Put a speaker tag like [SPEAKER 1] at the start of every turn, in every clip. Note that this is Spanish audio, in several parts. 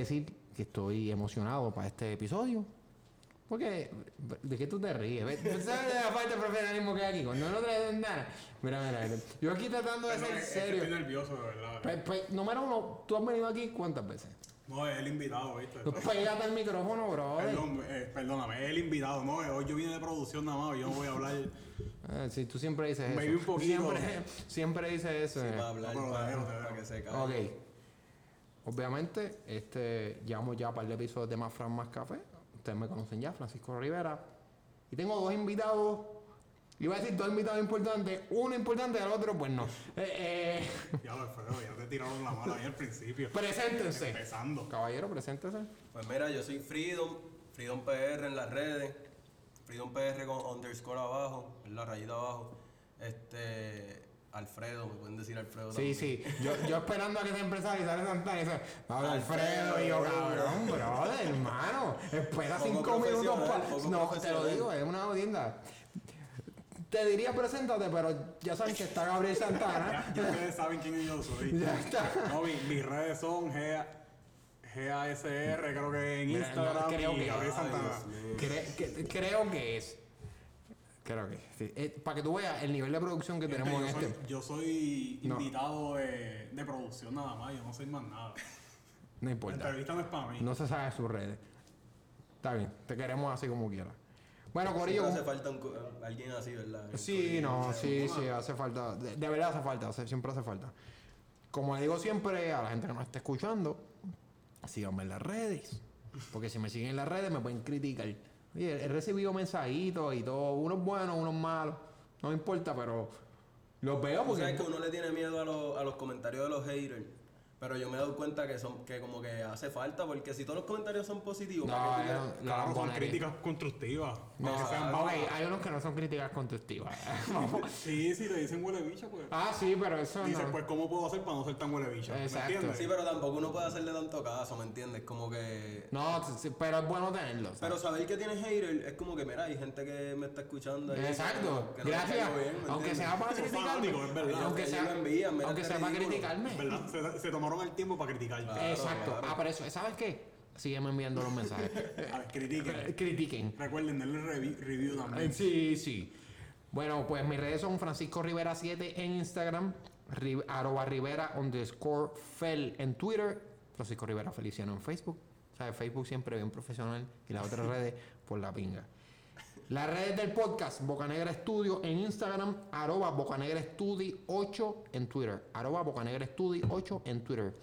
[SPEAKER 1] decir que estoy emocionado para este episodio. Porque, ¿de qué tú te ríes? ¿Ves? ¿Tú ¿Sabes la falta de profesionalismo que hay aquí? Cuando no traes nada. Mira, mira, mira. Yo aquí tratando de ser serio.
[SPEAKER 2] Estoy nervioso, de verdad.
[SPEAKER 1] Pues, pues, número uno, ¿tú has venido aquí cuántas veces?
[SPEAKER 2] No, es el invitado, ¿viste?
[SPEAKER 1] Pues pégate al micrófono, bro.
[SPEAKER 2] Perdón, eh, perdóname, es el invitado. No, hoy yo vine de producción nada más yo no voy a hablar.
[SPEAKER 1] Ah, sí, tú siempre dices
[SPEAKER 2] Maybe
[SPEAKER 1] eso.
[SPEAKER 2] un poquito.
[SPEAKER 1] Siempre, siempre dices eso. eh.
[SPEAKER 3] para hablar,
[SPEAKER 2] No, pero
[SPEAKER 3] para,
[SPEAKER 2] déjalo, déjalo.
[SPEAKER 3] para que se
[SPEAKER 1] Ok. Obviamente, este, llevamos ya un par de episodios de Más Fran Más Café. Ustedes me conocen ya, Francisco Rivera. Y tengo dos invitados. Iba a decir dos invitados importantes. Uno importante y el otro, pues no. Eh, eh,
[SPEAKER 2] Ya lo Alfredo, ya te tiraron la mano ahí al principio.
[SPEAKER 1] preséntense.
[SPEAKER 2] Empezando.
[SPEAKER 1] Caballero, preséntese.
[SPEAKER 3] Pues mira, yo soy Freedom, Freedom PR en las redes, Freedom PR con underscore abajo, en la rayita abajo. Este, Alfredo, me pueden decir Alfredo
[SPEAKER 1] Sí,
[SPEAKER 3] también.
[SPEAKER 1] sí. Yo, yo esperando a que se empresario y sale Santana y dice, habla Alfredo
[SPEAKER 3] Alfredo,
[SPEAKER 1] y yo, cabrón, brother, hermano. Espera
[SPEAKER 3] Poco
[SPEAKER 1] cinco minutos para. No, te lo digo, es una odienda. Te diría preséntate, pero ya saben que está Gabriel Santana.
[SPEAKER 2] Ya, ya ustedes saben quién yo soy.
[SPEAKER 1] Ya está.
[SPEAKER 2] No, mi- mis redes son GA, GASR, creo que en
[SPEAKER 1] Mira,
[SPEAKER 2] Instagram
[SPEAKER 1] no, creo
[SPEAKER 2] y
[SPEAKER 1] que-
[SPEAKER 2] Gabriel
[SPEAKER 3] Ay,
[SPEAKER 2] Santana.
[SPEAKER 3] Dios mío.
[SPEAKER 1] Cre- que- creo que es. Creo que sí. Eh, para que tú veas el nivel de producción que
[SPEAKER 2] Gente,
[SPEAKER 1] tenemos en
[SPEAKER 2] yo, soy,
[SPEAKER 1] este.
[SPEAKER 2] yo soy
[SPEAKER 1] No.
[SPEAKER 2] invitado de, de producción nada más, yo no soy más nada.
[SPEAKER 1] No
[SPEAKER 2] La
[SPEAKER 1] importa.
[SPEAKER 2] entrevista no es para mí.
[SPEAKER 1] No se sabe sus redes. Está bien, te queremos así como quieras. Bueno,
[SPEAKER 3] Siempre
[SPEAKER 1] Corillo.
[SPEAKER 3] hace falta un co- alguien así, ¿verdad?
[SPEAKER 1] Sí, no,
[SPEAKER 3] O sea,
[SPEAKER 1] sí, sí, hace falta. De, de verdad hace falta, hace- siempre hace falta. Como le digo siempre a la gente que nos está escuchando, síganme en las redes. Porque si me siguen en las redes me pueden criticar. Oye, he recibido mensajitos y todo, unos buenos, unos malos. No me importa, pero los veo porque.
[SPEAKER 3] sabes que uno le tiene miedo a, los- a los comentarios de los haters. Pero yo me he dado cuenta que son que como que hace falta, porque si todos los comentarios son positivos,
[SPEAKER 1] No,
[SPEAKER 3] ¿para qué tú
[SPEAKER 1] no,
[SPEAKER 2] Claro, son críticas constructivas.
[SPEAKER 1] No,
[SPEAKER 2] aunque sean
[SPEAKER 1] hay unos que no son críticas constructivas.
[SPEAKER 2] Sí, si te dicen huele bicho, pues.
[SPEAKER 1] ah, sí, pero eso
[SPEAKER 2] Dices,
[SPEAKER 1] no.
[SPEAKER 2] pues, ¿cómo puedo hacer para no ser tan huele bicho? ¿Me
[SPEAKER 1] Exacto.
[SPEAKER 2] entiendes?
[SPEAKER 3] Sí, pero tampoco uno puede hacerle tanto caso, ¿me entiendes? Como que...
[SPEAKER 1] No, pero es bueno tenerlo. ¿sabes?
[SPEAKER 3] Pero saber que tienes hater es como que, mira, hay gente que me está escuchando. ahí,
[SPEAKER 1] Exacto,
[SPEAKER 3] que no
[SPEAKER 1] gracias.
[SPEAKER 3] bien, ¿me
[SPEAKER 1] aunque
[SPEAKER 3] entiendes?
[SPEAKER 1] sea para criticarme.
[SPEAKER 2] fanáticos, es verdad.
[SPEAKER 1] Aunque sea,
[SPEAKER 3] lo envían, mira
[SPEAKER 1] aunque sea para criticarme.
[SPEAKER 2] ¿Verdad? Se, se tomaron el tiempo para criticar.
[SPEAKER 3] Claro,
[SPEAKER 1] Exacto.
[SPEAKER 3] claro.
[SPEAKER 1] Ah, pero eso, ¿sabes qué? Sígueme enviando los mensajes.
[SPEAKER 2] A ver, critiquen.
[SPEAKER 1] Critiquen.
[SPEAKER 2] Recuerden darle revi- review
[SPEAKER 1] Eh,
[SPEAKER 2] también.
[SPEAKER 1] Sí, sí. Bueno, pues mis redes son Francisco Rivera 7 en Instagram, ri- arroba Rivera underscore Fel en Twitter, Francisco Rivera Feliciano en Facebook. O sea, Facebook siempre bien profesional y las otras redes por la pinga. Las redes del podcast, Bocanegra Studio en Instagram, arroba Bocanegra Studio 8 en Twitter, arroba Bocanegra Studio 8 en Twitter.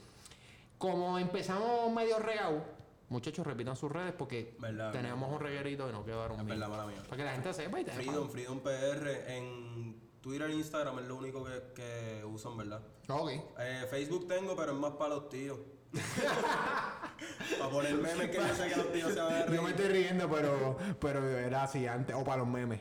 [SPEAKER 1] Como empezamos medio regado, muchachos repitan sus redes porque
[SPEAKER 3] Verdad,
[SPEAKER 1] tenemos un reguerito y no quedaron
[SPEAKER 3] Es
[SPEAKER 1] bien.
[SPEAKER 3] verdad.
[SPEAKER 1] Para que la gente sepa y te
[SPEAKER 3] Freedom, Freedom PR en Twitter e Instagram es lo único que, que uso, en verdad.
[SPEAKER 1] Ok.
[SPEAKER 3] Eh, Facebook tengo, pero es más para los tíos. para poner memes que yo sé que los tíos se van a reír.
[SPEAKER 1] Yo me estoy riendo, pero, pero era así antes, o para los memes.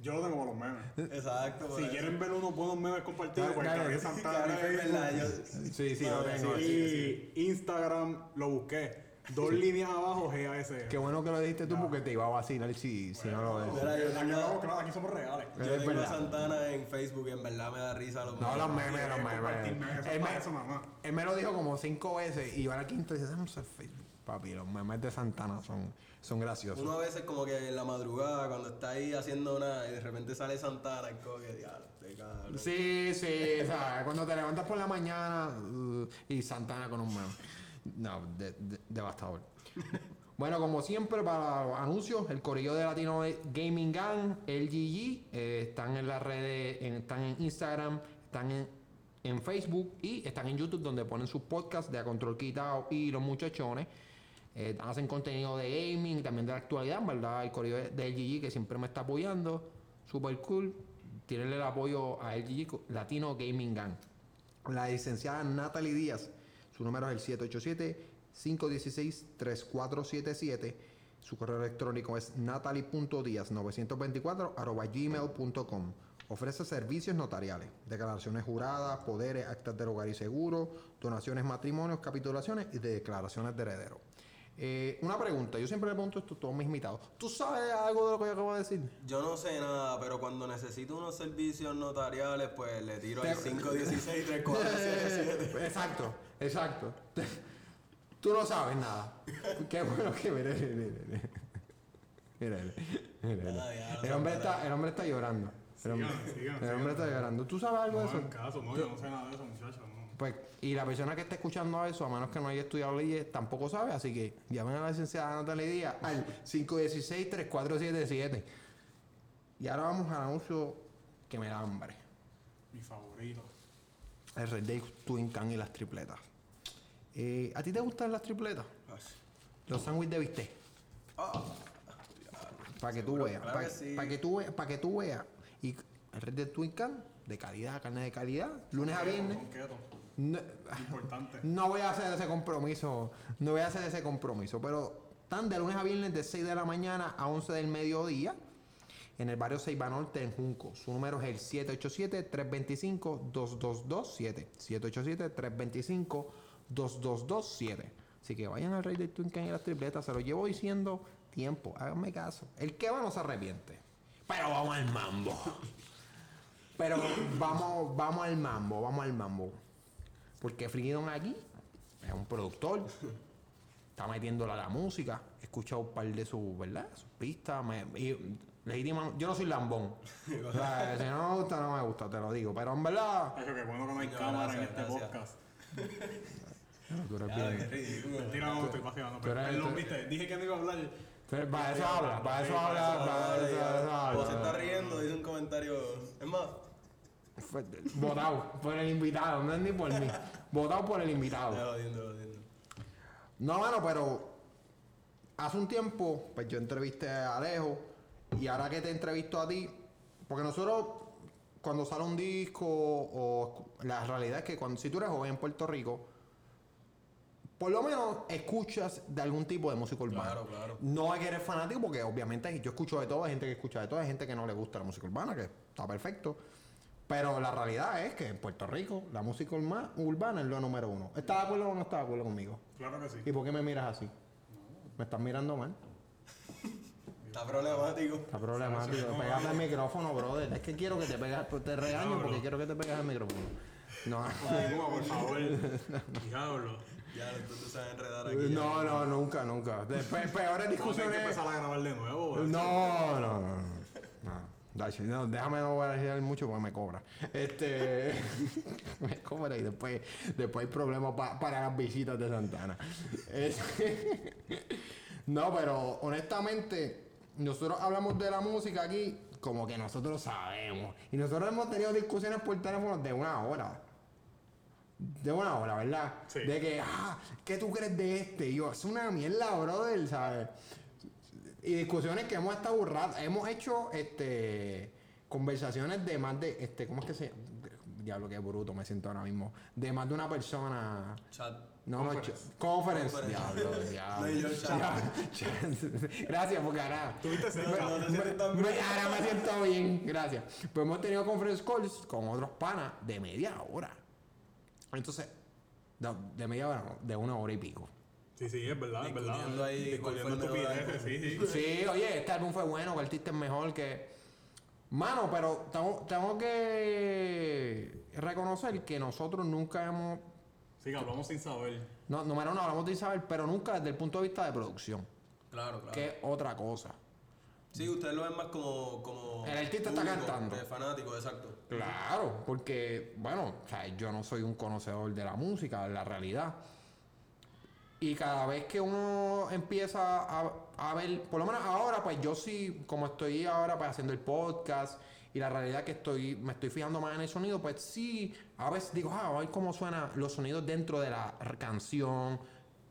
[SPEAKER 2] Yo lo tengo para los memes.
[SPEAKER 3] Exacto. por
[SPEAKER 2] Si
[SPEAKER 3] eso.
[SPEAKER 2] quieren ver unos buenos memes compartidos, pues. Gabriel Santana
[SPEAKER 3] Claro,
[SPEAKER 2] en
[SPEAKER 3] es verdad,
[SPEAKER 2] Facebook.
[SPEAKER 3] yo-
[SPEAKER 1] Sí, sí,
[SPEAKER 3] No,
[SPEAKER 1] lo tengo.
[SPEAKER 3] sí,
[SPEAKER 2] Y Instagram lo busqué. Dos líneas abajo, GAS.
[SPEAKER 1] Qué bueno que lo dijiste tú porque te iba a vacilar si, si no lo ves.
[SPEAKER 3] Mira, yo
[SPEAKER 2] Aquí,
[SPEAKER 3] tengo-
[SPEAKER 2] vamos, claro, aquí somos reales.
[SPEAKER 3] Yo
[SPEAKER 1] Es
[SPEAKER 3] tengo a
[SPEAKER 1] verdad.
[SPEAKER 3] Santana en Facebook y en verdad me da risa los
[SPEAKER 1] No, los memes, los
[SPEAKER 2] compartir
[SPEAKER 1] memes.
[SPEAKER 2] memes, eso
[SPEAKER 1] Él
[SPEAKER 2] para
[SPEAKER 1] me,
[SPEAKER 2] eso, mamá.
[SPEAKER 1] él me lo dijo como cinco veces y yo a la quinta dice, déjame usar Facebook. Papi, los memes de Santana son, son graciosos.
[SPEAKER 3] Uno a veces como que en la madrugada cuando está ahí haciendo una y de repente sale Santana y como que diablo, te cabrón.
[SPEAKER 1] Sí, sí, ¿sabes? Cuando te levantas por la mañana uh, y Santana con un meme. No, de- de- devastador. bueno, como siempre, para los anuncios, el corillo de Latino Gaming Gang, LGG, eh, están en las redes, están en Instagram, están en, Facebook y están en YouTube donde ponen sus podcasts de A Control Quitado y Los Muchachones. Eh, hacen contenido de gaming, también de la actualidad, ¿verdad? El corillo de, de LGG que siempre me está apoyando. Super cool. Tírenle el apoyo a LGG Latino Gaming Gang. La licenciada Natalie Díaz. Su número es el 787-516-3477. Su correo electrónico es natalie.díaz924 arroba gmail.com. Ofrece servicios notariales, declaraciones juradas, poderes, actas del hogar y seguro, donaciones, matrimonios, capitulaciones y declaraciones de heredero. Eh, una pregunta, yo siempre le pregunto esto a todos mis invitados. ¿Tú sabes algo de lo que yo acabo de decir?
[SPEAKER 3] Yo no sé nada, pero cuando necesito unos servicios notariales, pues le tiro al
[SPEAKER 1] Te-
[SPEAKER 3] 516 3477.
[SPEAKER 1] exacto, exacto. Tú no sabes nada. Qué bueno que mira, mira, mira, El hombre está, el hombre está llorando. El hombre,
[SPEAKER 2] Sigan, sigan,
[SPEAKER 1] el hombre
[SPEAKER 2] sigan.
[SPEAKER 1] está llorando. ¿Tú sabes algo
[SPEAKER 2] No
[SPEAKER 1] de eso?
[SPEAKER 2] hagan caso, no, yo no sé nada de eso, muchachos. No.
[SPEAKER 1] Pues, y la persona que esté escuchando eso, a menos que no haya estudiado leyes, tampoco sabe. Así que llamen a la licenciada Natalia Díaz al 516-3477. Y ahora vamos al anuncio que me da hambre.
[SPEAKER 2] Mi favorito.
[SPEAKER 1] El Red Day Twin Can y las tripletas. Eh, ¿A ti te gustan las tripletas? Los sándwiches de bistec.
[SPEAKER 3] Ah,
[SPEAKER 1] Para que tú veas.
[SPEAKER 3] claro
[SPEAKER 1] Para
[SPEAKER 3] que sí.
[SPEAKER 1] que tú veas. Para que tú veas. Y el Red Day Twin Can, de calidad, carne de calidad. Lunes a viernes. No,
[SPEAKER 2] Importante.
[SPEAKER 1] no voy a hacer ese compromiso. No voy a hacer ese compromiso. Pero están de lunes a viernes de 6 de la mañana a 11 del mediodía. En el barrio Ceiba Norte, en Junco. Su número es el 787-325-2227. 787-325-2227. Así que vayan al Rey del Twin Can y las tripletas. Se lo llevo diciendo tiempo. Háganme caso. El que va no se arrepiente. Pero vamos al mambo. Pero vamos, vamos al mambo. Vamos al mambo. Porque Freedom aquí es un productor. Está metiéndola a la música. He escuchado un par de sus, ¿verdad? Sus pistas. me- y legítima- yo no soy lambón. O sea, si no me gusta, no me gusta, te lo digo. Pero en verdad.
[SPEAKER 2] Ay, qué bueno que no hay cámara en este
[SPEAKER 3] gracias.
[SPEAKER 2] podcast.
[SPEAKER 1] Tú eres
[SPEAKER 3] ya,
[SPEAKER 1] bien-
[SPEAKER 3] ridículo.
[SPEAKER 2] Mentira, estoy
[SPEAKER 1] eres-
[SPEAKER 2] Pero lo viste. Dije que no iba a hablar.
[SPEAKER 1] Para eso habla, para eso habla, para eso,
[SPEAKER 3] se está riendo, dice un comentario. Es más,
[SPEAKER 1] Votado por el invitado, no es ni por mí. Votado por el invitado.
[SPEAKER 3] ya lo entiendo, lo entiendo.
[SPEAKER 1] No, bueno, pero hace un tiempo, pues yo entrevisté a Alejo y ahora que te entrevisto a ti, porque nosotros cuando sale un disco o la realidad es que cuando si tú eres joven en Puerto Rico, por lo menos escuchas de algún tipo de música urbana.
[SPEAKER 3] Claro, claro.
[SPEAKER 1] No es que eres fanático, porque obviamente yo escucho de todo, hay gente que escucha de todo, hay gente que no le gusta la música urbana, que está perfecto. Pero la realidad es que en Puerto Rico la música urma- urbana es lo número uno. ¿Estás de acuerdo o no estás de acuerdo conmigo?
[SPEAKER 2] Claro que sí.
[SPEAKER 1] ¿Y por qué me miras así? ¿Me estás mirando mal?
[SPEAKER 3] Está problemático.
[SPEAKER 1] Está problemático. Pégate al micrófono, brother. Es que quiero que te pegas, pues te regaño porque quiero que te pegues al micrófono. No,
[SPEAKER 2] Ay, por favor. Diablo.
[SPEAKER 3] Ya, entonces se va a enredar aquí.
[SPEAKER 1] no, no, nunca, nunca. Después, peores
[SPEAKER 2] tener que
[SPEAKER 1] discusiones.
[SPEAKER 2] empezar a grabar de nuevo.
[SPEAKER 1] No, no, no. no. no. No, déjame no mucho porque me cobra. Este. me cobra y después, después hay problemas pa- para las visitas de Santana. Este, no, pero honestamente, nosotros hablamos de la música aquí como que nosotros sabemos. Y nosotros hemos tenido discusiones por teléfono de una hora. De una hora, ¿verdad?
[SPEAKER 2] Sí.
[SPEAKER 1] De que, ah, ¿qué tú crees de este? Y yo, es una mierda, brother, ¿sabes? y discusiones que hemos estado burradas. Hemos hecho este conversaciones de más de este, ¿cómo es que se diablo qué bruto me siento ahora mismo? De más de una persona.
[SPEAKER 3] Chat.
[SPEAKER 1] No, no,
[SPEAKER 2] Conference.
[SPEAKER 1] conference.
[SPEAKER 3] Conference.
[SPEAKER 1] Diablo, diablo.
[SPEAKER 3] No, yo, chat.
[SPEAKER 1] Ya, chat. Gracias, porque ahora. Me- ahora me siento bien, gracias. Pues hemos tenido conference calls con otros panas de media hora. Entonces, de, de media hora, no, de una hora y pico.
[SPEAKER 2] Sí, sí, es verdad, es verdad.
[SPEAKER 3] Ahí
[SPEAKER 2] Discutiendo estupideces, sí, sí.
[SPEAKER 1] Sí, oye, este álbum fue bueno, que el artista es mejor que. Mano, pero tengo, tengo que reconocer que nosotros nunca hemos.
[SPEAKER 2] Sí, que hablamos sin saber.
[SPEAKER 1] No, número uno, hablamos de Isabel, pero nunca desde el punto de vista de producción,
[SPEAKER 3] Claro, claro.
[SPEAKER 1] que es otra cosa.
[SPEAKER 3] Sí, ustedes lo ven más como. como
[SPEAKER 1] El artista está cantando.
[SPEAKER 3] que fanático, exacto.
[SPEAKER 1] Claro, porque, bueno, o sea, yo no soy un conocedor de la música, de la realidad. Y cada vez que uno empieza a, a ver, por lo menos ahora, pues yo sí, como estoy ahora pues, haciendo el podcast y la realidad que estoy, me estoy fijando más en el sonido, pues sí, a veces digo, ah, a ver cómo suenan los sonidos dentro de la canción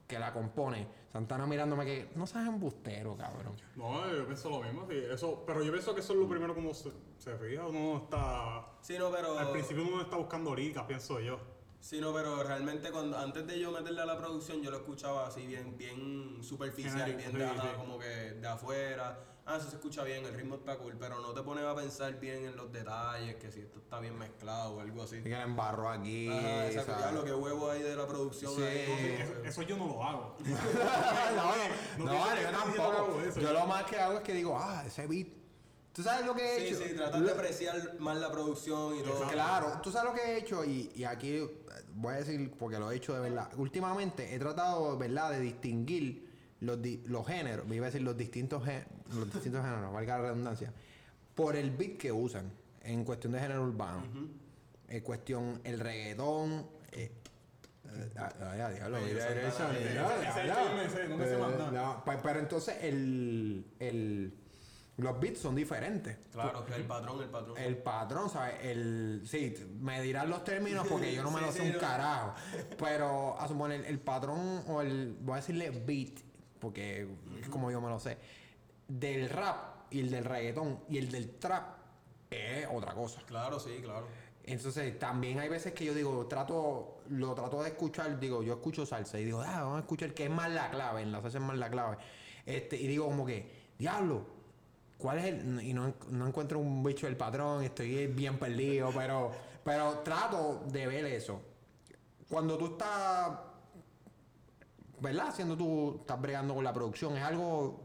[SPEAKER 1] que la compone. Santana mirándome que no seas embustero, cabrón.
[SPEAKER 2] No, yo pienso lo mismo, sí. Eso, pero yo pienso que eso es lo primero que uno se, se fija. Uno está.
[SPEAKER 3] Sí, no, pero.
[SPEAKER 2] Al principio uno está buscando líricas, pienso yo.
[SPEAKER 3] Sí, no, pero realmente cuando antes de yo meterle a la producción, yo lo escuchaba así bien, bien superficial,
[SPEAKER 2] Genérico,
[SPEAKER 3] bien
[SPEAKER 2] sí,
[SPEAKER 3] de,
[SPEAKER 2] sí.
[SPEAKER 3] como que de afuera. Ah, eso se escucha bien, el ritmo está cool, pero no te pones a pensar bien en los detalles, que si esto está bien mezclado o algo así.
[SPEAKER 1] Y que le embarro aquí.
[SPEAKER 3] Ajá, exacto, ya lo que huevo ahí de la producción
[SPEAKER 1] Sí.
[SPEAKER 3] ahí.
[SPEAKER 2] Eso, eso yo no lo hago.
[SPEAKER 1] no, no, no,
[SPEAKER 2] No
[SPEAKER 1] yo tampoco.
[SPEAKER 2] eso.
[SPEAKER 1] Yo lo más que hago es que digo, ah, ese beat. ¿Tú sabes lo que he
[SPEAKER 3] Sí,
[SPEAKER 1] hecho?
[SPEAKER 3] sí, tratar de apreciar más la producción y todo.
[SPEAKER 1] Claro, tú sabes lo que he hecho y, y aquí eh, voy a decir porque lo he hecho de verdad. Últimamente he tratado, ¿verdad?, de distinguir los, di- los géneros, me iba a decir los distintos, gé- los distintos géneros, valga la redundancia, por el beat que usan en cuestión de género urbano. En cuestión el reggaetón. eh, pero entonces el, el, los beats son diferentes.
[SPEAKER 3] Claro, que el patrón, el patrón.
[SPEAKER 1] El patrón, ¿sabes? El, sí, me dirán los términos porque yo no me
[SPEAKER 3] Sí,
[SPEAKER 1] lo sé
[SPEAKER 3] sí,
[SPEAKER 1] un
[SPEAKER 3] no.
[SPEAKER 1] carajo. Pero a suponer el patrón o el, voy a decirle beat, porque es como yo me lo sé, del rap y el del reggaetón y el del trap es otra cosa.
[SPEAKER 3] Claro, sí, claro.
[SPEAKER 1] Entonces, también hay veces que yo digo, trato, lo trato de escuchar, digo, yo escucho salsa y digo, ah, vamos a escuchar que es más la clave, en la salsa es más la clave. Este, y digo como que, diablo, ¿cuál es el? Y no, no encuentro un bicho del patrón, estoy bien perdido, pero, pero trato de ver eso. Cuando tú estás, ¿verdad? Haciendo tú, estás bregando con la producción, es algo,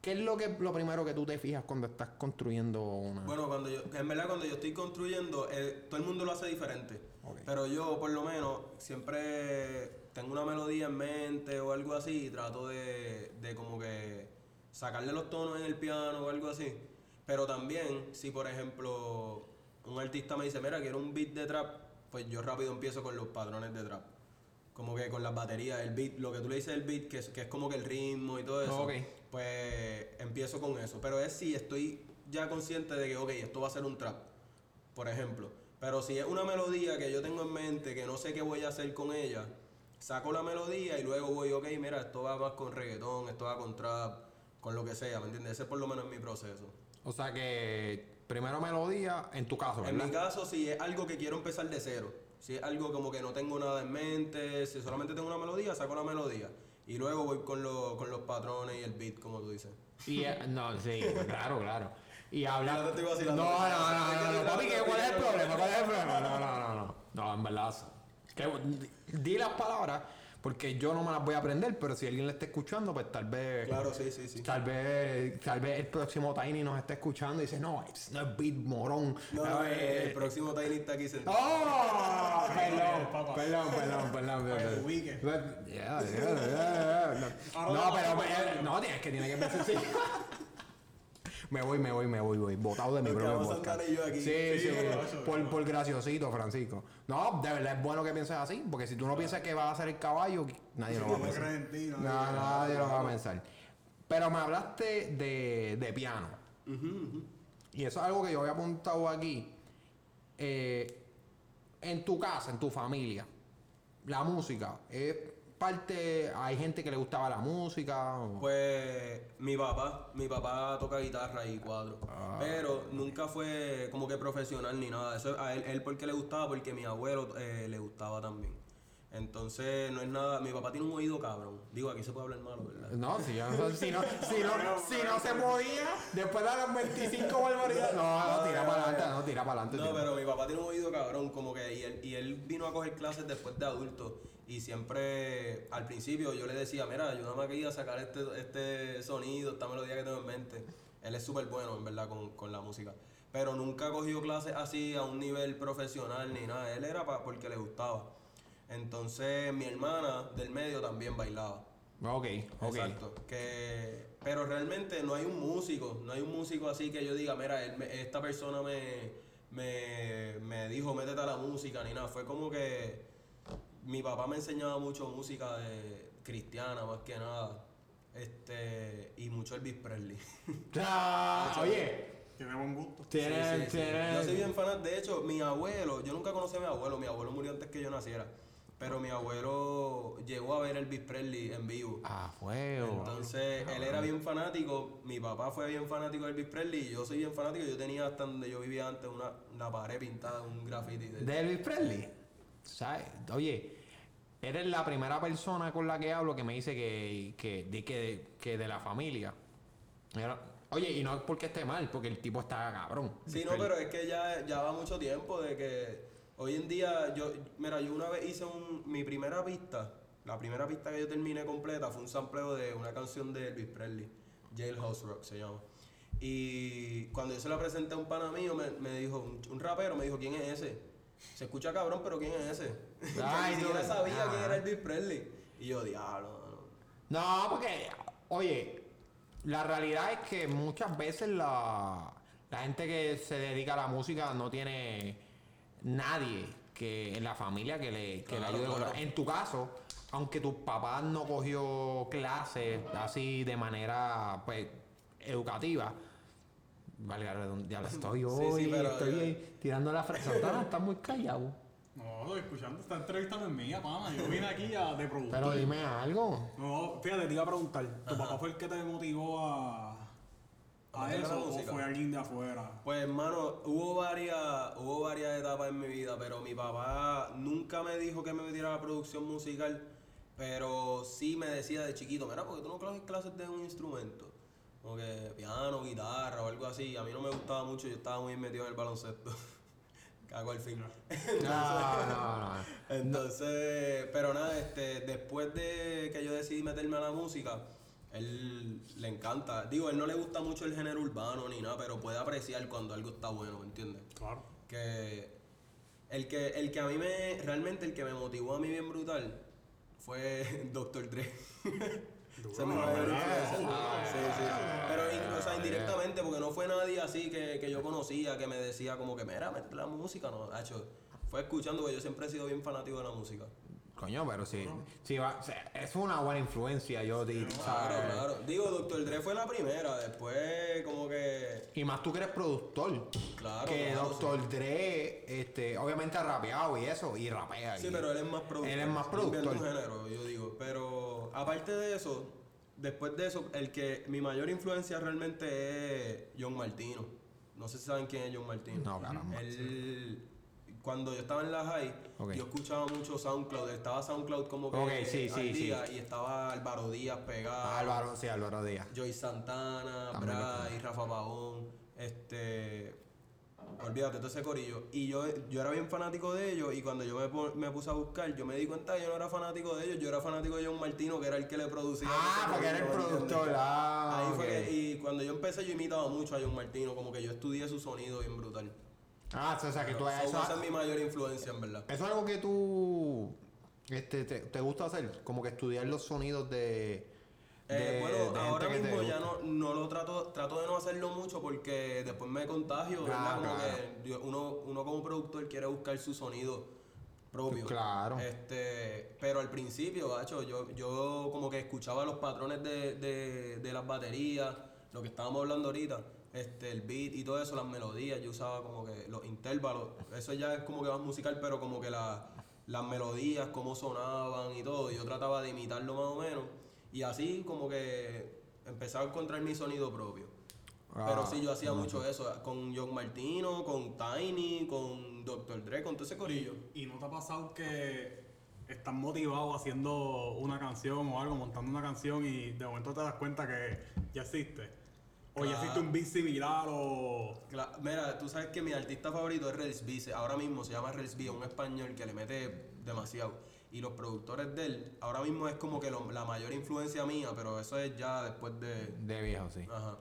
[SPEAKER 1] ¿qué es lo que lo primero que tú te fijas cuando estás construyendo una?
[SPEAKER 3] Bueno, cuando yo, en verdad cuando yo estoy construyendo, eh, todo el mundo lo hace diferente. Pero yo, por lo menos, siempre tengo una melodía en mente o algo así y trato de, de como que sacarle los tonos en el piano o algo así. Pero también, si por ejemplo un artista me dice, mira, quiero un beat de trap, pues yo rápido empiezo con los patrones de trap. Como que con las baterías, el beat, lo que tú le dices el beat, que es, que es como que el ritmo y todo eso, pues empiezo con eso. Pero es si estoy ya consciente de que, ok, esto va a ser un trap, por ejemplo. Pero si es una melodía que yo tengo en mente, que no sé qué voy a hacer con ella, saco la melodía y luego voy, ok, mira, esto va más con reggaetón, esto va con trap, con lo que sea, ¿me entiendes? Ese por lo menos es mi proceso.
[SPEAKER 1] O sea que primero melodía, en tu caso,
[SPEAKER 3] En
[SPEAKER 1] ¿verdad?
[SPEAKER 3] mi caso, si es algo que quiero empezar de cero, si es algo como que no tengo nada en mente, si solamente tengo una melodía, saco la melodía. Y luego voy con, lo- con los patrones y el beat, como tú dices.
[SPEAKER 1] Y, eh, no, sí, claro, claro. Y habla. No, no, no, no, no, no, papi, ¿qué- ¿cuál es el problema? ¿Cuál es el problema? No, no, no, no. No, en verdad. Que, di las palabras, porque yo no me las voy a aprender, pero si alguien le está escuchando, pues tal vez.
[SPEAKER 3] Claro, sí, sí, sí.
[SPEAKER 1] Tal vez, tal vez el próximo Tiny nos esté escuchando y dice, no, it's not beat morón.
[SPEAKER 3] No,
[SPEAKER 1] Eh,
[SPEAKER 3] el próximo Tiny está aquí sentado.
[SPEAKER 1] ¡Oh! Perdón,
[SPEAKER 2] papá.
[SPEAKER 1] perdón, perdón, perdón. Perdón. Yeah, yeah, yeah, yeah. No, No, pero eh, no, tienes que tiene que pensar sí. Me voy, me voy, me voy, voy. Botado de mi propio
[SPEAKER 3] quedamos
[SPEAKER 1] podcast.
[SPEAKER 3] Y yo aquí.
[SPEAKER 1] Sí, sí, por, por graciosito, Francisco. No, de verdad es bueno que pienses así, porque si tú no piensas que vas a ser el caballo, nadie lo va a
[SPEAKER 2] No
[SPEAKER 1] pensar.
[SPEAKER 2] no,
[SPEAKER 1] nadie lo va a pensar. Pero me hablaste de, de piano. Y eso es algo que yo había apuntado aquí. Eh, en tu casa, en tu familia, la música es parte. Hay gente que le gustaba la música. o-
[SPEAKER 3] Pues mi papá, mi papá toca guitarra y cuadro.
[SPEAKER 1] Ah.
[SPEAKER 3] Pero nunca fue como que profesional ni nada. Eso a él, él porque le gustaba, porque mi abuelo eh, le gustaba también. Entonces no es nada. Mi papá tiene un oído cabrón. Digo, aquí se puede hablar malo, ¿verdad?
[SPEAKER 1] No, si, yo no- si, no, si, no, si no se podía, después de las 25 barbaridades. No, no, tira para adelante, no, tira para adelante.
[SPEAKER 3] No, pero mi papá tiene un oído cabrón, como que, y él, y él vino a coger clases después de adulto. Y siempre, al principio, yo le decía, mira, ayúdame aquí a sacar este, este sonido, esta melodía que tengo en mente. Él es súper bueno, en verdad, con, con la música. Pero nunca ha cogido clases así a un nivel profesional ni nada. Él era pa- porque le gustaba. Entonces, mi hermana del medio también bailaba.
[SPEAKER 1] Ok, ok.
[SPEAKER 3] Exacto. Que, pero realmente no hay un músico, no hay un músico así que yo diga, mira, él esta persona me, me, me dijo, métete a la música, ni nada. Fue como que mi papá me enseñaba mucho música de cristiana, más que nada. Este, y mucho Elvis Presley.
[SPEAKER 1] Ah, oye,
[SPEAKER 2] Tiene buen gusto.
[SPEAKER 1] tiene,
[SPEAKER 3] Sí, sí, sí.
[SPEAKER 1] tiene.
[SPEAKER 3] Yo soy bien fan. De hecho, mi abuelo, yo nunca conocí a mi abuelo, mi abuelo murió antes que yo naciera. Pero mi abuelo llegó a ver Elvis Presley en vivo.
[SPEAKER 1] Ah, fuego.
[SPEAKER 3] Entonces, él era bien fanático, mi papá fue bien fanático de Elvis Presley y yo soy bien fanático. Yo tenía hasta donde yo vivía antes una, una pared pintada, un graffiti. De,
[SPEAKER 1] De Elvis Presley. Oye, eres la primera persona con la que hablo que me dice que, que, de, que, de la familia. Oye, y no es porque esté mal, porque el tipo está cabrón.
[SPEAKER 3] Sí, no, pero es que ya, ya va mucho tiempo de que hoy en día yo, mira, yo una vez hice mi primera pista, la primera pista que yo terminé completa fue un sampleo de una canción de Elvis Presley, Jailhouse Rock se llama. Y cuando yo se la presenté a un pana mío, me, me dijo, un, un rapero, me dijo, ¿quién es ese? Se escucha cabrón, pero ¿quién es ese?
[SPEAKER 1] Ay,
[SPEAKER 3] Ni siquiera
[SPEAKER 1] no.
[SPEAKER 3] sabía quién era Elvis Presley. Y yo, diablo, no.
[SPEAKER 1] No, porque, oye, la realidad es que muchas veces la, la gente que se dedica a la música no tiene nadie que en la familia que le, que le
[SPEAKER 3] Claro,
[SPEAKER 1] ayude con la-
[SPEAKER 3] claro.
[SPEAKER 1] En tu caso, aunque tu papá no cogió clases así de manera pues educativa, ya la estoy
[SPEAKER 3] Sí,
[SPEAKER 1] hoy,
[SPEAKER 3] sí, pero
[SPEAKER 1] estoy tirando la frase. Santana está muy callado.
[SPEAKER 2] No, estoy escuchando. Esta entrevista no es mía, pana. Yo vine aquí a, de productor.
[SPEAKER 1] Pero dime algo.
[SPEAKER 2] No, fíjate, te iba a preguntar. ¿Tu papá fue el que te motivó a,
[SPEAKER 3] ¿A
[SPEAKER 2] a eso o fue alguien de afuera?
[SPEAKER 3] Pues hermano, hubo varias, hubo varias etapas en mi vida, pero mi papá nunca me dijo que me metiera a la producción musical, pero sí me decía de chiquito, mira, porque tú no coges clases de un instrumento, como que piano, guitarra o algo así. A mí no me gustaba mucho, yo estaba muy metido en el baloncesto. Cago al fin.
[SPEAKER 1] No, no, no.
[SPEAKER 3] Entonces, pero nada, este, después de que yo decidí meterme a la música, él le encanta. Digo, él no le gusta mucho el género urbano ni nada, pero puede apreciar cuando algo está bueno, ¿me entiendes?
[SPEAKER 2] Claro.
[SPEAKER 3] Que el que el que a mí me realmente el que me motivó a mí bien brutal fue Dr. Dre. Esa. Sí, sí. Pero in- o sea, indirectamente, porque no fue nadie así que, que yo conocía que me decía como que, mira, mete la música, no, hecho, fue escuchando, porque yo siempre he sido bien fanático de la música.
[SPEAKER 1] Coño, pero sí, sí va, o sea, es una buena influencia, yo digo,
[SPEAKER 3] Claro,
[SPEAKER 1] ¿sabes?
[SPEAKER 3] claro. Digo, Dr. Dre fue la primera, después como que...
[SPEAKER 1] Y más tú que eres productor.
[SPEAKER 3] Claro,
[SPEAKER 1] que
[SPEAKER 3] claro,
[SPEAKER 1] Dr. Dre, este, obviamente ha rapeado y eso, y rapea.
[SPEAKER 3] Sí,
[SPEAKER 1] y-
[SPEAKER 3] pero él es más productor.
[SPEAKER 1] Él es más
[SPEAKER 3] Inventa
[SPEAKER 1] productor.
[SPEAKER 3] un género, yo digo. Pero aparte de eso, después de eso, el que mi mayor influencia realmente es John Martino. No sé si saben quién es John Martino.
[SPEAKER 1] No, caramba.
[SPEAKER 3] Él, cuando yo estaba en la high, yo escuchaba mucho SoundCloud. Estaba SoundCloud como que
[SPEAKER 1] Ok, sí,
[SPEAKER 3] al
[SPEAKER 1] sí, sí.
[SPEAKER 3] día, y estaba Álvaro Díaz pegado.
[SPEAKER 1] Ah, Álvaro, sí, Álvaro Díaz.
[SPEAKER 3] Joy Santana, Bray, Rafa Pavón, este. Olvídate, todo ese corillo. Y yo, yo era bien fanático de ellos. Y cuando yo me, me puse a buscar, yo me di cuenta que yo no era fanático de ellos. Yo era fanático de John Martino, que era el que le producía.
[SPEAKER 1] Ah, porque era el
[SPEAKER 3] corillo, ¿me
[SPEAKER 1] productor. Ah,
[SPEAKER 3] Ahí fue que- y cuando yo empecé, yo imitaba mucho a John Martino. Como que yo estudié su sonido bien brutal.
[SPEAKER 1] Ah, o sea, que tú
[SPEAKER 3] So,
[SPEAKER 1] eso,
[SPEAKER 3] esa es mi mayor influencia, en verdad.
[SPEAKER 1] eso es algo que tú este, te, te gusta hacer, como que estudiar los sonidos de.
[SPEAKER 3] Eh, bueno,
[SPEAKER 1] de
[SPEAKER 3] ahora mismo ya no, no lo trato, trato de no hacerlo mucho porque después me contagio, ¿verdad?
[SPEAKER 1] Claro,
[SPEAKER 3] Como
[SPEAKER 1] claro.
[SPEAKER 3] que yo- uno, uno como productor quiere buscar su sonido propio.
[SPEAKER 1] Claro.
[SPEAKER 3] Este, pero al principio, yo, yo como que escuchaba los patrones de, de, de las baterías, lo que estábamos hablando ahorita, este, el beat y todo eso, las melodías, yo usaba como que los intervalos, eso ya es como que más musical, pero como que la- las melodías, cómo sonaban y todo, yo trataba de imitarlo más o menos, y así como que empezaba a encontrar mi sonido propio. Pero
[SPEAKER 1] Ah,
[SPEAKER 3] sí, yo hacía mucho eso, con John Martino, con Tiny, con Dr. Dre, con todo ese corillo.
[SPEAKER 2] ¿Y no te ha pasado que estás motivado haciendo una canción o algo, montando una canción y de momento te das cuenta que ya existe? O ya existe un beat similar o...
[SPEAKER 3] Mira, tú sabes que mi artista favorito es Rels B. Ahora mismo se llama Rels B, un español que le mete demasiado. Y los productores de él, ahora mismo es como que lo- la mayor influencia mía, pero eso es ya después de.
[SPEAKER 1] De viejo, sí.
[SPEAKER 3] Ajá.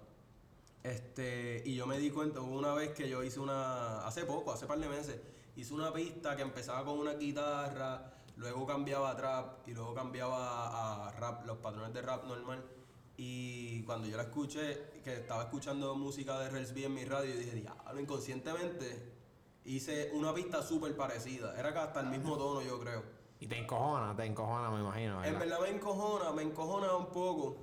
[SPEAKER 3] Este, y yo me di cuenta, hubo una vez que yo hice una. Hace poco, hace par de meses, hice una pista que empezaba con una guitarra, luego cambiaba a trap y luego cambiaba a rap, los patrones de rap normal. Y cuando yo la escuché, que estaba escuchando música de Rels B en mi radio, y dije, diablo, inconscientemente hice una pista súper parecida. Era hasta el mismo tono, yo creo.
[SPEAKER 1] Y te encojona, te encojona, me imagino.
[SPEAKER 3] En
[SPEAKER 1] ¿verdad?
[SPEAKER 3] me encojona, me encojona un poco.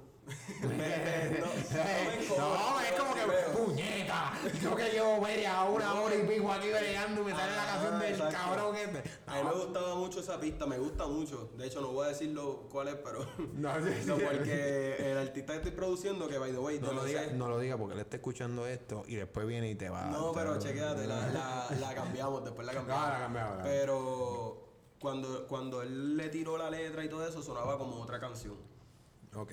[SPEAKER 3] Me- no, no
[SPEAKER 1] No, es como que puñeta. Yo que llevo media una hora y pico aquí bregando y me sale la canción del
[SPEAKER 3] exacto.
[SPEAKER 1] cabrón este.
[SPEAKER 3] A mí me gustaba mucho esa pista, me gusta mucho. De hecho, no voy a decirlo cuál es, pero.
[SPEAKER 1] No, sí, sí.
[SPEAKER 3] No, porque el artista que estoy produciendo, que by the way,
[SPEAKER 1] No lo diga, no lo diga porque él está escuchando esto y después viene y te va.
[SPEAKER 3] No, pero chequéate, la, la, la cambiamos, después la cambiamos.
[SPEAKER 1] La cambiamos,
[SPEAKER 3] Pero cuando, cuando él le tiró la letra y todo eso, sonaba como otra canción.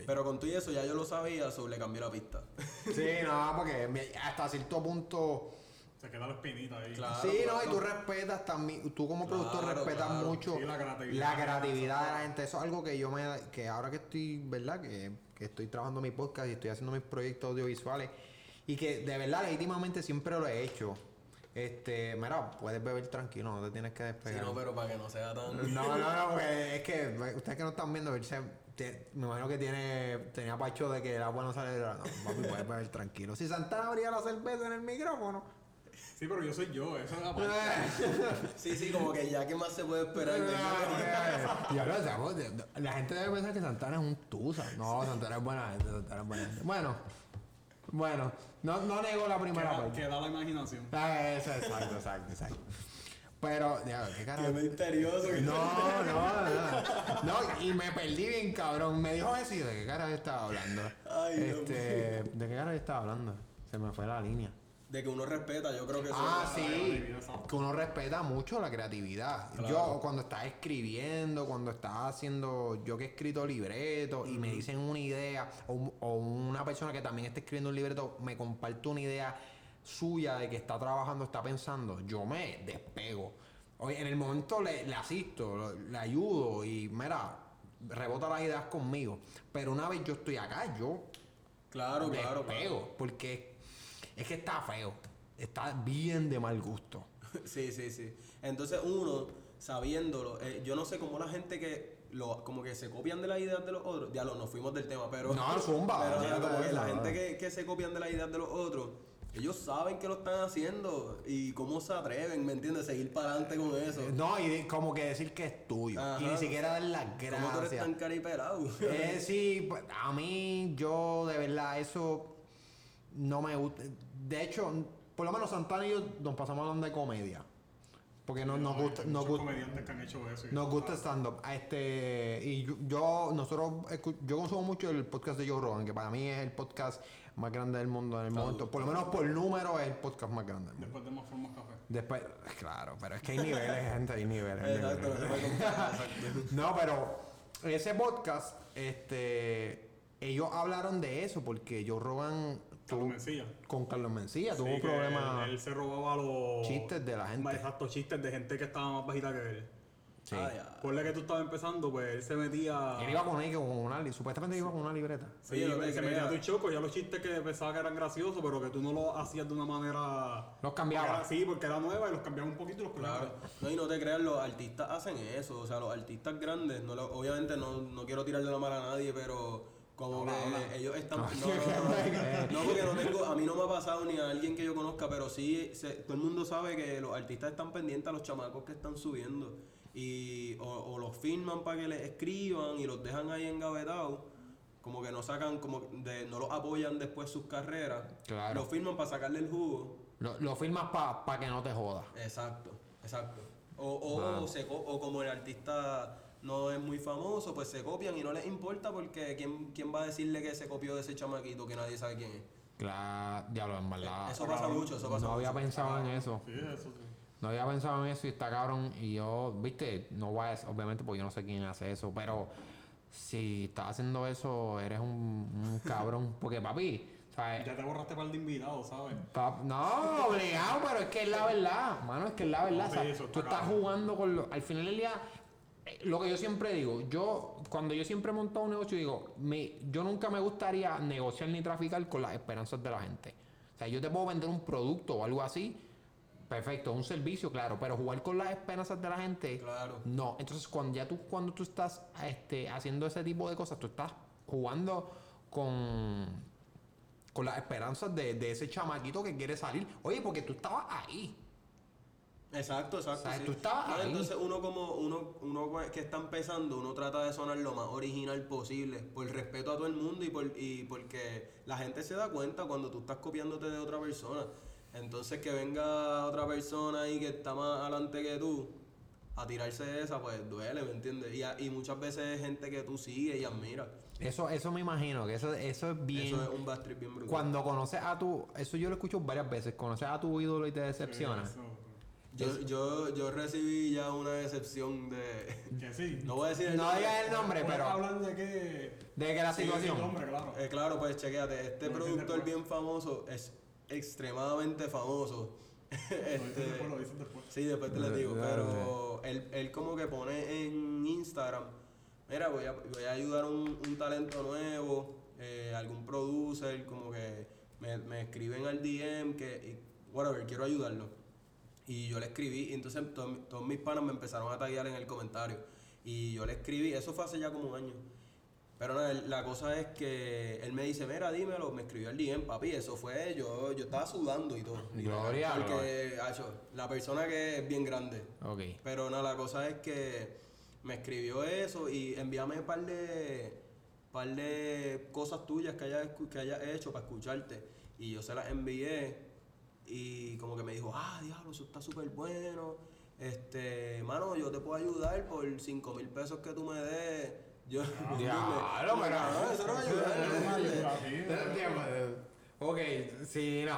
[SPEAKER 3] Pero con todo y eso ya yo lo sabía, so le cambié la pista.
[SPEAKER 1] Sí, no, porque me- hasta cierto punto.
[SPEAKER 2] Se queda la espinita ahí.
[SPEAKER 3] Claro.
[SPEAKER 1] sí, no, y tú respetas también, tú como productor respetas
[SPEAKER 3] claro.
[SPEAKER 1] mucho
[SPEAKER 2] Sí, la creatividad.
[SPEAKER 1] la creatividad de la gente. Eso es algo que yo me, que ahora que estoy, ¿verdad? Que, que estoy trabajando mi podcast y estoy haciendo mis proyectos audiovisuales y que de verdad legítimamente siempre lo he hecho. Este, mira, puedes beber tranquilo, no te tienes que
[SPEAKER 3] Sí,
[SPEAKER 1] despegar.
[SPEAKER 3] no, pero para que no sea tan.
[SPEAKER 1] No, no, no, porque es que ustedes que no están viendo, él se- te- me imagino que tiene, tenía pacho de que era bueno salir. No, papi, puedes beber tranquilo. Si Santana abría la cerveza en el micrófono.
[SPEAKER 2] Sí, pero yo soy yo, eso es la parte.
[SPEAKER 3] Sí, sí, como que ya, ¿qué más se puede esperar?
[SPEAKER 1] De- de- La gente debe pensar que Santana es un tusa. No, Santana es buena gente, Santana es buena gente. Bueno, bueno, no, no nego la primera
[SPEAKER 2] Queda,
[SPEAKER 1] parte.
[SPEAKER 2] queda la imaginación.
[SPEAKER 1] Ah, eso, exacto, exacto, exacto. Pero, ya, qué
[SPEAKER 3] Qué
[SPEAKER 1] carajo.
[SPEAKER 3] misterioso. que-
[SPEAKER 1] No, no, no. No, y me perdí bien, cabrón. Me dijo eso y de qué carajo estaba hablando.
[SPEAKER 3] Ay, Dios
[SPEAKER 1] este, ¿de qué carajo estaba hablando? Se me fue la línea.
[SPEAKER 3] De que uno respeta, yo creo que eso
[SPEAKER 1] Ah,
[SPEAKER 3] es-
[SPEAKER 1] sí. Que uno respeta mucho la creatividad.
[SPEAKER 3] Claro.
[SPEAKER 1] Yo cuando estás escribiendo, cuando estás haciendo, yo que he escrito libretos y me dicen una idea, o, o una persona que también está escribiendo un libreto me comparte una idea suya de que está trabajando, está pensando, yo me despego. Oye, en el momento le, le asisto, le ayudo y mira, rebota las ideas conmigo. Pero una vez yo estoy acá, yo
[SPEAKER 3] Claro, claro,
[SPEAKER 1] despego,
[SPEAKER 3] claro.
[SPEAKER 1] porque es que está feo, está bien de mal gusto.
[SPEAKER 3] Sí, sí, sí. Entonces uno, sabiéndolo, eh, yo no sé cómo la gente que lo, como que se copian de las ideas de los otros, ya lo, nos fuimos del tema, pero...
[SPEAKER 1] No, zumba,
[SPEAKER 3] pero, como que la gente que, que se copian de las ideas de los otros, ellos saben que lo están haciendo y cómo se atreven, ¿me entiendes? Seguir para adelante con eso.
[SPEAKER 1] No, y de- como que decir que es tuyo.
[SPEAKER 3] Ajá.
[SPEAKER 1] Y ni siquiera dar las
[SPEAKER 3] ¿Cómo tú eres
[SPEAKER 1] gracias.
[SPEAKER 3] tan caripelado?
[SPEAKER 1] Eh, sí, pues, a mí, yo de verdad, eso no me gusta. De hecho, por lo menos Santana y yo nos pasamos hablando de comedia. Porque no, nos gusta, nos gusta,
[SPEAKER 2] comediantes que han hecho eso.
[SPEAKER 1] nos gusta stand-up. Este, y yo, yo- nosotros, yo consumo mucho el podcast de Joe Rogan, que para mí es el podcast más grande del mundo en el momento. Por lo menos por número es el podcast más grande del mundo.
[SPEAKER 2] Después de más formas café.
[SPEAKER 1] Después, claro, pero es que hay niveles, gente, hay niveles. hay niveles. No, pero ese podcast, este, ellos hablaron de eso porque Joe Rogan
[SPEAKER 2] Carlos Mencía.
[SPEAKER 1] con Carlos Mencía
[SPEAKER 2] Sí,
[SPEAKER 1] tuvo un problema.
[SPEAKER 2] Él, él se robaba los
[SPEAKER 1] Chistes de la gente.
[SPEAKER 2] Exacto, chistes de gente que estaba más bajita que él.
[SPEAKER 1] Sí.
[SPEAKER 3] Ah.
[SPEAKER 2] Ponle que tú estabas empezando, pues él se metía.
[SPEAKER 1] Él iba con ahí con una, supuestamente iba con una libreta.
[SPEAKER 2] Sí,
[SPEAKER 3] no te
[SPEAKER 2] se metía a tu choco, ya los chistes que pensaba que eran graciosos, pero que tú no los hacías de una manera.
[SPEAKER 1] Los cambiaba.
[SPEAKER 2] Era- Sí, porque era nueva y los cambiaba un poquito y los
[SPEAKER 3] Claro. No, y no te creas, los artistas hacen eso. O sea, los artistas grandes, no lo- obviamente no, no quiero tirarle la mala a nadie, pero como
[SPEAKER 2] Hola,
[SPEAKER 3] que
[SPEAKER 2] hola.
[SPEAKER 3] ellos están.
[SPEAKER 1] No,
[SPEAKER 3] No, no, no, no, porque no tengo, a mí no me ha pasado ni a alguien que yo conozca, pero sí, se- todo el mundo sabe que los artistas están pendientes a los chamacos que están subiendo. Y o, o los firman para que les escriban y los dejan ahí engavetados. Como que no sacan, como de, no los apoyan después sus carreras.
[SPEAKER 1] Claro.
[SPEAKER 3] Los firman para sacarle el jugo.
[SPEAKER 1] Lo, lo firmas para que no te jodas.
[SPEAKER 3] Exacto, exacto. O, o, o se co- o como el artista no es muy famoso, pues se copian y no les importa porque ¿quién, quién va a decirle que se copió de ese chamaquito que nadie sabe quién es?
[SPEAKER 1] Claro, diablo, en verdad.
[SPEAKER 3] Eso pasa mucho, eso pasa
[SPEAKER 1] no había
[SPEAKER 3] mucho.
[SPEAKER 1] pensado en eso.
[SPEAKER 2] Sí, eso sí.
[SPEAKER 1] No había pensado en eso y está cabrón. Y yo, viste, no voy a decir, obviamente, porque yo no sé quién hace eso, pero si estás haciendo eso, eres un, un cabrón. Porque, papi, ¿sabes?
[SPEAKER 2] Ya te borraste para el de invitados, ¿sabes?
[SPEAKER 1] Pap- no, obligado, pero es que es la verdad, mano, es que es la verdad.
[SPEAKER 2] No,
[SPEAKER 1] o sea,
[SPEAKER 2] sí, eso
[SPEAKER 1] tú
[SPEAKER 2] está
[SPEAKER 1] estás
[SPEAKER 2] cabrón.
[SPEAKER 1] jugando con lo, al final del día, lo que yo siempre digo, yo, cuando yo siempre he montado un negocio, digo, me, yo nunca me gustaría negociar ni traficar con las esperanzas de la gente. O sea, yo te puedo vender un producto o algo así, perfecto, un servicio, claro, pero jugar con las esperanzas de la gente,
[SPEAKER 3] Claro.
[SPEAKER 1] no. Entonces, cuando ya tú, cuando tú estás este, haciendo ese tipo de cosas, tú estás jugando con con las esperanzas de, de ese chamaquito que quiere salir. Oye, porque tú estabas ahí.
[SPEAKER 3] Exacto, exacto.
[SPEAKER 1] O sea,
[SPEAKER 3] sí.
[SPEAKER 1] tú estabas ahí.
[SPEAKER 3] Entonces uno como uno, uno que está empezando, uno trata de sonar lo más original posible, por respeto a todo el mundo y, por, y porque la gente se da cuenta cuando tú estás copiándote de otra persona. Entonces que venga otra persona ahí que está más adelante que tú a tirarse de esa, pues duele, ¿me entiendes? Y, a- y muchas veces es gente que tú sigues y admiras.
[SPEAKER 1] Eso, eso me imagino, que eso, eso es bien.
[SPEAKER 3] Eso es un trip bien brutal.
[SPEAKER 1] Cuando conoces a tu. Eso yo lo escucho varias veces. Conoces a tu ídolo y te decepciona.
[SPEAKER 2] Sí, eso.
[SPEAKER 3] Yo, yo, yo recibí ya una decepción de.
[SPEAKER 2] Que sí.
[SPEAKER 3] No voy a decir el
[SPEAKER 1] No
[SPEAKER 3] nombre.
[SPEAKER 1] digas el nombre,
[SPEAKER 2] Puedes
[SPEAKER 1] pero
[SPEAKER 2] hablar de que.
[SPEAKER 1] de que la
[SPEAKER 2] Sí, sí,
[SPEAKER 1] situación.
[SPEAKER 2] nombre, claro.
[SPEAKER 3] Eh, claro, pues chequéate, este productor bien famoso es extremadamente famoso.
[SPEAKER 2] Lo
[SPEAKER 3] este,
[SPEAKER 2] después, lo dices después.
[SPEAKER 3] sí, después te lo digo, pero él, él como que pone en Instagram, mira, voy a, voy a ayudar a un, un talento nuevo, eh, algún producer, como que me, me escriben al DM que, y, whatever, quiero ayudarlo. Y yo le escribí, y entonces to- todos mis panas me empezaron a taggear en el comentario. Y yo le escribí, eso fue hace ya como un año. Pero nada, la cosa es que él me dice, mira, dímelo, me escribió el DM, papi, eso fue, yo, yo estaba sudando y todo.
[SPEAKER 1] Gloria,
[SPEAKER 3] Porque, hacho, la persona que es bien grande.
[SPEAKER 1] Ok.
[SPEAKER 3] Pero nada, la cosa es que me escribió eso y envíame un par de, par de cosas tuyas que hayas, que hayas hecho para escucharte. Y yo se las envié y como que me dijo, ah, diablo, eso está súper bueno. Este, mano, yo te puedo ayudar por 5 mil pesos que tú me des. Yo,
[SPEAKER 1] Diablo, pero-
[SPEAKER 3] no, eso no me
[SPEAKER 2] Eso no me
[SPEAKER 3] ayuda.
[SPEAKER 1] Ok, sí, no.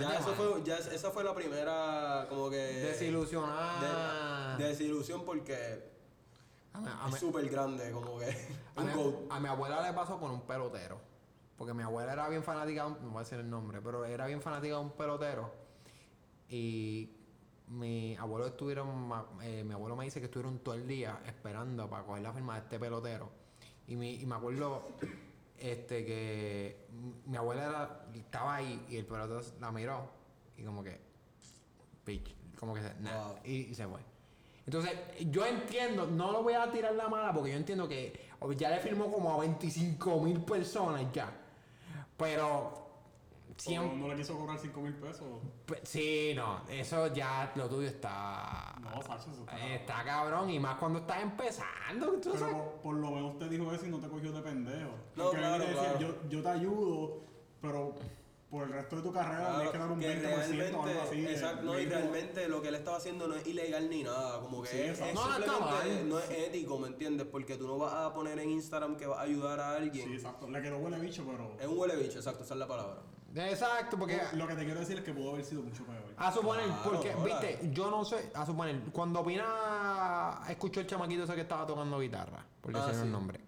[SPEAKER 3] Ya, eso fue, ya esa fue la primera como que...
[SPEAKER 1] Desilusionada.
[SPEAKER 3] de- desilusión porque
[SPEAKER 1] A mi, a
[SPEAKER 3] es súper grande, como que
[SPEAKER 1] a
[SPEAKER 3] un
[SPEAKER 1] mi- a mi abuela le pasó con un pelotero. Porque mi abuela era bien fanática, de un- no voy a decir el nombre, pero era bien fanática de un pelotero. Y mi abuelo estuvieron, eh, mi abuelo me dice que estuvieron todo el día esperando para coger la firma de este pelotero. Y, mi, y me acuerdo este que mi abuela era- estaba ahí y el pelotero la miró y como que pitch, como que se, nah,
[SPEAKER 3] Wow.
[SPEAKER 1] y, y se fue. Entonces, yo entiendo, no lo voy a tirar la mala porque yo entiendo que ya le firmó como a 25 mil personas ya. Pero siempre.
[SPEAKER 2] no le quiso cobrar 5 mil pesos.
[SPEAKER 1] Pe- Sí, no, eso ya lo tuyo está.
[SPEAKER 2] No, Sacho, eso está.
[SPEAKER 1] Está cabrón y más cuando estás empezando. tú
[SPEAKER 2] Pero
[SPEAKER 1] sabes.
[SPEAKER 2] por, por lo menos usted dijo eso y no te cogió de pendejo.
[SPEAKER 3] No,
[SPEAKER 2] Porque él
[SPEAKER 3] claro,
[SPEAKER 2] decía,
[SPEAKER 3] claro.
[SPEAKER 2] yo, yo te ayudo, pero por el resto de tu carrera
[SPEAKER 3] Claro,
[SPEAKER 2] tienes que dar un
[SPEAKER 3] que
[SPEAKER 2] 20% o algo así. de
[SPEAKER 3] exacto, no, y realmente lo que él estaba haciendo no es ilegal ni nada, como que
[SPEAKER 2] Sí,
[SPEAKER 3] es,
[SPEAKER 1] No,
[SPEAKER 3] simplemente- es ético, ¿me entiendes? Porque tú no vas a poner en Instagram que vas a ayudar a alguien.
[SPEAKER 2] Sí, exacto. Le quedó huele bicho, pero.
[SPEAKER 3] Es un huele bicho, exacto, esa es la palabra.
[SPEAKER 1] Exacto, porque.
[SPEAKER 2] Lo que te quiero decir es que pudo haber sido mucho peor.
[SPEAKER 1] A suponer,
[SPEAKER 3] Claro,
[SPEAKER 1] porque,
[SPEAKER 3] hola.
[SPEAKER 1] viste, yo no sé, a suponer, cuando Pina escuchó el chamaquito ese que estaba tocando guitarra, por
[SPEAKER 3] Ah,
[SPEAKER 1] decir
[SPEAKER 3] sí.
[SPEAKER 1] el nombre,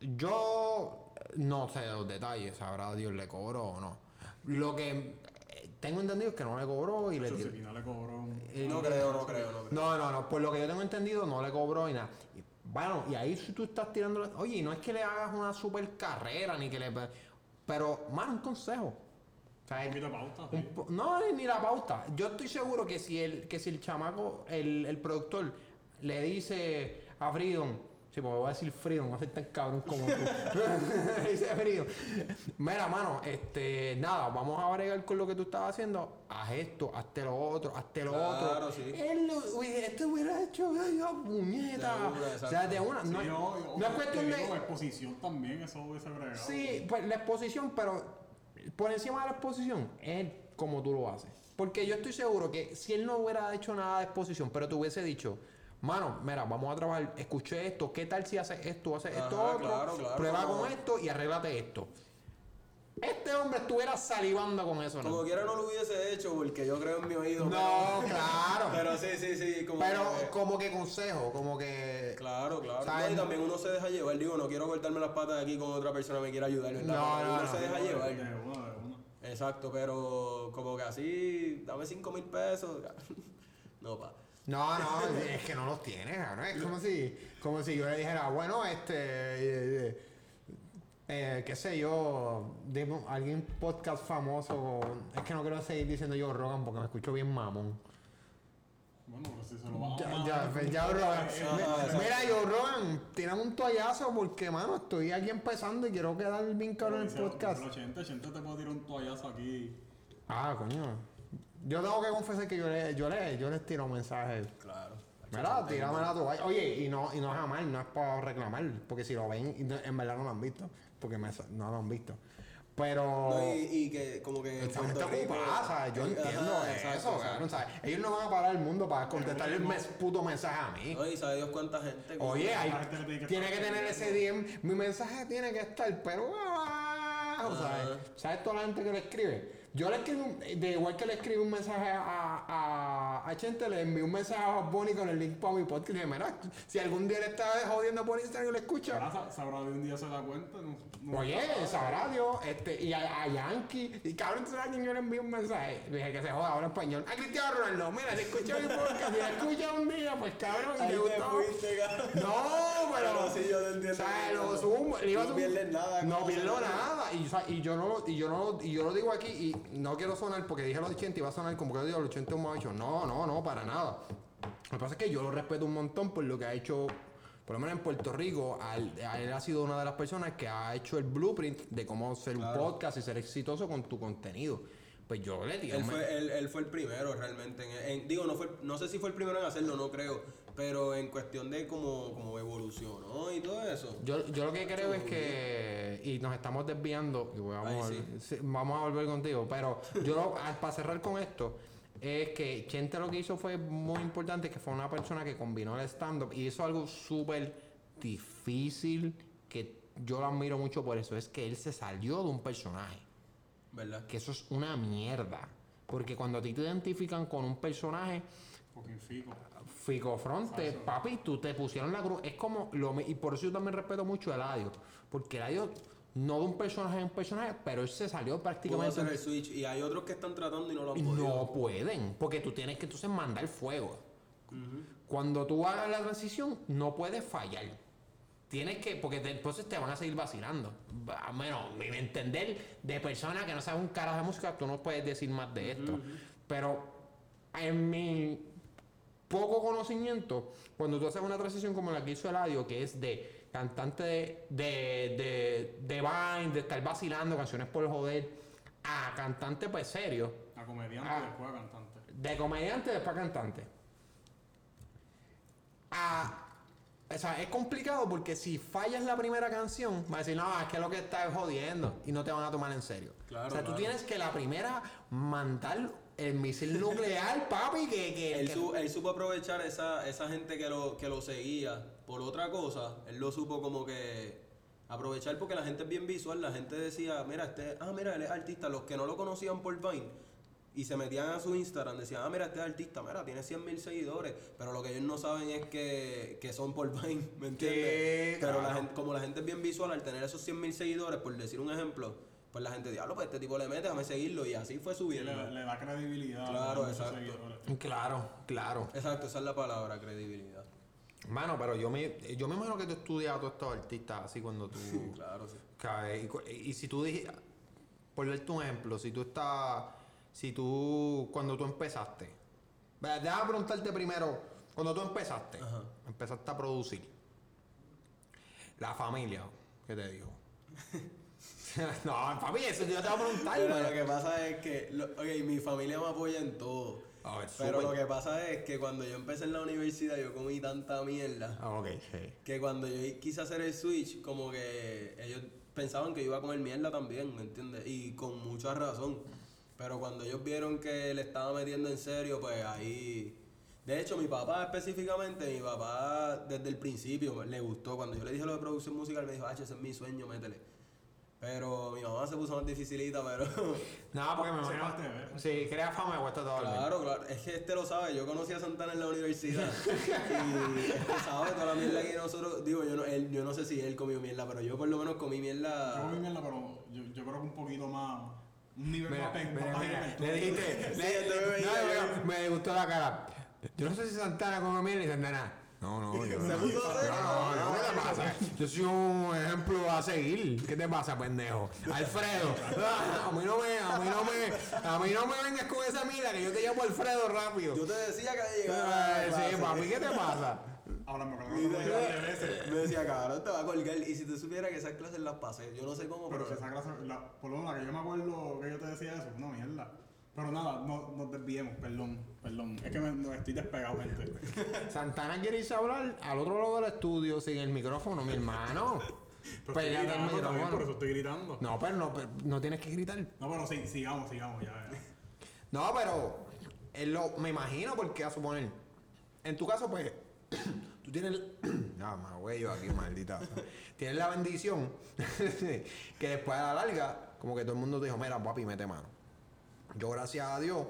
[SPEAKER 1] yo no sé los detalles, sabrá Dios le cobró o no. Lo que eh, tengo entendido es que no le cobró y le tiró.
[SPEAKER 2] no le cobró.
[SPEAKER 1] Eh,
[SPEAKER 3] No creo, no creo, no creo.
[SPEAKER 1] No, no, no. Por lo que yo tengo entendido, no le cobró y nada. Y, Bueno, y ahí si tú estás tirando. Oye, y no es que le hagas una super carrera ni que le. Pero, más un consejo. O sea,
[SPEAKER 2] Un poquito de pauta.
[SPEAKER 1] un no, ni- ni la pauta. Yo estoy seguro que si el, que si el chamaco, el, el productor, le dice a Freedom, sí, porque voy a decir Freedom, no soy tan cabrón como tú. Dice Freedom, mira, mano, este, nada, vamos a bregar con lo que tú estabas haciendo, haz esto, hazte lo otro, hazte lo
[SPEAKER 3] Claro,
[SPEAKER 1] otro.
[SPEAKER 3] sí.
[SPEAKER 1] Él, lo- uy, esto hubiera hecho, ay, ay, puñeta.
[SPEAKER 3] De una,
[SPEAKER 1] o sea, de una.
[SPEAKER 2] Sí,
[SPEAKER 1] No,
[SPEAKER 2] no,
[SPEAKER 1] no, es cuestión de.
[SPEAKER 2] exposición también, eso hubiese bregado.
[SPEAKER 1] Sí, pues la exposición, pero por encima de la exposición es como tú lo haces. Porque yo estoy seguro que si él no hubiera hecho nada de exposición, pero te hubiese dicho, mano, mira, vamos a trabajar, escuché esto, ¿qué tal si haces esto, haces esto,
[SPEAKER 3] Ajá,
[SPEAKER 1] otro?
[SPEAKER 3] claro, claro,
[SPEAKER 1] prueba
[SPEAKER 3] como-
[SPEAKER 1] con esto y arréglate esto. Este hombre estuviera salivando con eso,
[SPEAKER 3] Como
[SPEAKER 1] ¿no?
[SPEAKER 3] quiera no lo hubiese hecho porque yo creo en mi oído.
[SPEAKER 1] No,
[SPEAKER 3] pero-
[SPEAKER 1] claro.
[SPEAKER 3] Pero sí, sí, sí. Como
[SPEAKER 1] Pero
[SPEAKER 3] que-
[SPEAKER 1] como que consejo, como que...
[SPEAKER 3] Claro, claro.
[SPEAKER 1] ¿Sabes?
[SPEAKER 3] No, y también uno se deja llevar. Digo, no quiero cortarme las patas aquí con otra persona que me quiera ayudar, ¿verdad?
[SPEAKER 1] No, no,
[SPEAKER 3] uno
[SPEAKER 1] no.
[SPEAKER 3] se deja
[SPEAKER 2] De
[SPEAKER 3] llevar.
[SPEAKER 2] de.
[SPEAKER 3] Exacto, pero como que así, dame 5 mil pesos. No, pa.
[SPEAKER 1] No, no, es que no los tiene, cabrón. Es como si, como si yo le dijera, bueno, este, eh, eh, eh, qué sé yo, dime alguien podcast famoso, es que no quiero seguir diciendo yo Rogan porque me escucho bien mamón.
[SPEAKER 2] Bueno, pues si se lo va a
[SPEAKER 1] Ya, ya, ya, Rogan. Mira, yo Rogan, tírame un toallazo porque, mano, estoy aquí empezando y quiero quedar bien cabrón en el podcast.
[SPEAKER 2] "Pero, Chente, Chente te puedo tirar un toallazo aquí.
[SPEAKER 1] Ah, coño. Yo tengo que confesar que yo le, yo le, yo les tiro mensajes.
[SPEAKER 3] Claro.
[SPEAKER 1] Mira, tírame la toalla. Oye, y no, y no jamás, no es para reclamar, porque si lo ven, en verdad no lo han visto, porque me- no lo han visto. Pero
[SPEAKER 3] No, y, y que como que
[SPEAKER 1] esa gente ocupada, ¿sabes? Yo
[SPEAKER 3] Ajá,
[SPEAKER 1] entiendo
[SPEAKER 3] exacto,
[SPEAKER 1] eso,
[SPEAKER 3] exacto.
[SPEAKER 1] cabrón, ¿sabes? Ellos no van a parar el mundo para contestar el mes- puto mensaje a mí.
[SPEAKER 3] No, y sabe Dios cuánta gente.
[SPEAKER 1] Oye, hay-
[SPEAKER 2] gente tiene que
[SPEAKER 1] tiene que
[SPEAKER 2] estar
[SPEAKER 1] tener ese DM. Mi mensaje tiene que estar, pero. ah,
[SPEAKER 3] Ajá.
[SPEAKER 1] ¿sabes? ¿Sabes toda la gente que le escribe? Yo le escribo, un- de igual que le escribí un mensaje a, a, a Chente, le envié un mensaje a Bonnie con el link para mi podcast. Y dije, mira, si algún día le está jodiendo por Instagram y lo escucha,
[SPEAKER 2] Ahora sa- sabrá de un día se da cuenta. No, no-
[SPEAKER 1] Oye, sabrá Dios, este, y a, a Yankee, y cabrón, ¿tú sabes a quién yo le envié un mensaje? Le dije que se joda, ahora español. A Cristiano Ronaldo, mira, si escucha mi podcast, si la escucha un día, pues cabrón, y te gustó.
[SPEAKER 3] fuiste, cabrón.
[SPEAKER 1] No, pero.
[SPEAKER 3] Pero sí, yo te entiendo.
[SPEAKER 1] O sea, lo
[SPEAKER 3] No,
[SPEAKER 1] sumo, le
[SPEAKER 3] no pierdes nada,
[SPEAKER 1] No pierdo nada. Y, o sea, y yo no lo, y yo no lo- y yo lo digo aquí, y no quiero sonar porque dije los 80 y va a sonar como que yo digo los 80 es un macho. No, no, no, para nada. Lo que pasa es que yo lo respeto un montón por lo que ha hecho, por lo menos en Puerto Rico, al- a él ha sido una de las personas que ha hecho el blueprint de cómo ser un
[SPEAKER 3] Claro.
[SPEAKER 1] podcast y ser exitoso con tu contenido. Pues yo le digo,
[SPEAKER 3] Él fue, él, él fue el primero realmente. En- en- digo, no fue, no sé si fue el primero en hacerlo, no creo. Pero en cuestión de cómo, cómo evolucionó y todo eso.
[SPEAKER 1] Yo, yo lo que creo es que, y nos estamos desviando, y vamos,
[SPEAKER 3] Ay,
[SPEAKER 1] a,
[SPEAKER 3] sí.
[SPEAKER 1] vamos a volver contigo, pero yo lo- a- para cerrar con esto, es que Chente lo que hizo fue muy importante, que fue una persona que combinó el stand-up y hizo algo súper difícil, que yo lo admiro mucho por eso, es que él se salió de un personaje,
[SPEAKER 3] ¿Verdad?
[SPEAKER 1] que eso es una mierda, porque cuando a ti te identifican con un personaje,
[SPEAKER 2] Fucking fico.
[SPEAKER 1] Fico Fronte,
[SPEAKER 2] Exacto.
[SPEAKER 1] papi, tú te pusieron la cruz. Es como lo y por eso yo también respeto mucho a Eladio. Porque Eladio, no de un personaje en un personaje, pero él se salió prácticamente.
[SPEAKER 3] hacer el switch. Y hay otros que están tratando y no lo han
[SPEAKER 1] y
[SPEAKER 3] podido.
[SPEAKER 1] no pueden. Porque tú tienes que entonces mandar fuego. Cuando tú hagas la transición, no puedes fallar. Tienes que, porque te- entonces te van a seguir vacilando. A menos, mi entender, de personas que no saben un carajo de música, tú no puedes decir más de esto. Pero en mi poco conocimiento, cuando tú haces una transición como la que hizo Eladio, que es de cantante de, de, de, de Vine, de estar vacilando canciones por joder, a cantante pues serio,
[SPEAKER 2] A comediante
[SPEAKER 1] Ah.
[SPEAKER 2] después a cantante.
[SPEAKER 1] de comediante después a cantante. A- o sea, es complicado porque si fallas la primera canción, va a decir, no, es que lo que está es jodiendo y no te van a tomar en serio.
[SPEAKER 3] Claro,
[SPEAKER 1] o sea, tú tienes que la primera mandar el misil nuclear, papi, que... que,
[SPEAKER 3] Él,
[SPEAKER 1] que-
[SPEAKER 3] su- él supo aprovechar esa, esa gente que lo, que lo seguía por otra cosa. Él lo supo como que aprovechar porque la gente es bien visual. La gente decía, mira, este, ah, mira, él es artista. Los que no lo conocían por Vine y se metían a su Instagram, decían, ah, mira, este es artista, mira, tiene 100 mil seguidores. Pero lo que ellos no saben es que, que son por Vine, ¿me entiendes? Pero la gente, como la gente es bien visual, al tener esos 100 mil seguidores, por decir un ejemplo, pues la gente, diablo, pues este tipo le mete, déjame seguirlo. Y así fue subiendo.
[SPEAKER 2] le, le da credibilidad.
[SPEAKER 3] Claro, exacto.
[SPEAKER 2] seguidores.
[SPEAKER 1] Claro, claro.
[SPEAKER 3] Exacto, esa es la palabra, credibilidad.
[SPEAKER 1] Mano, pero yo me, yo me imagino que tú estudias a todos estos artistas así cuando tú...
[SPEAKER 3] Claro, sí.
[SPEAKER 1] caes. Y, si tú dijiste, por darte un ejemplo, si tú estás, si tú, cuando tú empezaste, Ve, déjame preguntarte primero, cuando tú empezaste,
[SPEAKER 3] Ajá.
[SPEAKER 1] empezaste a producir, la familia, ¿qué te dijo? no, papi, eso yo te voy a preguntar,
[SPEAKER 3] Pero lo que pasa es que, lo- ok, mi familia me apoya en todo.
[SPEAKER 1] A ver,
[SPEAKER 3] Pero lo que pasa es que cuando yo empecé en la universidad yo comí tanta mierda
[SPEAKER 1] Ah, ok, sí.
[SPEAKER 3] que cuando yo quise hacer el switch, como que ellos pensaban que yo iba a comer mierda también, ¿me entiendes? Y con mucha razón. Pero cuando ellos vieron que le estaba metiendo en serio, pues ahí... De hecho, mi papá específicamente, mi papá desde el principio le gustó. Cuando yo le dije lo de producción musical, me dijo, ah, ese es mi sueño, métele. Pero mi mamá se puso más dificilita, pero...
[SPEAKER 1] No, porque me imagino.
[SPEAKER 2] parte de ver.
[SPEAKER 1] Sí, crea fama me cuesta todo
[SPEAKER 3] Claro, claro. Es que este lo sabe. Yo conocí a Santana en la universidad. y este sabe toda la mierda que nosotros. Digo, yo no, él, yo no sé si él comió mierda, pero yo por lo menos comí mierda.
[SPEAKER 2] Yo comí mierda, pero yo, yo creo que un poquito más. Un nivel
[SPEAKER 1] Mira,
[SPEAKER 2] más
[SPEAKER 1] mira,
[SPEAKER 2] más
[SPEAKER 1] le dijiste, le-
[SPEAKER 3] me
[SPEAKER 1] no, me, me gustó la cara. Yo no sé si Santana come miel y Santana. No, no, yo
[SPEAKER 3] Se
[SPEAKER 1] no.
[SPEAKER 3] puso
[SPEAKER 1] No, no, no, ¿qué te pasa? Yo soy un ejemplo a seguir. ¿Qué te pasa, pendejo? Alfredo. Ah, A mí no me, a mí no me, a mí no me vengas con esa mierda que yo te llamo Alfredo rápido.
[SPEAKER 3] Yo te decía que llegaba.
[SPEAKER 1] Sí, papi, ¿qué te pasa?
[SPEAKER 2] Ahora me acuerdo me lo de veces.
[SPEAKER 3] Me decía, cabrón, te va a colgar. Y si te supiera que esas clases las pasé, yo no sé cómo,
[SPEAKER 2] Pero
[SPEAKER 3] pero.
[SPEAKER 2] si esa clase, la, por lo menos la que yo me acuerdo que yo te decía eso, no mierda. Pero nada, no nos desviemos, perdón, perdón. Es que me, no, estoy despegado, gente.
[SPEAKER 1] Santana quiere irse a hablar al otro lado del estudio sin el micrófono, mi hermano.
[SPEAKER 2] Pero
[SPEAKER 1] Pégate
[SPEAKER 2] estoy
[SPEAKER 1] el
[SPEAKER 2] gritando también,
[SPEAKER 1] micrófono.
[SPEAKER 2] por eso estoy gritando.
[SPEAKER 1] No, pero no, pero no tienes que gritar.
[SPEAKER 2] No, pero sí, sigamos, sigamos, ya, ya.
[SPEAKER 1] No, pero él lo, me imagino porque a suponer. En tu caso, pues, tú tienes. Ya, más güey, yo aquí, maldita. tienes la bendición que después a la larga, como que todo el mundo te dijo, mira, papi, mete mano. Yo gracias a Dios,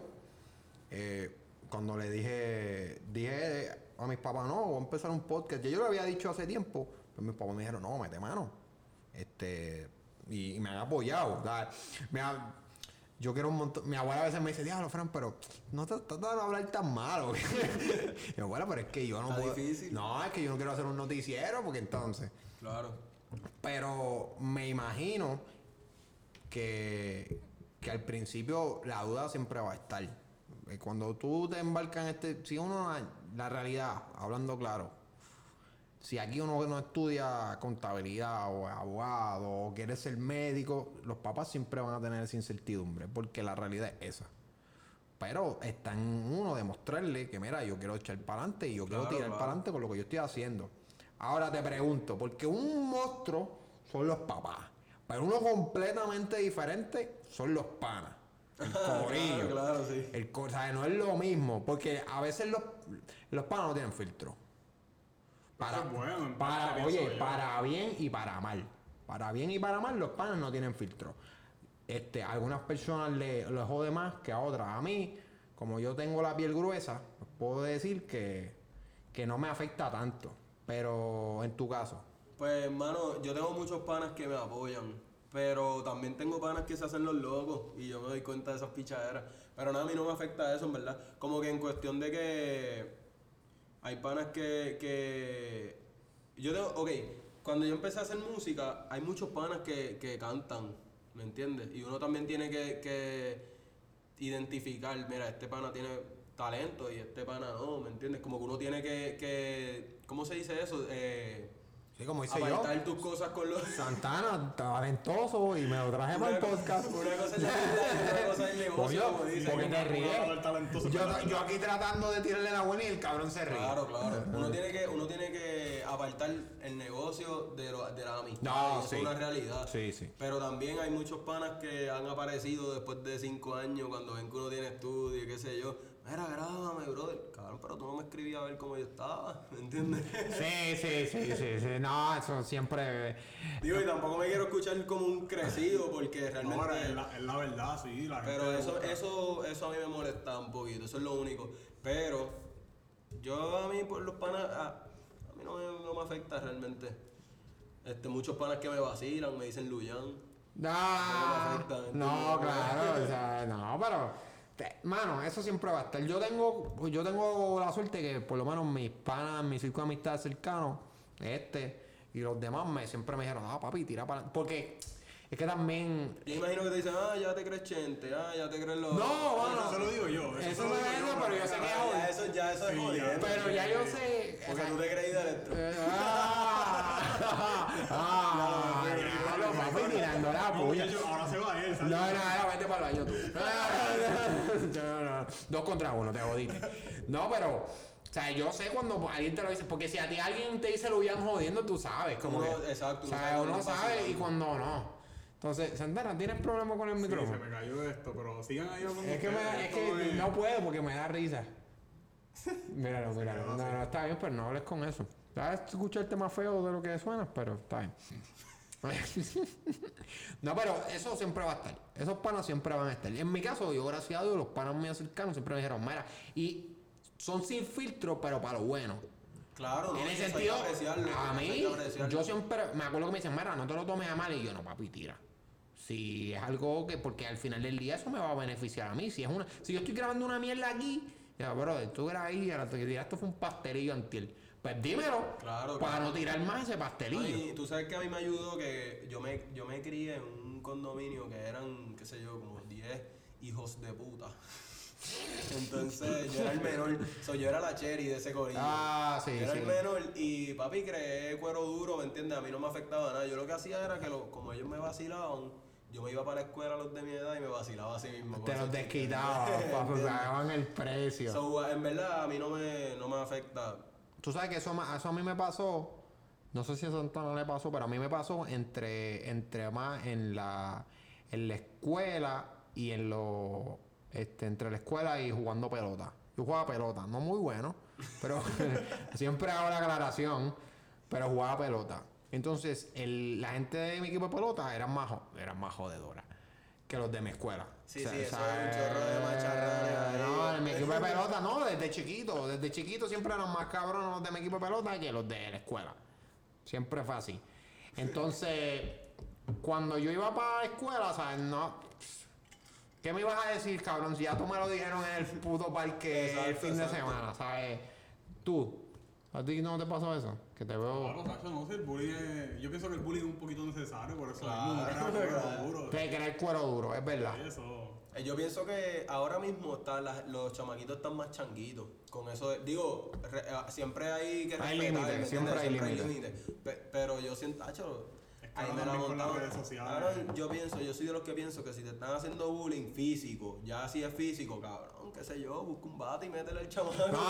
[SPEAKER 1] eh, cuando le dije, dije a mis papás, no, voy a empezar un podcast. Ya yo lo había dicho hace tiempo, pero mis papás me dijeron, no, mete mano. Este, y, y me han apoyado. me ha- yo quiero un montón. Mi abuela a veces me dice, diablo, Fran, pero no te de hablar tan malo. y mi abuela, pero es que yo no
[SPEAKER 3] Está
[SPEAKER 1] puedo.
[SPEAKER 3] difícil.
[SPEAKER 1] No, es que yo no quiero hacer un noticiero, porque entonces.
[SPEAKER 3] Claro.
[SPEAKER 1] Pero me imagino que, que al principio la duda siempre va a estar. Eh, Cuando tú te embarcas en este. Si uno. La realidad, hablando claro. Si aquí uno no estudia contabilidad o es abogado o quiere ser médico, los papás siempre van a tener esa incertidumbre, porque la realidad es esa. Pero está en uno demostrarle que, mira, yo quiero echar para adelante y yo quiero tirar
[SPEAKER 3] claro.
[SPEAKER 1] para adelante con lo que yo estoy haciendo. Ahora te pregunto, porque un monstruo son los papás, pero uno completamente diferente son los panas. El corillo.
[SPEAKER 3] Claro, claro, sí.
[SPEAKER 1] El o sea, no es lo mismo, porque a veces los, los panas no tienen filtro. Para,
[SPEAKER 2] Eso es bueno, en
[SPEAKER 1] para-
[SPEAKER 2] parte,
[SPEAKER 1] oye, para bien y para mal. Para bien y para mal, los panas no tienen filtro. Este, a algunas personas le, les jode más que a otras. A mí, como yo tengo la piel gruesa, puedo decir que, que no me afecta tanto. Pero en tu caso,
[SPEAKER 3] Pues, hermano, yo tengo muchos panas que me apoyan. Pero también tengo panas que se hacen los locos. Y yo me doy cuenta de esas pichaderas. Pero nada, a mí no me afecta eso, en verdad. Como que en cuestión de que. Hay panas que. que yo tengo. Ok, cuando yo empecé a hacer música, hay muchos panas que, que cantan. ¿Me entiendes? Y uno también tiene que, que identificar. Mira, este pana tiene talento y este pana no. ¿Me entiendes? Como que uno tiene que. que ¿Cómo se dice eso? Eh,
[SPEAKER 1] sí, como dice yo,
[SPEAKER 3] apartar tus cosas con los.
[SPEAKER 1] Santana, talentoso y me lo traje para el podcast.
[SPEAKER 3] Una cosa es la y otra cosa es el negocio, como dicen.
[SPEAKER 1] porque te ríes. Yo, yo aquí tratando de tirarle la buena y el cabrón se ríe.
[SPEAKER 3] Claro, claro. Uno tiene que, uno tiene que apartar el negocio de, lo, de la amistad.
[SPEAKER 1] No,
[SPEAKER 3] y
[SPEAKER 1] sí.
[SPEAKER 3] es una realidad.
[SPEAKER 1] Sí, sí.
[SPEAKER 3] Pero también hay muchos panas que han aparecido después de cinco años cuando ven que uno tiene estudio y qué sé yo. Mira, grábame, brother. Cabrón, pero tú no me escribías a ver cómo yo estaba, ¿me entiendes?
[SPEAKER 1] Sí, sí, sí, sí, sí. No, eso siempre.
[SPEAKER 3] Digo, y tampoco me quiero escuchar como un crecido porque realmente...
[SPEAKER 2] No, es la, es la verdad, sí. La
[SPEAKER 3] Pero
[SPEAKER 2] gente
[SPEAKER 3] eso, eso, eso a mí me molesta un poquito, eso es lo único. Pero yo a mí por los panas, a, a mí no me, no me afecta realmente. Este, muchos panas que me vacilan, me dicen Luyan.
[SPEAKER 1] No,
[SPEAKER 3] afecta,
[SPEAKER 1] no,
[SPEAKER 3] ¿entiendes?
[SPEAKER 1] claro, o sea, no, pero. Te- Mano, eso siempre va a estar. Yo tengo, yo tengo la suerte que por lo menos mis panas, mi círculo de amistad cercano, este y los demás me siempre me dijeron, ah, papi, tira para Porque es que también.
[SPEAKER 3] Yo imagino que te dicen, ah, ya te crees chente, ah, ya te crees lo.
[SPEAKER 1] No, bueno,
[SPEAKER 2] Eso lo digo yo.
[SPEAKER 1] Eso
[SPEAKER 2] lo
[SPEAKER 1] me
[SPEAKER 2] digo yo,
[SPEAKER 1] pero yo sé que
[SPEAKER 3] Ah,
[SPEAKER 1] es
[SPEAKER 3] eso, ya eso es
[SPEAKER 2] Sí,
[SPEAKER 3] jodiendo.
[SPEAKER 1] Pero ya yo sé. o
[SPEAKER 3] Porque
[SPEAKER 1] sea,
[SPEAKER 3] tú te creí de electro.
[SPEAKER 1] eh, Ah, ah, diablo, papi, tirando la puya.
[SPEAKER 2] ahora se va él,
[SPEAKER 1] No,
[SPEAKER 2] ¿sabes?
[SPEAKER 1] no, no, vete para el baño tú. Dos contra uno, te jodiste. No, pero, o sea, yo sé cuando alguien te lo dice, porque si a ti alguien te dice lo bien jodiendo, tú sabes. Como
[SPEAKER 3] Uno-
[SPEAKER 1] que,
[SPEAKER 3] exacto,
[SPEAKER 1] O sea, uno sabe y cuando no. Entonces, Santana, ¿tienes problema con el
[SPEAKER 2] Sí,
[SPEAKER 1] micrófono?
[SPEAKER 2] se me cayó esto, pero sigan ahí con
[SPEAKER 1] Es que, me,
[SPEAKER 2] ustedes,
[SPEAKER 1] es que
[SPEAKER 2] es-
[SPEAKER 1] no puedo porque me da risa. Míralo, míralo. No, no, está bien, pero no hables con eso. Ya escucharte más feo de lo que suena, pero está bien. no, pero eso siempre va a estar. Esos panas siempre van a estar. En mi caso, yo, gracias a Dios, los panas míos cercanos siempre me dijeron, mira, y son sin filtro, pero para lo bueno.
[SPEAKER 3] Claro,
[SPEAKER 1] en el sentido, a mí, yo siempre me acuerdo que me dicen, mira, no te lo tomes a mal. Y yo, no, papi, tira. Si es algo que, porque al final del día eso me va a beneficiar a mí. Si es una, si yo estoy grabando una mierda aquí, ya, brother, tú grabas ahí, ahora te tiraste fue un pastelillo antiel. Pues dímelo.
[SPEAKER 3] Claro,
[SPEAKER 1] Para
[SPEAKER 3] claro.
[SPEAKER 1] no tirar más ese pastelillo.
[SPEAKER 3] Ay, tú sabes que a mí me ayudó que yo me, yo me crié en un condominio que eran, qué sé yo, como 10 hijos de puta. Entonces yo era el menor, so, yo era la cherry de ese corillo.
[SPEAKER 1] Ah, sí,
[SPEAKER 3] Yo era
[SPEAKER 1] sí.
[SPEAKER 3] el menor y papi creé cuero duro, ¿me entiendes? A mí no me afectaba nada. Yo lo que hacía era que lo- como ellos me vacilaban, yo me iba para la escuela a los de mi edad y me vacilaba así mismo.
[SPEAKER 1] Te los desquitaba, pagaban el precio.
[SPEAKER 3] So, en verdad a mí no me, no me afecta.
[SPEAKER 1] Tú sabes que eso, eso a mí me pasó. No sé si a Santana le pasó, pero a mí me pasó entre, entre más en la, en la escuela y en lo. Este, entre la escuela y jugando pelota. Yo jugaba pelota, no muy bueno, pero siempre hago la aclaración, pero jugaba pelota. Entonces, el- la gente de mi equipo de pelota eran más, eran más jodedora que los de mi escuela.
[SPEAKER 3] Sí,
[SPEAKER 1] O sea,
[SPEAKER 3] sí, eso es un chorro de macharranes ahí.
[SPEAKER 1] No, en mi equipo de pelota, no, desde chiquito. Desde chiquito siempre eran más cabrones los de mi equipo de pelota que los de la escuela. Siempre fue así. Entonces, cuando yo iba para la escuela, ¿sabes? No. ¿Qué me ibas a decir, cabrón? Si ya tú me lo dijeron en el puto parque el
[SPEAKER 3] Exacto,
[SPEAKER 1] fin de
[SPEAKER 3] exacto.
[SPEAKER 1] semana, ¿sabes? Tú, ¿a ti no te pasó eso? Que te veo.
[SPEAKER 2] Claro, Sacho, no sé, el bullying es- Yo pienso que el bullying es un poquito necesario, por eso
[SPEAKER 3] Claro,
[SPEAKER 2] fuego duro.
[SPEAKER 1] Te crees cuero duro, es verdad.
[SPEAKER 2] Eso.
[SPEAKER 3] Eh, Yo pienso que ahora mismo están las- los chamaquitos están más changuitos. Con eso, de- digo, re- eh, siempre hay que
[SPEAKER 1] Hay
[SPEAKER 3] respetar,
[SPEAKER 1] límites, siempre hay límites.
[SPEAKER 3] Pe- pero yo siento, tacho,
[SPEAKER 2] Es que
[SPEAKER 3] ahí me la. Ahora yo pienso, yo soy de los que pienso que si te están haciendo bullying físico, ya si es físico, cabrón, qué sé yo, busca un bate y métele el chamaco.
[SPEAKER 1] No, no, no,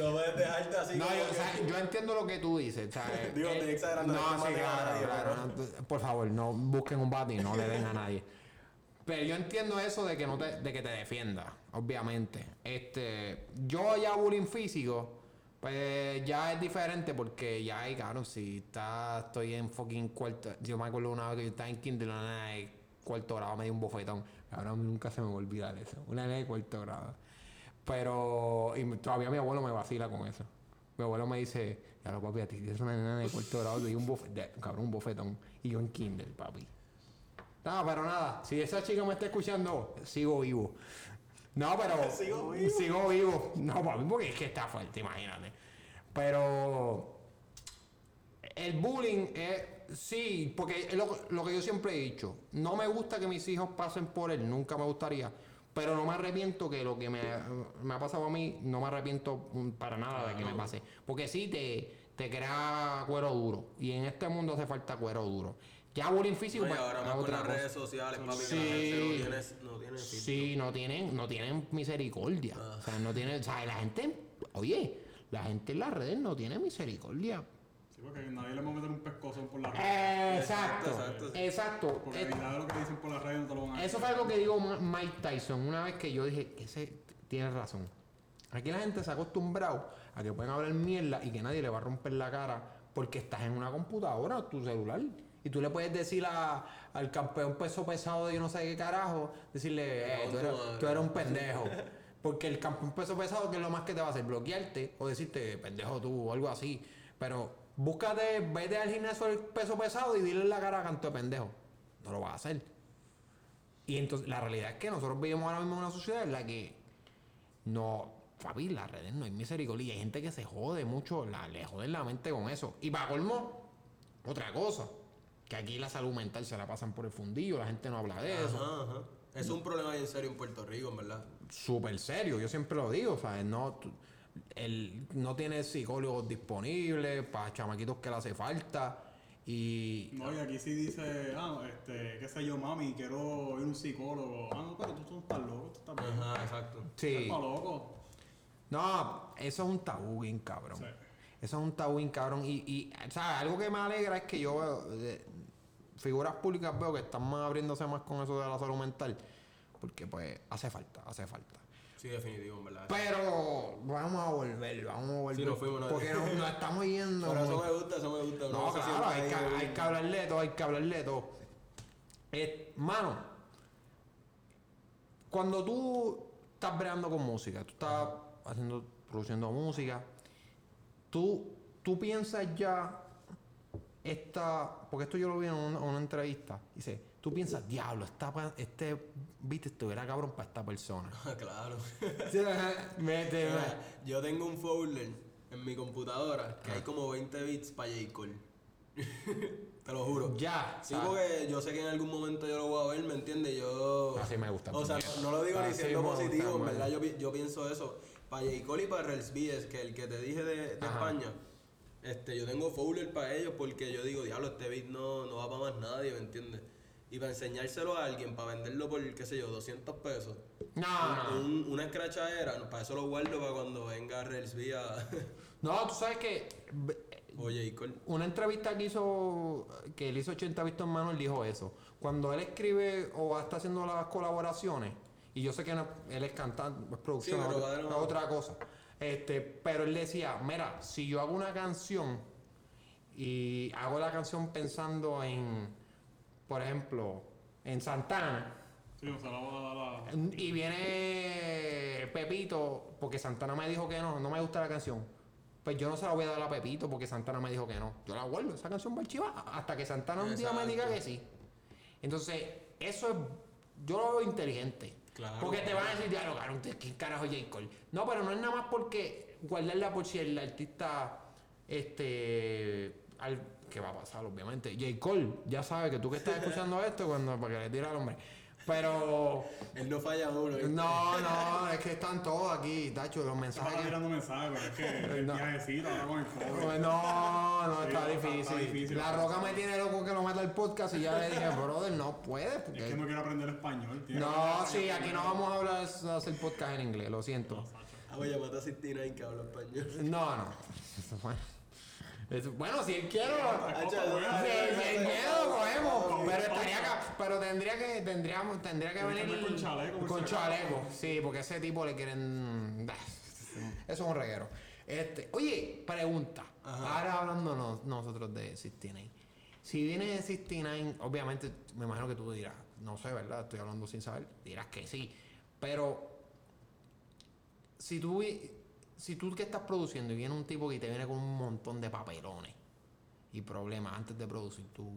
[SPEAKER 1] no, no,
[SPEAKER 3] puedes dejarte así
[SPEAKER 1] No, yo,
[SPEAKER 3] que-
[SPEAKER 1] o sea, yo entiendo lo que tú dices. ¿sabes?
[SPEAKER 3] Digo,
[SPEAKER 1] Eh,
[SPEAKER 3] estoy exagerando,
[SPEAKER 1] No, sí, claro, claro, por favor, no busquen un bate y no le den a nadie. Pero yo entiendo eso de que no te, de que te defienda, obviamente. Este, yo ya bullying físico, pues ya es diferente porque ya hay, cabrón, si está, estoy en fucking cuarto. Yo me acuerdo una vez que yo estaba en Kindle, de cuarto grado me dio un bofetón. Cabrón, nunca se me va a olvidar eso. Una nena de cuarto grado. Pero y todavía mi abuelo me vacila con eso. Mi abuelo me dice, ya lo papi, a ti es una nena de cuarto grado, te di un bofetón, cabrón, un bofetón. Y yo en Kindle, papi. No, pero nada, si esa chica me está escuchando, sigo vivo. No, pero.
[SPEAKER 3] Sigo vivo.
[SPEAKER 1] Sigo vivo. No, papi, porque es que está fuerte, imagínate. Pero. El bullying es. Sí, porque es lo, lo que yo siempre he dicho. No me gusta que mis hijos pasen por él, nunca me gustaría. Pero no me arrepiento que lo que me, me ha pasado a mí, no me arrepiento para nada de que me pase. Porque sí, te, te crea cuero duro. Y en este mundo hace falta cuero duro. Ya bullying físico,
[SPEAKER 3] No, y
[SPEAKER 1] pues,
[SPEAKER 3] ahora más con las
[SPEAKER 1] cosa.
[SPEAKER 3] redes sociales, papi,
[SPEAKER 1] Sí.
[SPEAKER 3] que la gente no tiene, no tiene filtro.
[SPEAKER 1] Sí, no tienen, no tienen misericordia.
[SPEAKER 3] Ah.
[SPEAKER 1] O sea, no tienen, o sea, la gente, oye, la gente en las redes no tiene misericordia.
[SPEAKER 2] Porque nadie le va a meter un pescozón por la.
[SPEAKER 1] Eh, Exacto,
[SPEAKER 3] Exacto.
[SPEAKER 2] Porque
[SPEAKER 1] Eh,
[SPEAKER 2] nada de lo que dicen por la red no te lo van a decir.
[SPEAKER 1] Eso fue algo que dijo Mike Tyson una vez que yo dije, ese tiene razón. Aquí la gente se ha acostumbrado a que pueden hablar mierda y que nadie le va a romper la cara porque estás en una computadora o tu celular. Y tú le puedes decir a- al campeón peso pesado de yo no sé qué carajo, decirle, eh, tú, eres, tú eres un pendejo. Porque el campeón peso pesado, que es lo más que te va a hacer? Bloquearte o decirte, pendejo tú, o algo así. Pero búscate, vete al gimnasio del peso pesado y dile en la cara a canto de pendejo. No lo vas a hacer. Y entonces la realidad es que nosotros vivimos ahora mismo en una sociedad en la que no, papi, las redes no hay misericordia. Hay gente que se jode mucho, la, le joden la mente con eso. Y para colmo, otra cosa, que aquí la salud mental se la pasan por el fundillo, la gente no habla de eso.
[SPEAKER 3] Ajá. Es un problema bien serio en Puerto Rico, en verdad.
[SPEAKER 1] Súper serio, yo siempre lo digo, ¿sabes? No, el, no tiene psicólogos disponibles para chamaquitos que le hace falta. Y
[SPEAKER 2] No, y aquí sí dice, ah, este, qué sé yo, mami, quiero ir a un psicólogo. Ah, no, pero tú, tú estás loco, tú estás bien.
[SPEAKER 3] Ajá, exacto.
[SPEAKER 1] sí.
[SPEAKER 2] Estás loco.
[SPEAKER 1] No, eso es un tabú bien cabrón.
[SPEAKER 2] Sí.
[SPEAKER 1] Eso es un tabú bien cabrón. Y, y ¿sabes? Algo que me alegra es que yo veo, eh, figuras públicas veo que están más abriéndose más con eso de la salud mental. Porque pues hace falta, hace falta.
[SPEAKER 3] Sí, definitivo, en verdad.
[SPEAKER 1] Pero vamos a volver, vamos a volver.
[SPEAKER 3] Sí, nos fuimos, ¿no?
[SPEAKER 1] porque nos, nos estamos yendo.
[SPEAKER 3] Pero eso me gusta, eso me gusta.
[SPEAKER 1] no,
[SPEAKER 3] se
[SPEAKER 1] claro, hay que, hay que hablarle de todo, hay que hablarle de todo. Eh, mano, cuando tú estás breando con música, tú estás haciendo, produciendo música, tú, tú piensas ya esta, porque esto yo lo vi en una, una entrevista, dice, tú piensas, diablo, esta, pa- este beat estuviera cabrón para esta persona.
[SPEAKER 3] claro.
[SPEAKER 1] Sí, ajá, mete,
[SPEAKER 3] yo tengo un folder en mi computadora que hay
[SPEAKER 1] Ah.
[SPEAKER 3] como 20 bits para J. Cole. Te lo juro.
[SPEAKER 1] ya.
[SPEAKER 3] Sí,
[SPEAKER 1] ¿sabes?
[SPEAKER 3] porque yo sé que en algún momento yo lo voy a ver, ¿me entiendes? Yo...
[SPEAKER 1] Así me gusta
[SPEAKER 3] O sea, no, no lo digo ni
[SPEAKER 1] Así
[SPEAKER 3] siendo
[SPEAKER 1] me gusta,
[SPEAKER 3] positivo, en verdad yo, yo pienso eso. Para J. Cole y para Rels es que el que te dije de. España, este, yo tengo folder para ellos porque yo digo, diablo, este beat no, no va para más nadie, ¿me entiendes? Y para enseñárselo a alguien, para venderlo por, qué sé yo, 200 pesos.
[SPEAKER 1] No, no.
[SPEAKER 3] Un- una escrachadera, para eso lo guardo para cuando venga Rels a...
[SPEAKER 1] No, tú sabes que
[SPEAKER 3] o J. Cole.
[SPEAKER 1] una entrevista que hizo, que él hizo 80 vistos en mano, él dijo eso. Cuando él escribe o está haciendo las colaboraciones, y yo sé que no- él es cantante, es producción,
[SPEAKER 3] Sí,
[SPEAKER 1] otra, otra cosa. Este, pero él decía, mira, si yo hago una canción y hago la canción pensando en, por ejemplo, en Santana,
[SPEAKER 2] Sí, o sea, la, la, la-
[SPEAKER 1] Y viene Pepito, porque Santana me dijo que no, no me gusta la canción. Pues yo no se la voy a dar a Pepito porque Santana me dijo que no. Yo la guardo, esa canción va archivada hasta que Santana un día me diga que sí. Entonces, eso es, yo lo veo inteligente.
[SPEAKER 3] Claro,
[SPEAKER 1] porque te van a decir, diablo, cabrón, ¿quién carajo J. Cole? No, pero no es nada más porque guardarla por si el artista, este, al, ¿qué va a pasar? Obviamente. J. Cole, ya sabe que tú que estás escuchando esto, cuando, para que le tire al hombre. Pero,
[SPEAKER 3] Él no falla uno. ¿viste?
[SPEAKER 1] no, no, es que están todos aquí, Tacho, los mensajes.
[SPEAKER 2] Estaba
[SPEAKER 1] que-
[SPEAKER 2] tirando mensajes, pero es que el
[SPEAKER 1] No.
[SPEAKER 2] viajecito ahora con el COVID.
[SPEAKER 1] No, no,
[SPEAKER 2] Sí,
[SPEAKER 1] está difícil. La roca me tiene loco que lo meta el podcast y ya le dije, brother, no puede.
[SPEAKER 2] Es que no quiero aprender español, tío.
[SPEAKER 1] No, sí, aquí no vamos a hablar de hacer podcast en inglés, lo siento.
[SPEAKER 3] Ah, voy a matar a 69 que habla español.
[SPEAKER 1] No, no. Bueno, bueno si él Sí, sí, el miedo lo cogemos, pero estaría acá, pero tendría que, tendríamos, tendría que venir
[SPEAKER 2] con chaleco,
[SPEAKER 1] con
[SPEAKER 2] si
[SPEAKER 1] chaleco, sí, porque ese tipo le quieren, eso es un reguero. Este, oye, pregunta, ahora hablando no- nosotros de 69, si viene de 69, obviamente me imagino que tú dirás, no sé, ¿verdad? Estoy hablando sin saber, dirás que sí, pero si tú, si tú que estás produciendo y viene un tipo que te viene con un montón de papelones y problemas antes de producir tú.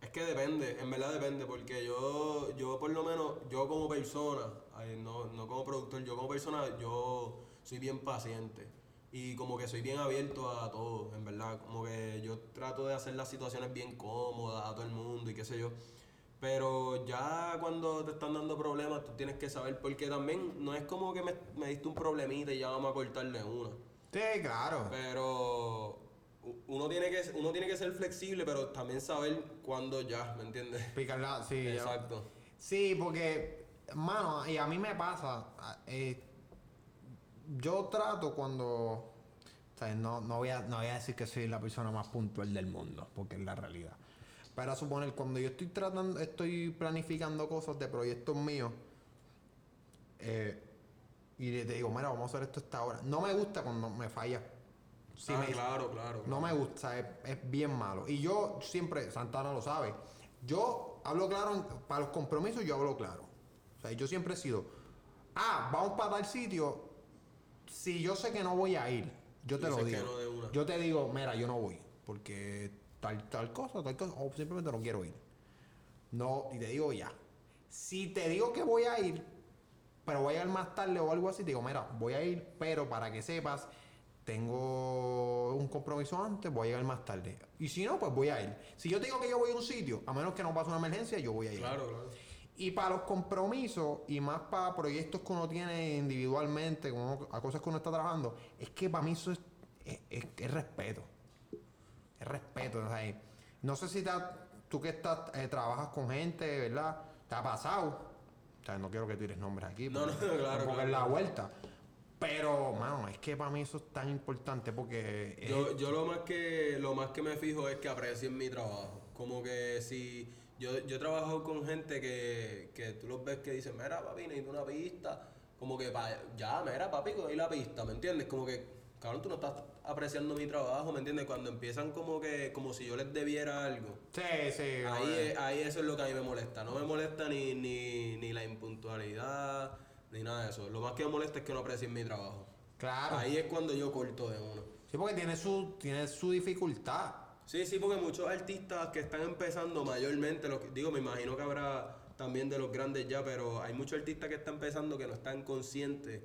[SPEAKER 3] Es que depende, en verdad depende, porque yo, yo por lo menos, yo como persona, no, no como productor, yo como persona, yo soy bien paciente. Y como que soy bien abierto a todo, en verdad. Como que yo trato de hacer las situaciones bien cómodas a todo el mundo y qué sé yo. Pero ya cuando te están dando problemas, tú tienes que saber, porque también no es como que me, me diste un problemita y ya vamos a cortarle una.
[SPEAKER 1] Sí, claro.
[SPEAKER 3] Pero uno tiene que uno tiene que ser flexible, pero también saber cuándo ya, ¿me entiendes?
[SPEAKER 1] Picarla, sí. ya.
[SPEAKER 3] Exacto.
[SPEAKER 1] Sí, porque, mano, y a mí me pasa, eh, yo trato cuando, o sea, no, no, voy a, no voy a decir que soy la persona más puntual del mundo, porque es la realidad. Pero a suponer, cuando yo estoy tratando, estoy planificando cosas de proyectos míos, eh, y te digo, mira, vamos a hacer esto esta hora. No me gusta cuando me falla. Si
[SPEAKER 3] Ah,
[SPEAKER 1] me-
[SPEAKER 3] claro, claro.
[SPEAKER 1] no me gusta, es, es bien malo. Y yo siempre, Santana lo sabe, yo hablo claro, para los compromisos yo hablo claro. O sea, yo siempre he sido, ah, vamos para tal sitio, si yo sé que no voy a ir, yo te lo digo.
[SPEAKER 3] no.
[SPEAKER 1] Yo te digo, mira, yo no voy, porque tal, tal cosa, tal cosa, o simplemente no quiero ir. No, y te digo ya. Si te digo que voy a ir, pero voy a ir más tarde o algo así, te digo, mira, voy a ir, pero para que sepas, tengo un compromiso antes, voy a llegar más tarde. Y si no, pues voy a ir. Si yo te digo que yo voy a un sitio, a menos que no pase una emergencia, yo voy a ir.
[SPEAKER 3] Claro, claro.
[SPEAKER 1] Y para los compromisos y más para proyectos que uno tiene individualmente, como a cosas que uno está trabajando, es que para mí eso es, es- es- es respeto. Es respeto. o sea, no sé si te ha- tú que estás, eh, trabajas con gente, ¿verdad? ¿Te ha pasado? O sea, no quiero que tires nombres aquí.
[SPEAKER 3] No,
[SPEAKER 1] porque-
[SPEAKER 3] no, claro,
[SPEAKER 1] Porque
[SPEAKER 3] claro.
[SPEAKER 1] es la vuelta. Pero, mano, es que para mí eso es tan importante porque... es-
[SPEAKER 3] Yo, yo lo más que lo más que me fijo es que aprecien mi trabajo. Como que si yo, yo he trabajado con gente que, que tú los ves que dicen, mira papi, necesito una pista. Como que pa- ya, mira papi, doy la pista, ¿me entiendes? Como que, cabrón, tú no estás apreciando mi trabajo, ¿me entiendes? Cuando empiezan como que, como si yo les debiera algo.
[SPEAKER 1] Sí, sí.
[SPEAKER 3] Ahí, es- ahí eso es lo que a mí me molesta. No me molesta ni, ni, ni la impuntualidad, ni nada de eso. Lo más que me molesta es que no aprecien mi trabajo.
[SPEAKER 1] Claro.
[SPEAKER 3] Ahí es cuando yo corto de uno.
[SPEAKER 1] Sí, porque tiene su, tiene su dificultad.
[SPEAKER 3] Sí, sí, porque muchos artistas que están empezando mayormente, digo, me imagino que habrá también de los grandes ya, pero hay muchos artistas que están empezando que no están conscientes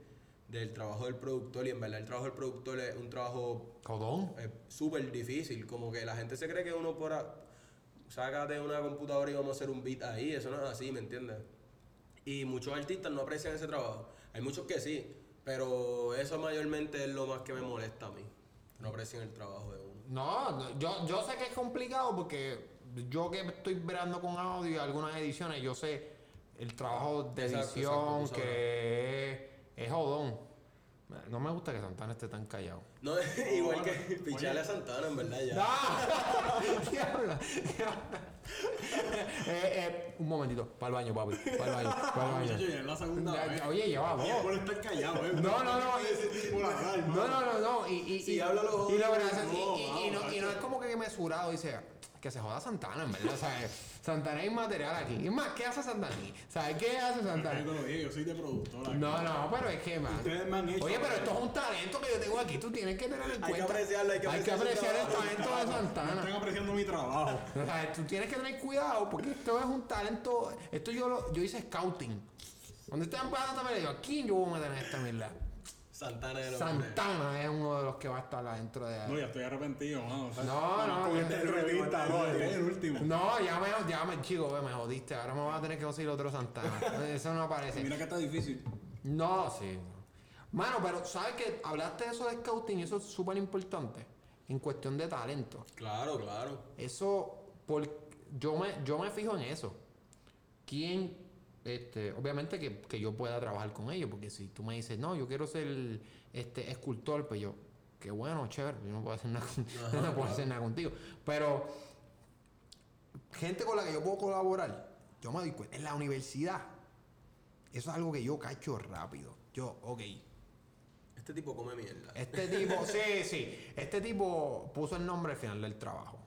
[SPEAKER 3] del trabajo del productor y en verdad el trabajo del productor es un trabajo
[SPEAKER 1] Codón.
[SPEAKER 3] eh, súper difícil, como que la gente se cree que uno por... a- Sácate una computadora y vamos a hacer un beat ahí, eso no es así, ¿me entiendes? Y muchos artistas no aprecian ese trabajo. Hay muchos que sí, pero eso mayormente es lo más que me molesta a mí. No aprecian el trabajo de uno.
[SPEAKER 1] No, yo, yo sé que es complicado porque yo que estoy verando con audio y algunas ediciones, yo sé el trabajo de
[SPEAKER 3] Exacto,
[SPEAKER 1] edición
[SPEAKER 3] exacto,
[SPEAKER 1] que es, es jodón. No me gusta que Santana esté tan callado.
[SPEAKER 3] No, igual
[SPEAKER 2] bueno,
[SPEAKER 3] que picharle a Santana, en verdad, ya.
[SPEAKER 1] ¡Ah! Diablo, diablo. eh, eh, un momentito, para el baño, papi. Para el baño, para el baño.
[SPEAKER 2] Es la segunda vez.
[SPEAKER 1] Oye, lleva
[SPEAKER 2] estar callado, ¿eh?
[SPEAKER 1] No, no, no,
[SPEAKER 2] la.
[SPEAKER 1] No, no, no, no. Y, y,
[SPEAKER 3] Si
[SPEAKER 1] y,
[SPEAKER 3] habla los
[SPEAKER 1] y,
[SPEAKER 2] no,
[SPEAKER 1] y- no, y no es como que mesurado, dice, que se joda Santana, en verdad. ¿sabes? Santana es material aquí. Es más, ¿qué hace Santana aquí? ¿Sabes qué hace
[SPEAKER 2] Yo
[SPEAKER 1] Santana?
[SPEAKER 2] dije, yo soy de productor. aquí.
[SPEAKER 1] No, no, pero es que, man.
[SPEAKER 2] Ustedes me han hecho-
[SPEAKER 1] Oye, pero esto es un talento que yo tengo aquí. Tú tienes que tenerlo en
[SPEAKER 3] Hay que
[SPEAKER 1] cuenta.
[SPEAKER 3] apreciarlo, hay que apreciar su
[SPEAKER 1] apreciar el talento de
[SPEAKER 2] No
[SPEAKER 1] Santana.
[SPEAKER 2] están apreciando mi trabajo.
[SPEAKER 1] O sea, tú tienes que tener cuidado porque esto es un talento. Esto yo lo, yo hice scouting. Cuando estaba empezando también le digo, ¿a quién yo voy a meter en esta mierda?
[SPEAKER 3] Santana de los
[SPEAKER 1] Santana es uno de los que va a estar adentro de
[SPEAKER 2] No, ya estoy arrepentido, mano. o sea,
[SPEAKER 1] No, no,
[SPEAKER 2] Con
[SPEAKER 1] ya-
[SPEAKER 2] esta entrevista, no, este es el último.
[SPEAKER 1] No, ya me, ya me, chico, me jodiste. Ahora me vas a tener que conseguir otro Santana. Eso no aparece.
[SPEAKER 2] Mira que está difícil.
[SPEAKER 1] No, sí. Mano, pero ¿sabes qué? Hablaste de eso de scouting y eso es súper importante. En cuestión de talento.
[SPEAKER 3] Claro, claro.
[SPEAKER 1] Eso, por, yo, me, yo me fijo en eso. ¿Quién, este, obviamente que, que yo pueda trabajar con ellos? Porque si tú me dices, no, yo quiero ser este, escultor, pues yo, qué bueno, chévere, yo no puedo hacer nada, no puedo hacer nada contigo. Pero, gente con la que yo puedo colaborar, yo me doy cuenta, en la universidad, eso es algo que yo cacho rápido. Yo, ok,
[SPEAKER 3] Este tipo come mierda.
[SPEAKER 1] este tipo, sí, sí. Este tipo puso el nombre al final del trabajo.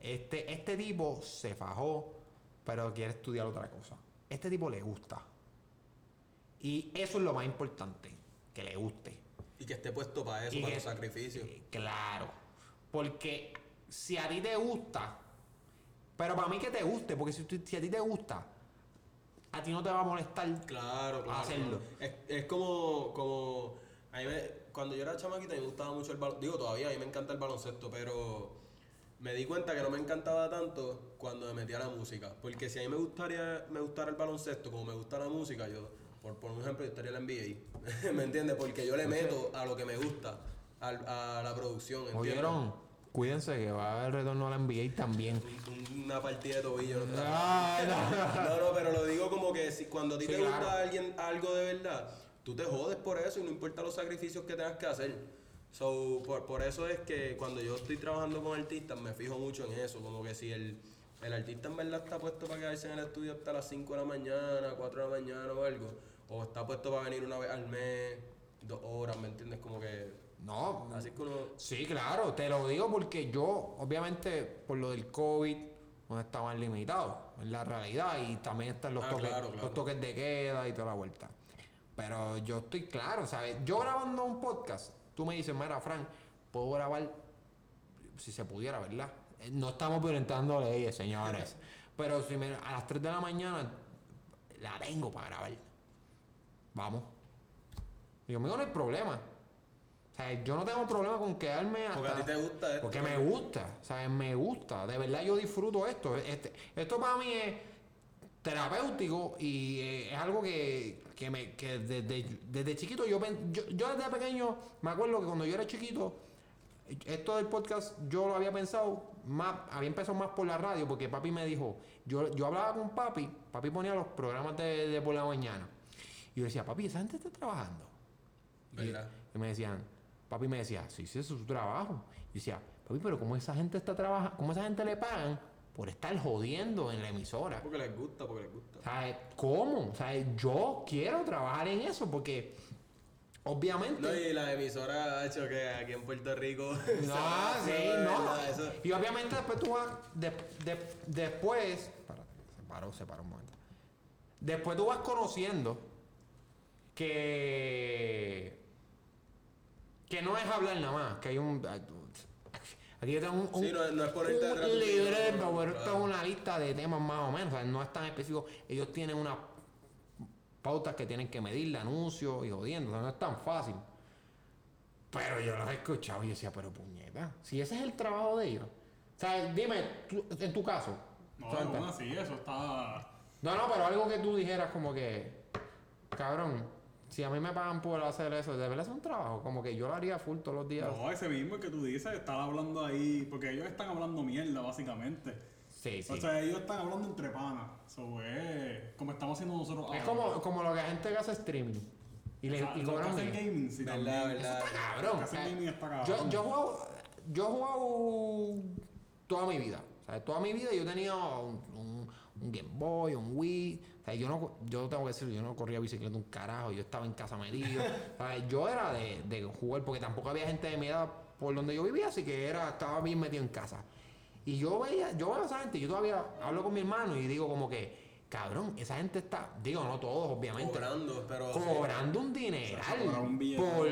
[SPEAKER 1] Este, este tipo se fajó, pero quiere estudiar otra cosa. Este tipo le gusta. Y eso es lo más importante, que le guste.
[SPEAKER 3] Y que esté puesto para eso,
[SPEAKER 1] Y
[SPEAKER 3] para los sacrificios.
[SPEAKER 1] eh, Claro. Porque si a ti te gusta, pero para mí que te guste, porque si, si a ti te gusta, a ti no te va a molestar
[SPEAKER 3] Claro, claro.
[SPEAKER 1] Hacerlo.
[SPEAKER 3] claro. Es, es como, como a mí me- cuando yo era chamaquita me gustaba mucho el baloncesto. Digo, todavía a mí me encanta el baloncesto, pero me di cuenta que no me encantaba tanto cuando me metí a la música. Porque si a mí me gustaría, me gustara el baloncesto como me gusta la música, yo, por, por un ejemplo, yo estaría en la NBA. ¿Me entiendes? Porque yo le meto a lo que me gusta, a, la producción. ¿entiendes?
[SPEAKER 1] ¿Oyeron? Cuídense que va a haber retorno a la NBA también.
[SPEAKER 3] Un- Una partida de tobillo. No,
[SPEAKER 1] Ay, no.
[SPEAKER 3] No, no, pero lo digo como que si, cuando a ti
[SPEAKER 1] Sí,
[SPEAKER 3] te
[SPEAKER 1] claro.
[SPEAKER 3] gusta alguien algo de verdad, tú te jodes por eso y no importa los sacrificios que tengas que hacer. So, por, por eso es que cuando yo estoy trabajando con artistas me fijo mucho en eso, como que si el, el artista en verdad está puesto para quedarse en el estudio hasta las 5 de la mañana, 4 de la mañana o algo, o está puesto para venir una vez al mes, dos horas, ¿me entiendes? Como que
[SPEAKER 1] No,
[SPEAKER 3] así que uno...
[SPEAKER 1] sí, claro, te lo digo porque yo, obviamente, por lo del COVID, no estaban limitados, es la realidad, y también están los,
[SPEAKER 3] Ah,
[SPEAKER 1] toques,
[SPEAKER 3] claro, claro.
[SPEAKER 1] los toques de queda y toda la vuelta. Pero yo estoy claro, ¿sabes? Yo grabando un podcast, tú me dices, mira, Frank, puedo grabar si se pudiera, ¿verdad? Eh, No estamos violentando leyes, señores. Pero si me- a las 3 de la mañana la tengo para grabar. Vamos. Y conmigo no hay problema. O sea, yo no tengo problema con quedarme hasta...
[SPEAKER 3] Porque a ti te gusta esto.
[SPEAKER 1] Porque me gusta, o sea, me gusta. De verdad yo disfruto esto. Este, esto para mí es terapéutico y eh, es algo que, que, me, que desde, desde chiquito yo, yo, yo desde pequeño me acuerdo que cuando yo era chiquito, esto del podcast yo lo había pensado, más, había empezado más por la radio porque papi me dijo, yo, yo hablaba con papi, papi ponía los programas de, de por la mañana. Y yo decía, papi, esa gente está trabajando. Y,
[SPEAKER 3] ¿Verdad?
[SPEAKER 1] y me decían, papi me decía, sí, sí, eso es su trabajo. Y decía, papi, pero ¿cómo esa gente está trabajando? ¿Cómo esa gente le pagan por estar jodiendo en la emisora?
[SPEAKER 3] Porque les gusta, porque les gusta.
[SPEAKER 1] Sea, ¿cómo? O sea, yo quiero trabajar en eso porque obviamente...
[SPEAKER 3] No, y la emisora ha hecho que aquí en Puerto Rico.
[SPEAKER 1] No, sí, no.
[SPEAKER 3] verdad, eso-
[SPEAKER 1] Y obviamente después tú vas. de- de- después. Se paró, se paró un momento. Después tú vas conociendo que. Que no es hablar nada más, que hay un. Aquí yo tengo un, un,
[SPEAKER 3] Sí, no no es
[SPEAKER 1] un libreto, pero esto
[SPEAKER 3] claro.
[SPEAKER 1] es una lista de temas más o menos, o sea, no es tan específico. Ellos tienen unas pautas que tienen que medir de anuncios y jodiendo, o sea, no es tan fácil. Pero yo los he escuchado y yo decía, pero puñeta, si ese es el trabajo de ellos. O sea, dime, tú- en tu caso.
[SPEAKER 2] No, aún así, eso está.
[SPEAKER 1] no, no, pero algo que tú dijeras como que, cabrón, si a mí me pagan por hacer eso, de verdad es un trabajo, como que yo lo haría full todos los días.
[SPEAKER 2] No, ese mismo que tú dices, están hablando ahí. Porque ellos están hablando mierda, básicamente.
[SPEAKER 1] Sí, sí.
[SPEAKER 2] O sea, ellos están hablando entre panas. So, es como estamos haciendo nosotros
[SPEAKER 1] es
[SPEAKER 2] ahora.
[SPEAKER 1] como, como lo que la gente que hace streaming. Y le
[SPEAKER 2] O sea,
[SPEAKER 1] y cobran
[SPEAKER 2] hacen
[SPEAKER 1] bien.
[SPEAKER 2] gaming, sí,
[SPEAKER 3] Verdad,
[SPEAKER 2] también.
[SPEAKER 3] verdad.
[SPEAKER 1] Está cabrón. Sea,
[SPEAKER 2] gaming está cabrón.
[SPEAKER 1] Yo, yo he jugado, yo he jugado toda mi vida. O sea, toda mi vida yo tenía un, un- un Game Boy, un Wii. Sea, yo no, yo tengo que decir, yo no corría bicicleta un carajo, yo estaba en casa metido. Yo era de, de jugar, porque tampoco había gente de mi edad por donde yo vivía, así que era, estaba bien metido en casa. Y yo veía, yo veo a esa gente, yo todavía hablo con mi hermano y digo como que, cabrón, esa gente está, digo, no todos, obviamente,
[SPEAKER 3] Cobrando, pero.
[SPEAKER 1] cobrando un
[SPEAKER 2] O sea,
[SPEAKER 1] dineral
[SPEAKER 2] un
[SPEAKER 1] por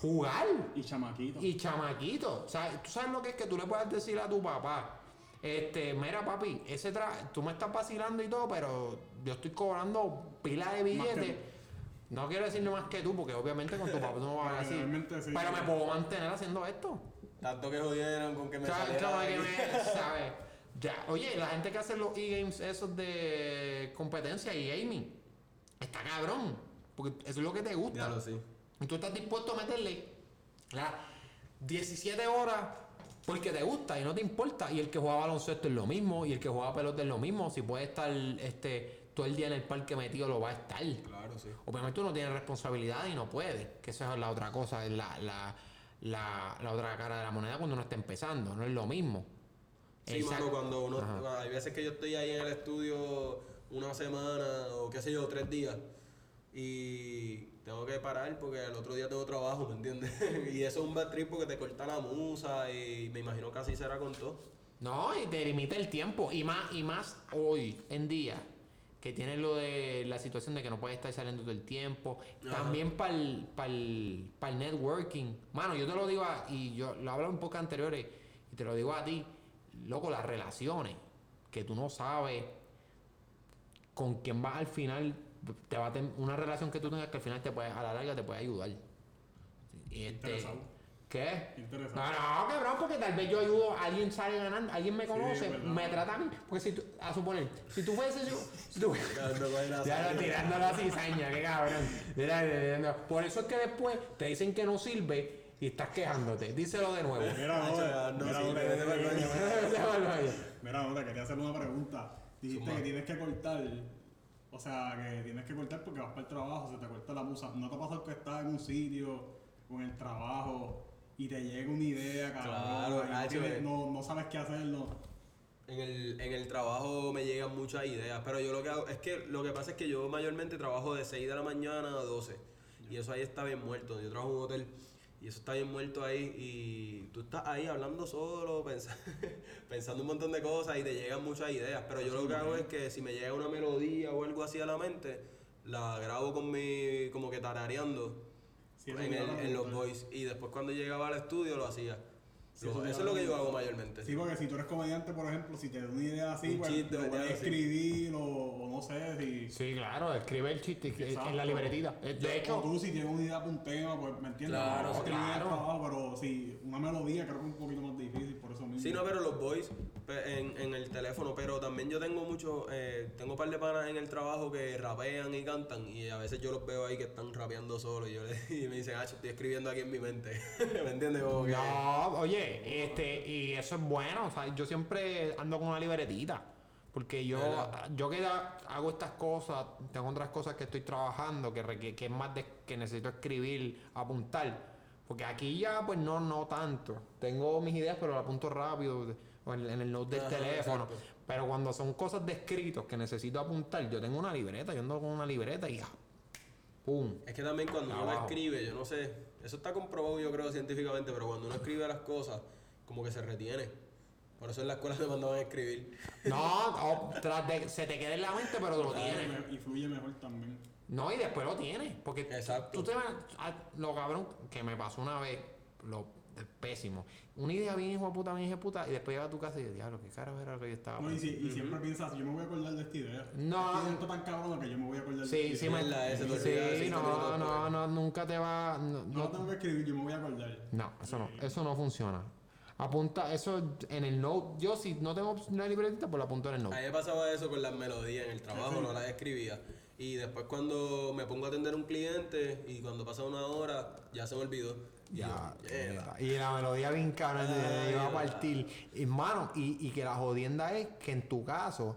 [SPEAKER 1] jugar
[SPEAKER 2] Y chamaquito.
[SPEAKER 1] y chamaquito. O sea, tú sabes lo que es que tú le puedes decir a tu papá. Este, mira papi, ese tra tú me estás vacilando y todo, pero yo estoy cobrando pila de billetes. No quiero decir más que tú, porque obviamente con tu papá tú no vas a decir.
[SPEAKER 2] Realmente sí.
[SPEAKER 1] Pero me puedo mantener haciendo esto.
[SPEAKER 3] Tanto que jodieron con que me
[SPEAKER 1] ¿Sabes? Ya, oye, la gente que hace los e-games esos de competencia y gaming, está cabrón. Porque eso es lo que te gusta. Y tú estás dispuesto a meterle las 17 horas porque te gusta y no te importa. Y el que juega baloncesto es lo mismo, y el que juega pelota es lo mismo. Si puede estar este, todo el día en el parque metido, lo va a estar.
[SPEAKER 3] Claro, sí.
[SPEAKER 1] Obviamente uno tiene responsabilidad y no puede, que esa es la otra cosa, es la, la, la, la otra cara de la moneda cuando uno está empezando, no es lo mismo.
[SPEAKER 3] Sí,
[SPEAKER 1] Exacto.
[SPEAKER 3] mano, cuando uno.
[SPEAKER 1] Ajá.
[SPEAKER 3] Hay veces que yo estoy ahí en el estudio una semana o qué sé yo, tres días. Y tengo que parar porque el otro día tengo trabajo, ¿me entiendes? y eso es un bad trip porque te corta la musa y me imagino que así será con todo.
[SPEAKER 1] No, y te limita el tiempo. Y más, y más hoy en día, que tienes lo de la situación de que no puedes estar saliendo todo el tiempo.
[SPEAKER 3] Ajá.
[SPEAKER 1] También para el, el, el networking. Mano, yo te lo digo, a- y yo lo hablo un poco anteriores, y te lo digo a ti, loco, las relaciones, que tú no sabes con quién vas al final, te va a tener una relación que tú tengas que al final te puede, a la larga te puede ayudar. Y este. ¿Qué?
[SPEAKER 2] Interesante.
[SPEAKER 1] No, no, cabrón, porque tal vez yo ayudo, alguien sale ganando, alguien me conoce,
[SPEAKER 2] verdad.
[SPEAKER 1] me trata a mí. Porque si tú, a suponer, si tú fueses yo, si tú,
[SPEAKER 3] Ya, no
[SPEAKER 1] tirando la cizaña, qué cabrón. Mira, mira, mira. Por eso es que después te dicen que no sirve y estás quejándote. Díselo de nuevo.
[SPEAKER 2] Mira, no, mira. Mira, no, te quería hacer una pregunta. Dijiste que tienes que cortar, o sea, que tienes que cortar porque vas para el trabajo, se te corta la musa. ¿No te pasa que estás en un sitio o en el trabajo y te llega una idea, cabrón?
[SPEAKER 3] Claro,
[SPEAKER 2] y no, tienes- no, no sabes qué hacer, no.
[SPEAKER 3] En el, en el trabajo me llegan muchas ideas, pero yo lo que hago es que lo que pasa es que yo mayormente trabajo de 6 de la mañana a 12 y eso ahí está bien muerto. Yo trabajo en un hotel y eso está bien muerto ahí y tú estás ahí hablando solo, pensa- pensando un montón de cosas y te llegan muchas ideas, pero yo lo que hago es que si me llega una melodía o algo así a la mente, la grabo con mi, como que tarareando En, el- los voice y después cuando llegaba al estudio lo hacía.
[SPEAKER 2] Sí, eso
[SPEAKER 3] es lo que yo hago mayormente.
[SPEAKER 2] Sí, porque si tú eres comediante, por ejemplo, si te da una idea así,
[SPEAKER 3] Un
[SPEAKER 2] pues
[SPEAKER 3] chiste,
[SPEAKER 2] lo puedes escribir o, o no sé, si...
[SPEAKER 1] Sí, claro, escribe el chiste que- en la
[SPEAKER 2] Exacto.
[SPEAKER 1] libretita. Eh, De
[SPEAKER 2] O
[SPEAKER 1] hecho,
[SPEAKER 2] tú si tienes una idea para un tema, pues me entiendes.
[SPEAKER 3] Claro,
[SPEAKER 2] no
[SPEAKER 1] claro.
[SPEAKER 2] trabajo, pero si una melodía creo que es un poquito más difícil, mismo.
[SPEAKER 3] Sí, no, pero los boys en, en el teléfono, pero también yo tengo mucho, eh, tengo un par de panas en el trabajo que rapean y cantan y a veces yo los veo ahí que están rapeando solo y, yo le- y me dicen, ah, estoy escribiendo aquí en mi mente, ¿me entiendes? Como que-
[SPEAKER 1] No, oye, este, y eso es bueno, o sea, yo siempre ando con una libretita, porque yo,
[SPEAKER 3] ¿Verdad?
[SPEAKER 1] yo que hago estas cosas, tengo otras cosas que estoy trabajando, que, que es más de que necesito escribir, apuntar, porque aquí ya pues no, no tanto, tengo mis ideas pero las apunto rápido en, en el note del
[SPEAKER 3] Ajá,
[SPEAKER 1] teléfono,
[SPEAKER 3] exacto.
[SPEAKER 1] pero cuando son cosas de escritos que necesito apuntar, yo tengo una libreta, yo ando con una libreta y ya, pum.
[SPEAKER 3] Es que también cuando uno
[SPEAKER 1] Abajo.
[SPEAKER 3] escribe, yo no sé, eso está comprobado yo creo científicamente, pero cuando uno escribe las cosas, como que se retiene. Por eso en la escuela me mandaban a escribir.
[SPEAKER 1] No, tras de- se te queda en la mente pero lo tienes.
[SPEAKER 2] Y fluye mejor también.
[SPEAKER 1] No, y después lo tienes. Porque
[SPEAKER 3] Exacto.
[SPEAKER 1] tú te vas. a- Lo cabrón que me pasó una vez, lo pésimo. Una idea bien hijo de puta, bien hijo de puta, y después llega a tu casa y dices, diablo, qué carajo era lo que yo estaba
[SPEAKER 2] No, y,
[SPEAKER 1] pensando?"
[SPEAKER 2] si- y siempre piensas, yo me voy a acordar de esta idea.
[SPEAKER 1] No.
[SPEAKER 2] Es tan cabrón que yo me voy a acordar de
[SPEAKER 1] Sí,
[SPEAKER 2] esta
[SPEAKER 1] sí,
[SPEAKER 2] idea.
[SPEAKER 1] sí,
[SPEAKER 3] olvidas cinco
[SPEAKER 1] no, no, no, nunca te va. No,
[SPEAKER 2] No
[SPEAKER 1] no,
[SPEAKER 2] tengo que escribir, yo me voy a acordar.
[SPEAKER 1] no, eso no, eso no funciona. Apunta eso en el note. Yo, si no tengo una libretita, pues lo apunto en el
[SPEAKER 3] A
[SPEAKER 1] note.
[SPEAKER 3] mí me pasaba eso con las melodías en el trabajo, no las escribía. Y después cuando me pongo a atender a un cliente y cuando pasa una hora, ya se me olvidó.
[SPEAKER 1] Ya,
[SPEAKER 3] "Mierda".
[SPEAKER 1] y la melodía bien te
[SPEAKER 3] Ay,
[SPEAKER 1] iba a partir. Hermano, y, y que la jodienda es que en tu caso,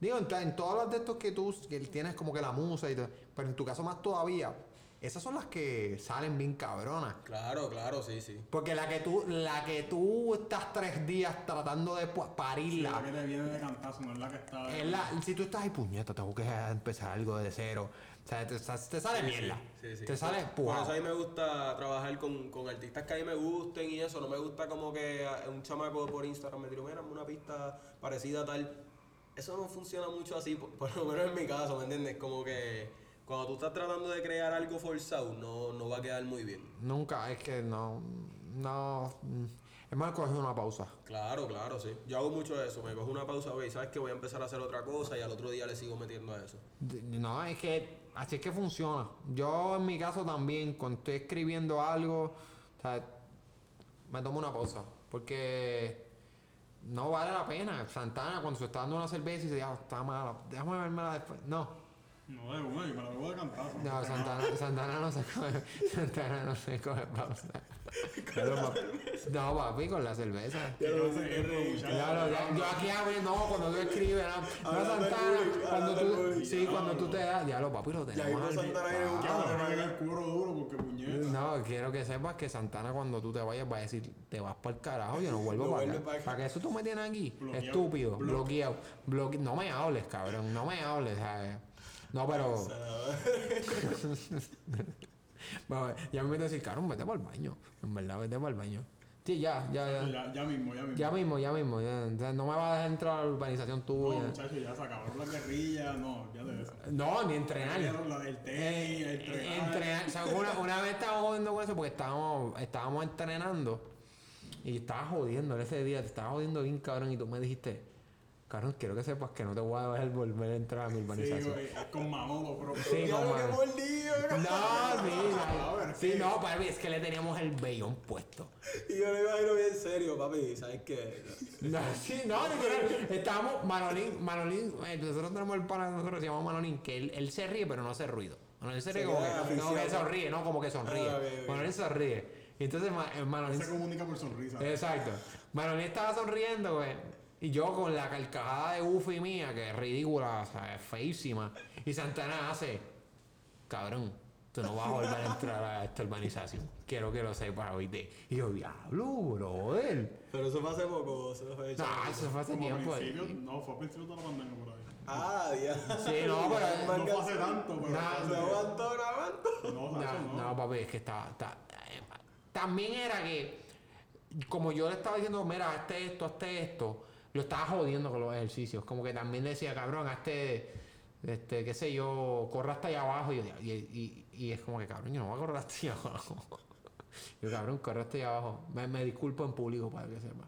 [SPEAKER 1] digo, en, en todos los de estos que tú que tienes como que la musa y todo, pero en tu caso más todavía, esas son las que salen bien cabronas.
[SPEAKER 3] Claro, claro, sí, sí.
[SPEAKER 1] Porque la que tú, la que tú estás tres días tratando de pu-
[SPEAKER 2] Sí,
[SPEAKER 1] parirla,
[SPEAKER 2] la que te viene de cantazo, no es la que está.
[SPEAKER 1] es la- si tú estás ahí, puñeta, tengo que empezar algo de cero. O sea, te, te sale mierda.
[SPEAKER 3] Sí, sí.
[SPEAKER 1] Te sale
[SPEAKER 3] Por
[SPEAKER 1] pujao.
[SPEAKER 3] eso a mí me gusta trabajar con, con artistas que a mí me gusten y eso. No me gusta como que un chamaco por Instagram me tiró, mira, una pista parecida a tal. Eso no funciona mucho así, por, por lo menos en mi caso, ¿me entiendes? Como que cuando tú estás tratando de crear algo forzado, no, no va a quedar muy bien.
[SPEAKER 1] Nunca, es que no. No. mm, Es más coger una pausa.
[SPEAKER 3] Claro, claro, sí. Yo hago mucho eso. Me cojo una pausa, ok, sabes que voy a empezar a hacer otra cosa y al otro día le sigo metiendo a eso.
[SPEAKER 1] No, es que así es que funciona. Yo en mi caso también, cuando estoy escribiendo algo, o sea, me tomo una pausa. Porque no vale la pena. Santana, cuando se está dando una cerveza y dice, ya, está mala, déjame vermela después. No,
[SPEAKER 2] No, de una, y me la bebo de cantazo.
[SPEAKER 1] no, Santana, Santana no se coge, Santana no se coge pausa. Pero, no, papi, con la cerveza.
[SPEAKER 2] ¿Qué de héroe, muchacho?
[SPEAKER 1] Claro, ya- yo aquí hablo, no, cuando tú escribes, no, no Santana, cuando tú, sí, cuando tú te das, diablo, papi, lo tenemos al-
[SPEAKER 3] Santana
[SPEAKER 2] ¿Qué el cuero duro porque puñeta.
[SPEAKER 1] No, quiero que sepas que Santana cuando tú te vayas va a decir, te vas para el carajo, yo no vuelvo
[SPEAKER 3] No
[SPEAKER 1] para acá.
[SPEAKER 3] pa' acá.
[SPEAKER 1] ¿Para qué eso tú me tienes aquí? Estúpido,
[SPEAKER 2] Bloque.
[SPEAKER 1] bloqueado. bloque- No me hables, cabrón, no me hables, ¿sabes? No, pero... Bueno, ya me meto a decir, cabrón, vete para el baño. En verdad, vete para el baño. Sí, ya, ya, ya.
[SPEAKER 2] Ya, ya mismo, ya mismo.
[SPEAKER 1] Ya mismo, ya mismo. Ya, O sea, no me vas a dejar entrar a la urbanización
[SPEAKER 2] No,
[SPEAKER 1] tuya.
[SPEAKER 2] muchachos, ya se acabaron las guerrillas, no, ya de eso.
[SPEAKER 1] No, ni entrenar.
[SPEAKER 2] La- El tenis,
[SPEAKER 1] Eh,
[SPEAKER 2] entrenar.
[SPEAKER 1] entrenar. O sea, una, una vez estábamos jodiendo con eso porque estábamos, estábamos entrenando y estaba jodiendo ese día, te estaba jodiendo bien cabrón y tú me dijiste, cabrón, quiero que sepas que no te voy a dejar volver a entrar a mi
[SPEAKER 2] Sí,
[SPEAKER 1] urbanización.
[SPEAKER 2] güey, con Manolo, bro.
[SPEAKER 1] Sí, como-
[SPEAKER 3] qué mordido,
[SPEAKER 1] No, sí,
[SPEAKER 2] A ver,
[SPEAKER 1] sí, no, papi, es que le teníamos el vellón puesto.
[SPEAKER 3] Y yo me imagino bien serio, papi. ¿Sabes qué?
[SPEAKER 1] No, sí, no, literal. Estábamos, Manolín, Manolín, eh, nosotros tenemos el pana nosotros se llama Manolín, que él, él se ríe, pero no hace ruido. Manolín se ríe como que, como que sonríe, no como que sonríe.
[SPEAKER 3] Ah.
[SPEAKER 1] Manolín se ríe. Y entonces eh, Manolín.
[SPEAKER 2] Se comunica por sonrisa.
[SPEAKER 1] Exacto. Manolín estaba sonriendo, güey. Y yo con la carcajada de Goofy mía, que es ridícula, o sea, es feísima. Y Santana hace, cabrón, tú no vas a volver a entrar a esta urbanización. Quiero que lo sepas, oíste. Y yo, diablo, brother.
[SPEAKER 3] Pero eso fue hace poco. Eso fue
[SPEAKER 1] No, eso fue hace
[SPEAKER 2] Como
[SPEAKER 1] tiempo.
[SPEAKER 2] principio, no, fue a principio de la pandemia por ahí.
[SPEAKER 3] Ah, ya.
[SPEAKER 1] Sí, no, pero-
[SPEAKER 2] No fue hace tanto, pero.
[SPEAKER 1] Nah,
[SPEAKER 3] No aguantó, no aguantó.
[SPEAKER 2] No,
[SPEAKER 1] No,
[SPEAKER 2] no.
[SPEAKER 1] no, papi, es que estaba. estaba- eh, también era que, como yo le estaba diciendo, mira, hazte esto, hazte esto, lo estaba jodiendo con los ejercicios. Como que también le decía, cabrón, hazte, este, qué sé yo, corra hasta allá abajo. Y, yo, y, y- y es como que, cabrón, yo no voy a correr hasta allá abajo. yo, cabrón, corre hasta allá abajo. Me, me disculpo en público para que sepa.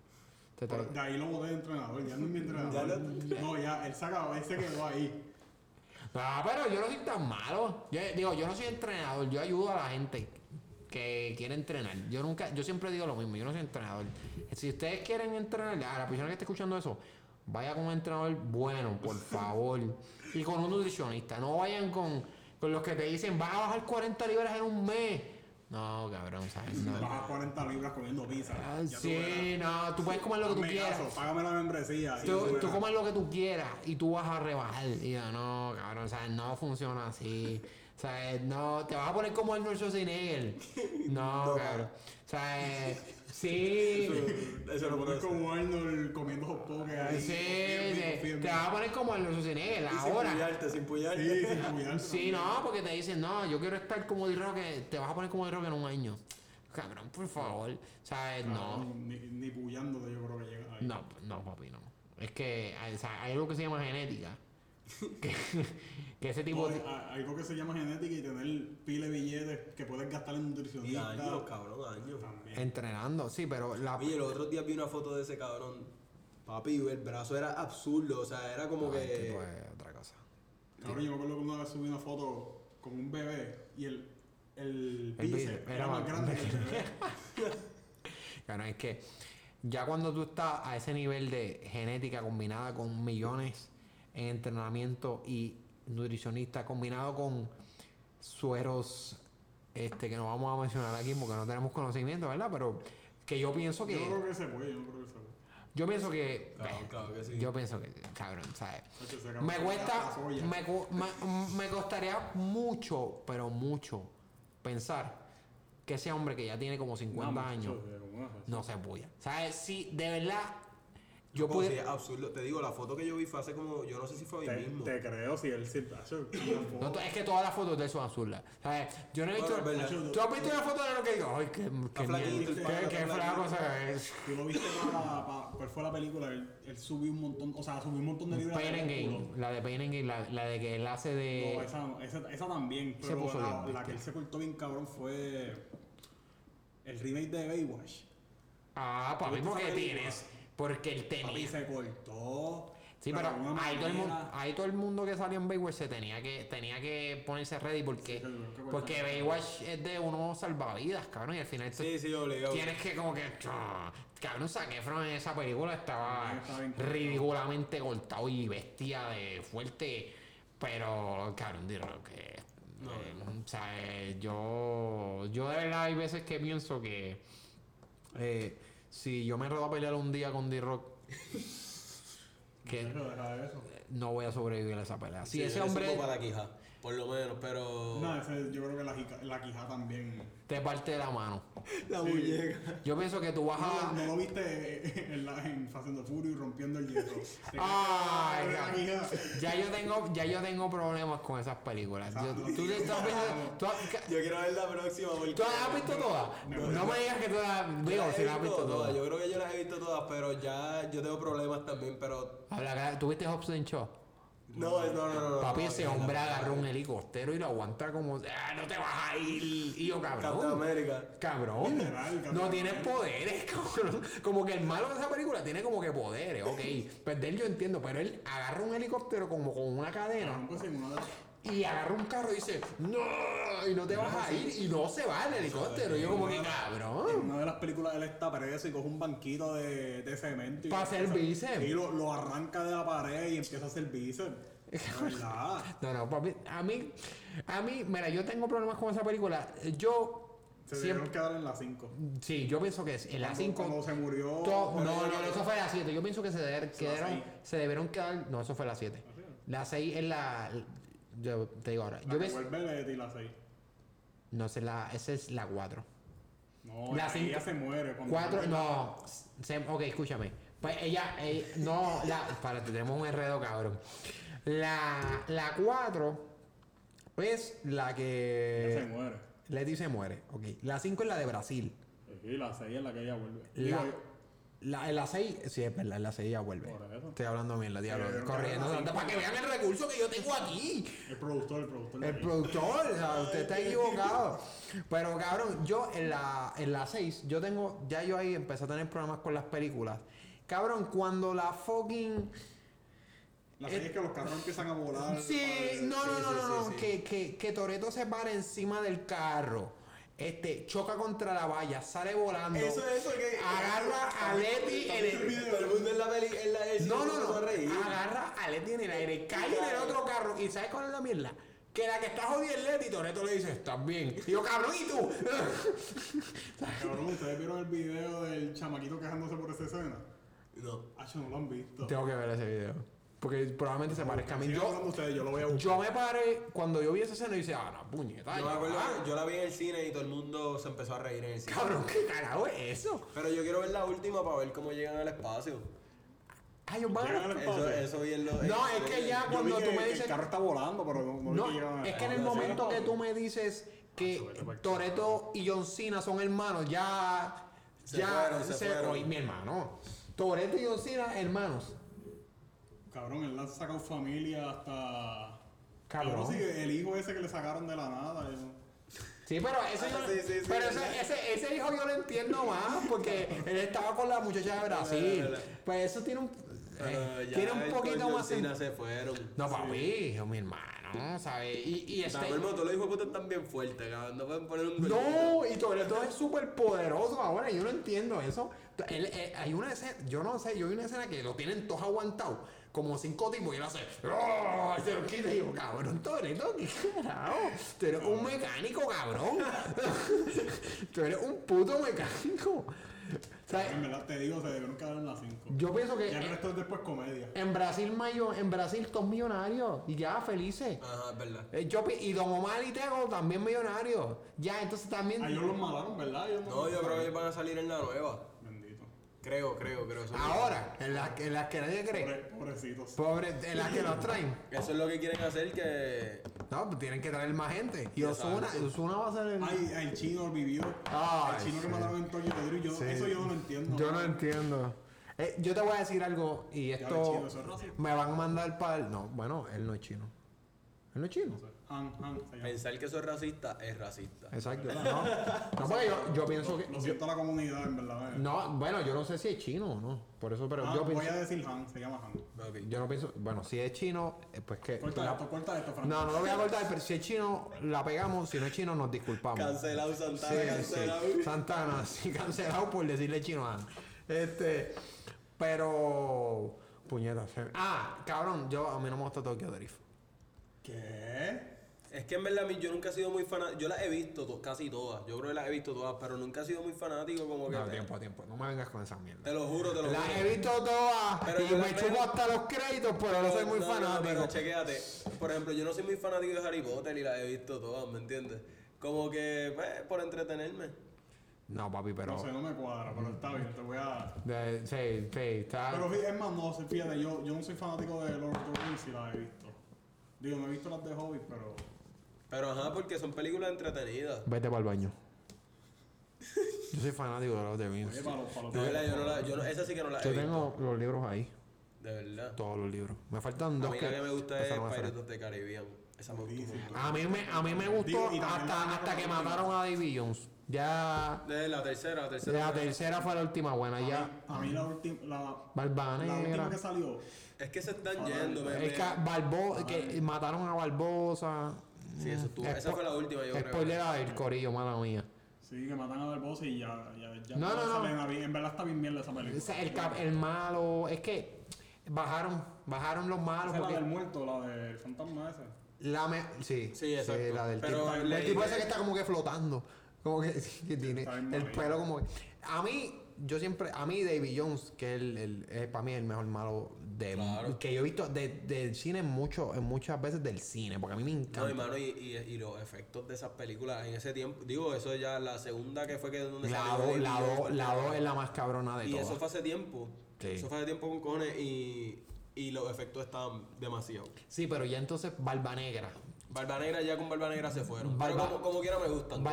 [SPEAKER 1] Te
[SPEAKER 2] De ahí lo boté de entrenador, ya no es mi entrenador.
[SPEAKER 3] No,
[SPEAKER 2] ya, él se acabó, él se quedó ahí.
[SPEAKER 1] No, pero yo no soy tan malo. Yo, digo, yo no soy entrenador, yo ayudo a la gente que quiere entrenar. Yo nunca, yo siempre digo lo mismo, yo no soy entrenador. Si ustedes quieren entrenar, a la persona que esté escuchando eso, vaya con un entrenador bueno, por favor. y con un nutricionista. No vayan con, con los que te dicen, vas a bajar 40 libras en un mes. No, cabrón, ¿sabes? No.
[SPEAKER 2] Baja 40 libras comiendo pizza.
[SPEAKER 1] Ah,
[SPEAKER 2] tú
[SPEAKER 1] sí, no, tú puedes comer lo que tú quieras.
[SPEAKER 2] caso, págame la membresía.
[SPEAKER 1] Tú, tú comes lo que tú quieras y tú vas a rebajar. Y yo, no, cabrón, sea, no funciona así. Sea, no, te vas a poner como el Schwarzenegger. No, cabrón. O sea, eh, sí.
[SPEAKER 3] Eso no
[SPEAKER 2] pones como Arnold comiendo hot ahí.
[SPEAKER 1] Sí,
[SPEAKER 2] bien,
[SPEAKER 1] te, vas a poner como el Schwarzenegger
[SPEAKER 3] Y sin
[SPEAKER 1] ahora.
[SPEAKER 3] puñarte, sin puñarte.
[SPEAKER 2] Sí, sin cuidarse.
[SPEAKER 1] Sí, no, porque te dicen, no, yo quiero estar como D-Rock, te vas a poner como D-Rock en un año. Cabrón, por favor. O sea, no.
[SPEAKER 2] Ni, ni puyándote yo creo que llega ahí.
[SPEAKER 1] No, no, papi, no. Es que hay, o sea, hay algo que se llama genética. Que, que ese tipo de...
[SPEAKER 2] hay algo que se llama genética y tener pile de billetes que puedes gastar en
[SPEAKER 3] Y
[SPEAKER 2] nutricionista.
[SPEAKER 3] años, cabrón, años.
[SPEAKER 2] También.
[SPEAKER 1] Entrenando, sí, pero la...
[SPEAKER 3] Oye, los otros días vi una foto de ese cabrón. Papi, el brazo era absurdo. O sea, era como
[SPEAKER 1] Ay,
[SPEAKER 3] que.
[SPEAKER 1] tipo de otra cosa.
[SPEAKER 2] Cabrón, yo me acuerdo que una vez subí una foto con un bebé y el, el
[SPEAKER 1] El
[SPEAKER 2] bíceps era,
[SPEAKER 1] era
[SPEAKER 2] más
[SPEAKER 1] más
[SPEAKER 2] grande que el bebé.
[SPEAKER 1] Claro, es que ya cuando tú estás a ese nivel de genética combinada con millones en entrenamiento y nutricionista combinado con sueros este que no vamos a mencionar aquí porque no tenemos conocimiento, ¿verdad? Pero que yo pienso que
[SPEAKER 2] Yo no creo que se puede, yo no creo que se puede.
[SPEAKER 1] yo pienso que
[SPEAKER 3] Claro, claro que sí.
[SPEAKER 1] yo pienso que cabrón, ¿sabes? Me cuesta, me, me- me costaría mucho, pero mucho pensar que ese hombre que ya tiene como 50
[SPEAKER 2] No,
[SPEAKER 1] años no se puya. ¿Sabes? Si de verdad Yo pude-
[SPEAKER 3] absurdo. Te digo, la foto que yo vi fue hace como, yo no sé si fue hoy
[SPEAKER 2] Te,
[SPEAKER 3] mismo.
[SPEAKER 2] te creo si él una
[SPEAKER 1] No, es que todas las fotos de él son azules. ¿Sabes? Yo no he visto.
[SPEAKER 3] Bueno.
[SPEAKER 1] ¿Tú has visto una foto de lo que digo? Ay, qué, qué Qué, qué flaco se ve.
[SPEAKER 2] Tú lo viste para, para- ¿Cuál fue la película? Él, él subió un montón. O sea, subió un montón de libros.
[SPEAKER 1] Pain and Gain. La de Pain and Gain, la, la de que él hace de.
[SPEAKER 2] No, esa, esa, esa también.
[SPEAKER 1] Se
[SPEAKER 2] Pero
[SPEAKER 1] puso
[SPEAKER 2] la,
[SPEAKER 1] bien,
[SPEAKER 2] la que él se cortó bien cabrón fue. El remake de Baywatch.
[SPEAKER 1] Ah,
[SPEAKER 2] ¿Te gusta
[SPEAKER 1] porque tienes. Porque él
[SPEAKER 2] Papi
[SPEAKER 1] tenía.
[SPEAKER 2] se cortó.
[SPEAKER 1] Sí, pero ahí todo, el mundo,
[SPEAKER 2] manera-
[SPEAKER 1] ahí todo el mundo que salió en Baywatch se tenía que, tenía que ponerse ready porque,
[SPEAKER 2] Sí,
[SPEAKER 1] porque. Baywatch es de unos salvavidas, cabrón, y al final
[SPEAKER 3] Sí, sí, obligado.
[SPEAKER 1] tienes que como que... Cabrón, Zac Efron en esa película estaba ridículamente cortado y bestia de fuerte, pero cabrón, rock que...
[SPEAKER 3] No,
[SPEAKER 1] eh, o sea, eh, yo, yo de verdad hay veces que pienso que eh, si yo me redo a pelear un día con D-Rock, que no voy a sobrevivir a esa pelea. Si
[SPEAKER 3] Sí,
[SPEAKER 1] ese hombre
[SPEAKER 3] para la quija, por lo menos, pero...
[SPEAKER 2] No, ese, yo creo que la, la quija también.
[SPEAKER 1] te parte de la mano,
[SPEAKER 3] La
[SPEAKER 2] Sí.
[SPEAKER 3] muñeca.
[SPEAKER 1] yo pienso que tú vas a...
[SPEAKER 2] no lo viste en, la, en Fast and the Furious rompiendo el hierro.
[SPEAKER 1] Ay,
[SPEAKER 2] quija.
[SPEAKER 1] Ya yo tengo, ya yo tengo problemas con esas películas. Yo- tú, tú has visto- tú has-
[SPEAKER 3] Yo quiero ver la próxima porque...
[SPEAKER 1] ¿tú has visto todas? No me digas que tú las digo,
[SPEAKER 3] las
[SPEAKER 1] si las has visto todas.
[SPEAKER 3] Yo creo que yo las he visto todas, pero ya yo tengo problemas también, pero...
[SPEAKER 1] Habla, ¿Tuviste Hobbs and Shaw?
[SPEAKER 3] No, no, no, no.
[SPEAKER 1] Papi,
[SPEAKER 3] no,
[SPEAKER 1] ese
[SPEAKER 3] no,
[SPEAKER 1] hombre
[SPEAKER 3] no,
[SPEAKER 1] agarró un helicóptero y lo aguanta como, ah, no te vas a ir. Y yo,
[SPEAKER 3] Captain
[SPEAKER 1] cabrón.
[SPEAKER 3] América.
[SPEAKER 1] Cabrón.
[SPEAKER 2] Literal, Capitán
[SPEAKER 1] No tienes poderes, cabrón. Como que el malo de esa película tiene como que poderes, ok. Perder yo entiendo, pero él agarra un helicóptero como con una cadena
[SPEAKER 2] pues,
[SPEAKER 1] y agarra un carro y dice, no, y no te vas a ir. Y no se va el helicóptero. Y yo como que,
[SPEAKER 2] En
[SPEAKER 1] cabrón.
[SPEAKER 2] una de las películas él está preso y coge un banquito de, de cemento. y
[SPEAKER 1] Pa' hacer bíceps.
[SPEAKER 2] Y lo, lo arranca de la pared y empieza a hacer bíceps.
[SPEAKER 1] No, no, papi, a mí, a mí, mira, yo tengo problemas con esa película. Yo
[SPEAKER 2] Se
[SPEAKER 1] siempre...
[SPEAKER 2] debieron quedar en las 5.
[SPEAKER 1] Sí, yo pienso que es en la 5...
[SPEAKER 2] Cuando se murió.
[SPEAKER 1] To- no, no,
[SPEAKER 2] creo-
[SPEAKER 1] eso fue la 7. Yo pienso que se, deber-
[SPEAKER 2] la
[SPEAKER 1] quedaron- se debieron quedar. No, eso fue la 7.
[SPEAKER 2] ¿Ah?
[SPEAKER 1] La 6 es la. Yo te digo ahora.
[SPEAKER 2] La
[SPEAKER 1] Yo
[SPEAKER 2] que
[SPEAKER 1] ves.
[SPEAKER 2] vuelve Leti, la 6.
[SPEAKER 1] No, es la, esa es la 4.
[SPEAKER 2] No,
[SPEAKER 1] La
[SPEAKER 2] ahí
[SPEAKER 1] cinco-
[SPEAKER 2] ella se muere. cuando
[SPEAKER 1] 4,
[SPEAKER 2] vuelve
[SPEAKER 1] no. se- ok, escúchame. Pues ella, ella- no, la. Para, tenemos un enredo, cabrón. La, la 4 es la
[SPEAKER 2] la- ella se
[SPEAKER 1] que.
[SPEAKER 2] muere.
[SPEAKER 1] Leti se muere. Ok. La 5 es la de Brasil.
[SPEAKER 2] Sí, la 6 es la que ella vuelve.
[SPEAKER 1] La,
[SPEAKER 2] Digo,
[SPEAKER 1] la, en la 6, sí, es verdad, en la 6 ya vuelve. Estoy hablando bien, la diablo. Corriendo. para que vean el recurso que yo tengo aquí.
[SPEAKER 2] el productor, el productor.
[SPEAKER 1] El productor, o sea, usted está equivocado. Pero cabrón, yo en la, en la 6, yo tengo, ya yo ahí empecé a tener problemas con las películas. Cabrón, cuando la fucking.
[SPEAKER 2] La 6 es que los carros empiezan a volar.
[SPEAKER 1] Sí, no, no, no, no, que, que, que Toreto se para encima del carro. Este, choca contra la valla, sale volando.
[SPEAKER 3] Eso es eso que...
[SPEAKER 1] Agarra a Leti en el.
[SPEAKER 3] El mundo en la peli, en la el
[SPEAKER 1] No, no, no. Agarra a Leti en el aire, cae en el otro carro. ¿Y sabes cuál es la mierda? Que la que está jodida es Leti, Toreto le dice, estás bien. Y yo, cabrón, ¿y tú?
[SPEAKER 2] Cabrón, ¿ustedes vieron el video del chamaquito quejándose por esa escena?
[SPEAKER 3] No.
[SPEAKER 2] Hacho, no lo han visto.
[SPEAKER 1] Tengo que ver ese video. Porque probablemente se parezca a mí. Yo,
[SPEAKER 2] ustedes, yo lo voy a buscar.
[SPEAKER 1] yo me paré cuando yo vi esa escena y dije, ah, no, puñeta.
[SPEAKER 3] Yo me acuerdo yo la vi en el cine y todo el mundo se empezó a reír en el cine.
[SPEAKER 1] Cabrón, ¿qué carajo es eso?
[SPEAKER 3] Pero yo quiero ver la última para ver cómo llegan al espacio.
[SPEAKER 1] Ay, yo van a-
[SPEAKER 2] Llegan al
[SPEAKER 3] Eso,
[SPEAKER 2] espacio.
[SPEAKER 3] eso vi en lo-
[SPEAKER 1] No, es que ya
[SPEAKER 2] Yo vi
[SPEAKER 1] cuando
[SPEAKER 2] que,
[SPEAKER 1] tú me
[SPEAKER 2] que
[SPEAKER 1] dices.
[SPEAKER 2] el carro está volando, pero no, no, que
[SPEAKER 1] es que en el momento que tú me dices que
[SPEAKER 2] pa'l
[SPEAKER 1] Toreto y John Cena son hermanos, ya.
[SPEAKER 3] Se
[SPEAKER 1] ya
[SPEAKER 3] fueron, se fueron.
[SPEAKER 1] Oye, mi hermano. Toreto y John Cena, hermanos.
[SPEAKER 2] Cabrón, él ha sacado familia hasta.
[SPEAKER 1] Cabrón.
[SPEAKER 2] sí, el hijo ese que le sacaron de la nada. yo-
[SPEAKER 1] Sí, pero ese,
[SPEAKER 3] Ah,
[SPEAKER 1] yo-
[SPEAKER 3] sí, sí, sí,
[SPEAKER 1] pero
[SPEAKER 3] ¿verdad?
[SPEAKER 1] ese, ese, ese hijo yo lo entiendo más porque él estaba con la muchacha de Brasil. Pues eso tiene un,
[SPEAKER 3] Pero
[SPEAKER 1] eh, tiene un poquito más sentido.
[SPEAKER 3] se fueron.
[SPEAKER 1] No, papi, hijo, mi hermano, ¿sabes? Y, y este.
[SPEAKER 3] Este... El motor los hijos están bien fuertes, cabrón. No pueden poner un
[SPEAKER 1] No, y Toreto es súper poderoso ahora, yo no entiendo eso. Él, eh, hay una escena, yo no sé, yo vi una escena que lo tienen todos aguantados, como cinco tipos, y él hace, ¡Oh! y se lo quita y digo, cabrón, Toreto, ¿qué carajo? Tú eres un mecánico, cabrón. Tú eres un puto mecánico. O sea,
[SPEAKER 2] En verdad te digo, se debieron quedar en las 5.
[SPEAKER 1] yo pienso que
[SPEAKER 2] Ya el resto es después comedia.
[SPEAKER 1] en Brasil, mayo, en Brasil, todos millonarios, y ya felices.
[SPEAKER 3] Ajá, es verdad.
[SPEAKER 1] Eh, yo y Don Omar y Tego también millonarios. Ya, entonces también.
[SPEAKER 2] A ellos los mataron, ¿verdad? Ellos
[SPEAKER 3] No, yo creo que van a salir en la nueva. Creo, creo, creo. Eso,
[SPEAKER 1] Ahora, en las en las que nadie cree.
[SPEAKER 2] Pobre- pobrecitos.
[SPEAKER 1] Pobre, en las que los traen.
[SPEAKER 3] eso es lo que quieren hacer que...
[SPEAKER 1] No, pues tienen que traer más gente. Y. Osuna, Osuna va a ser el.
[SPEAKER 2] Ay, el chino vivió.
[SPEAKER 1] Ay,
[SPEAKER 2] el chino que mataron en yo,
[SPEAKER 1] Sí.
[SPEAKER 2] Eso yo no lo entiendo.
[SPEAKER 1] Yo no entiendo. Eh, yo te voy a decir algo y esto
[SPEAKER 2] chino, eso es
[SPEAKER 1] me van a mandar para el... No, bueno, él no es chino. Él no es chino.
[SPEAKER 2] Han, Han, se llama.
[SPEAKER 3] Pensar que eso es racista es racista.
[SPEAKER 1] Exacto. No, no porque yo, yo pienso que...
[SPEAKER 2] Lo
[SPEAKER 1] yo-
[SPEAKER 2] siento a la comunidad, en verdad. eh.
[SPEAKER 1] no, bueno, yo no sé si es chino o no. Por eso, pero
[SPEAKER 2] Ah,
[SPEAKER 1] yo
[SPEAKER 2] voy
[SPEAKER 1] pienso...
[SPEAKER 2] a decir Han, se llama Han.
[SPEAKER 3] Ok.
[SPEAKER 1] Yo no pienso... Bueno, si es chino, eh, pues que...
[SPEAKER 2] Corta
[SPEAKER 1] la-
[SPEAKER 2] esto, corta esto, Frank.
[SPEAKER 1] no, no lo voy a cortar, pero si es chino, la pegamos. Si no es chino, nos disculpamos.
[SPEAKER 3] Cancelado Santana,
[SPEAKER 1] Sí,
[SPEAKER 3] cancelado.
[SPEAKER 1] sí. Santana, sí, cancelado por decirle chino a Ana. Este, pero. Puñetas. se- Ah, cabrón, yo a mí no me gusta Tokyo Drift.
[SPEAKER 2] ¿Qué?
[SPEAKER 3] Es que en verdad a mí yo nunca he sido muy fanático. Yo las he visto to- casi todas. Yo creo que las he visto todas, pero nunca he sido muy fanático como que.
[SPEAKER 1] No, tiempo a tiempo. No me vengas con esa mierda.
[SPEAKER 3] Te lo juro, te lo
[SPEAKER 1] Las
[SPEAKER 3] juro.
[SPEAKER 1] he visto todas
[SPEAKER 3] Pero
[SPEAKER 1] y me
[SPEAKER 3] las
[SPEAKER 1] chupo hasta los créditos, pero no soy muy
[SPEAKER 3] No, no,
[SPEAKER 1] fanático.
[SPEAKER 3] pero chequéate. Por ejemplo, yo no soy muy fanático de Harry Potter y las he visto todas, ¿me entiendes? Como que, pues, por entretenerme.
[SPEAKER 1] No, papi, pero.
[SPEAKER 2] No sé, no me cuadra, pero está bien, te voy a...
[SPEAKER 1] de- sí, sí, está.
[SPEAKER 2] Pero es más, no, fíjate, yo, yo no soy fanático de Lord of the Rings y las he visto. Digo, no he visto las de Hobbit, pero...
[SPEAKER 3] Pero ajá, porque son películas entretenidas.
[SPEAKER 1] Vete para el baño. Yo soy fanático de los de Vince.
[SPEAKER 2] Oye, para los, para los
[SPEAKER 3] De verdad, yo no la, yo no, esa sí que no la he
[SPEAKER 1] Yo
[SPEAKER 3] visto.
[SPEAKER 1] tengo los libros ahí.
[SPEAKER 3] De verdad.
[SPEAKER 1] Todos los libros. Me faltan
[SPEAKER 3] A
[SPEAKER 1] dos
[SPEAKER 3] mí
[SPEAKER 1] que.
[SPEAKER 3] la que me gusta es Pirates the Caribbean. Esa me montón.
[SPEAKER 1] A mí me, a mí me gustó
[SPEAKER 2] Digo,
[SPEAKER 1] hasta, hasta que mataron a Davy Jones. Ya.
[SPEAKER 3] De la tercera, la tercera.
[SPEAKER 1] La tercera fue la última buena.
[SPEAKER 2] A mí,
[SPEAKER 1] Ya.
[SPEAKER 2] a mí la última... La,
[SPEAKER 1] Barba
[SPEAKER 2] la última que salió...
[SPEAKER 3] Es que se están yendo, me,
[SPEAKER 1] Es que
[SPEAKER 3] me-
[SPEAKER 1] Barbo, que mataron a Barbosa.
[SPEAKER 3] Sí, eso estuvo. Esa fue la última, yo creo.
[SPEAKER 1] Spoiler del corillo, mala mía.
[SPEAKER 2] Sí, que matan a Barbosa y ya... ya, ya
[SPEAKER 1] No, no, no.
[SPEAKER 2] bien- En verdad está bien mierda esa película.
[SPEAKER 1] El, cap- el malo, es que bajaron, bajaron los malos
[SPEAKER 2] Esa es la del
[SPEAKER 1] porque
[SPEAKER 2] muerto, la del fantasma ese.
[SPEAKER 1] la me, sí,
[SPEAKER 3] Sí, exacto.
[SPEAKER 1] la del
[SPEAKER 3] Pero
[SPEAKER 1] tipo, el
[SPEAKER 3] leí
[SPEAKER 1] tipo ese que está como que flotando, como que, que tiene el pelo como que, a mí yo siempre, a mí Davy Jones, que es el, el- es para mí el mejor malo de,
[SPEAKER 3] Claro.
[SPEAKER 1] que yo he visto de- del cine mucho, muchas veces del cine, porque a mí me encanta.
[SPEAKER 3] No, hermano, y, y, y los efectos de esas películas en ese tiempo. Digo, eso ya la segunda que fue que donde
[SPEAKER 1] la
[SPEAKER 3] salió
[SPEAKER 1] 2
[SPEAKER 3] David
[SPEAKER 1] la dos- la dos es la más cabrona de
[SPEAKER 3] Y eso
[SPEAKER 1] todas.
[SPEAKER 3] fue hace tiempo.
[SPEAKER 1] Sí.
[SPEAKER 3] Eso fue hace tiempo con cojones y, y los efectos estaban demasiado.
[SPEAKER 1] Sí, pero ya entonces Barba Negra.
[SPEAKER 3] Barba Negra ya con Barba Negra se fueron.
[SPEAKER 1] Barba-
[SPEAKER 3] Pero como, como quiera me gustan.
[SPEAKER 2] A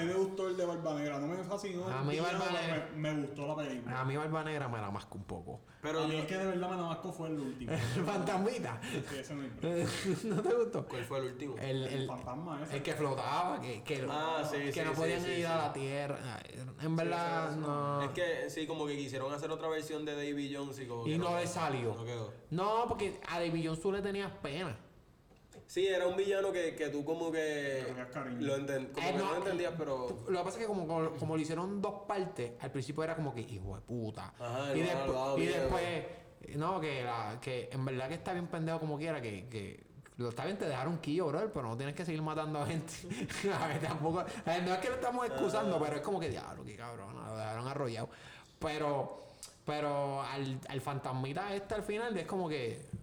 [SPEAKER 2] mí, me gustó el de Barba Negra, no me fascinó.
[SPEAKER 1] A mí
[SPEAKER 2] el
[SPEAKER 1] Barba
[SPEAKER 2] villano,
[SPEAKER 1] Negra-
[SPEAKER 2] Me, me gustó la película.
[SPEAKER 1] A mí Barba Negra me la masco un poco.
[SPEAKER 3] Pero
[SPEAKER 2] a mí
[SPEAKER 3] yo-
[SPEAKER 2] el que de verdad me navasco fue el último.
[SPEAKER 1] El fantasmita.
[SPEAKER 2] Sí, ese no
[SPEAKER 1] ¿No te gustó?
[SPEAKER 3] ¿Cuál fue el último?
[SPEAKER 1] El,
[SPEAKER 2] El
[SPEAKER 1] el,
[SPEAKER 2] fantasma ese.
[SPEAKER 1] el que flotaba, que, que,
[SPEAKER 3] Ah, sí,
[SPEAKER 1] que
[SPEAKER 3] sí,
[SPEAKER 1] no
[SPEAKER 3] sí,
[SPEAKER 1] podían
[SPEAKER 3] sí,
[SPEAKER 1] ir
[SPEAKER 3] sí.
[SPEAKER 1] a la tierra. En verdad, no.
[SPEAKER 3] Es que sí, como que quisieron hacer otra versión de Davy Jones y como
[SPEAKER 1] Y
[SPEAKER 3] que
[SPEAKER 1] no le salió.
[SPEAKER 3] No quedó.
[SPEAKER 1] No, porque a David Jones tú le tenías pena.
[SPEAKER 3] Sí, era un villano que, que tú como que lo enten- como
[SPEAKER 1] Eh,
[SPEAKER 3] que no
[SPEAKER 1] no,
[SPEAKER 3] lo entendías, pero
[SPEAKER 1] Lo que pasa es que como, como, como lo hicieron dos partes, al principio era como que hijo de puta.
[SPEAKER 3] Ajá,
[SPEAKER 1] y,
[SPEAKER 3] no,
[SPEAKER 1] después,
[SPEAKER 3] no,
[SPEAKER 1] y
[SPEAKER 3] miedo.
[SPEAKER 1] después, no, que, la, que en verdad que está bien pendejo como quiera, que, que lo está bien, te dejaron quillo, bro, pero no tienes que seguir matando a gente. a ver, tampoco, a ver, no es que lo estamos excusando, pero es como que diablo, qué cabrón, lo dejaron arrollado. Pero, pero al, al fantasmita este al final es como que, ah,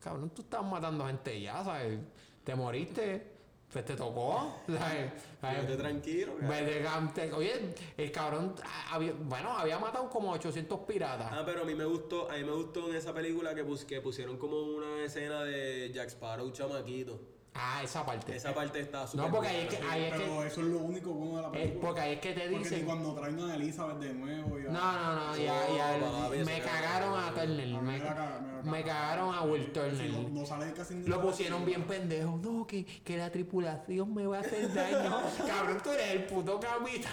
[SPEAKER 1] cabrón, tú estás matando gente ya, ¿sabes? Te moriste, pues te tocó, ¿sabes?
[SPEAKER 3] vete tranquilo.
[SPEAKER 1] Vete, te- Oye, el cabrón, ah, había- bueno, había matado como 800 piratas.
[SPEAKER 3] Ah, pero a mí me gustó, a mí me gustó en esa película que, pus- que pusieron como una escena de Jack Sparrow chamaquito.
[SPEAKER 1] Ah, esa parte.
[SPEAKER 3] Esa parte está súper
[SPEAKER 1] No, porque ahí es que, ahí es
[SPEAKER 2] Pero
[SPEAKER 1] que,
[SPEAKER 2] eso es lo único bueno de la
[SPEAKER 1] eh,
[SPEAKER 2] película.
[SPEAKER 1] porque ahí es que te
[SPEAKER 2] Porque
[SPEAKER 1] dicen.
[SPEAKER 2] cuando traen a Elizabeth de nuevo y a-
[SPEAKER 1] No, no, no, ya, ya,
[SPEAKER 3] eso
[SPEAKER 1] me cagaron a Turner,
[SPEAKER 2] A
[SPEAKER 1] me,
[SPEAKER 2] caga-
[SPEAKER 1] cagaron a Will Turner.
[SPEAKER 2] no, no sale casi
[SPEAKER 1] Lo pusieron bien pendejo. No, que, que la tripulación me va a hacer daño. Cabrón, tú eres el puto capitán.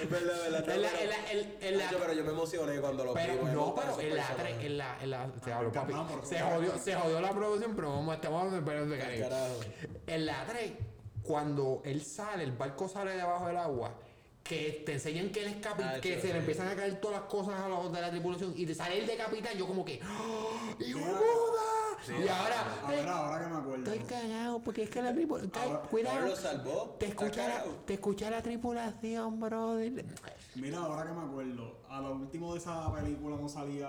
[SPEAKER 3] Es verdad, es verdad.
[SPEAKER 1] En la- en la- en- en la-
[SPEAKER 3] Nacho, pero yo me emocioné cuando lo.
[SPEAKER 1] Pero no, pero en la, en la, en la, Se
[SPEAKER 2] pero-
[SPEAKER 1] jodió, se jodió la producción, pero vamos, estamos en Piratas del Caribe.
[SPEAKER 3] Carajo.
[SPEAKER 1] En la 3, cuando él sale, el barco sale debajo del agua, que te enseñan que él es capitán,
[SPEAKER 3] Ah,
[SPEAKER 1] que se le empiezan a caer todas las cosas a los de la tripulación y te sale el de capitán, yo como que, ¡Oh, ¡Hijo de
[SPEAKER 2] Sí,
[SPEAKER 1] puta! y ahora,
[SPEAKER 2] A ver, ahora que me acuerdo.
[SPEAKER 1] estoy cagado porque es que la tripulación,
[SPEAKER 2] Ahora-
[SPEAKER 1] cuidado,
[SPEAKER 3] Ahora lo salvó.
[SPEAKER 1] te escucha, la, te escucha la tripulación, brother.
[SPEAKER 2] Mira, ahora que me acuerdo, a lo último de esa película no salía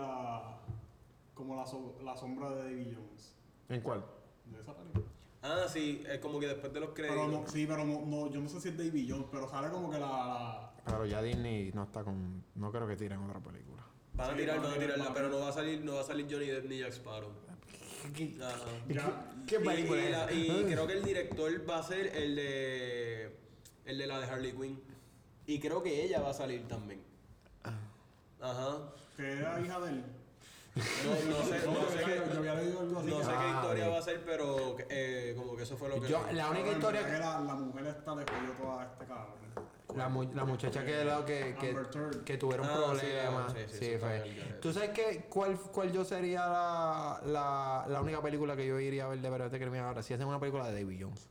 [SPEAKER 2] como la, so- la sombra de Davy Jones.
[SPEAKER 1] ¿En cuál?
[SPEAKER 2] De esa película.
[SPEAKER 3] Ah, sí, es como que después de los créditos.
[SPEAKER 2] Pero no, sí, pero no, no, yo no sé si es Davy Jones, pero sale como que la, la-
[SPEAKER 1] Claro, ya Disney no está con, no creo que tiren otra película.
[SPEAKER 3] Van a
[SPEAKER 2] Sí,
[SPEAKER 3] tirar,
[SPEAKER 2] van a
[SPEAKER 3] van a
[SPEAKER 2] tirar,
[SPEAKER 3] tirarla, pero no va a salir, no va a salir Johnny Depp ni Jack Sparrow. Ajá.
[SPEAKER 2] Ya,
[SPEAKER 1] ¿Qué
[SPEAKER 3] Y-
[SPEAKER 1] película
[SPEAKER 3] y, la- y creo que el director va a ser el de el de la de Harley Quinn. Y creo que ella va a salir también.
[SPEAKER 1] Ah.
[SPEAKER 3] Ajá.
[SPEAKER 2] que era hija de él.
[SPEAKER 3] No, no sé,
[SPEAKER 2] No,
[SPEAKER 3] sé
[SPEAKER 2] había-
[SPEAKER 3] qué,
[SPEAKER 2] yo había leído algo así.
[SPEAKER 3] no
[SPEAKER 2] que-
[SPEAKER 3] sé qué
[SPEAKER 1] Ah,
[SPEAKER 3] historia va a ser, pero eh, como que eso fue lo que.
[SPEAKER 1] Yo, la única historia
[SPEAKER 2] que
[SPEAKER 1] que...
[SPEAKER 2] la, la mujer esta le jodió toda este cabrón.
[SPEAKER 1] La, mu- la muchacha que, lo que, que, que tuvieron
[SPEAKER 3] Ah, sí,
[SPEAKER 1] problemas.
[SPEAKER 3] sí, sí,
[SPEAKER 1] Sí,
[SPEAKER 3] eso
[SPEAKER 1] fue.
[SPEAKER 3] está.
[SPEAKER 1] ¿Tú sabes qué, cuál, cuál yo sería la, la, la única película que yo iría a ver de Perros de Crimen ahora? Si hacen una película de David Jones.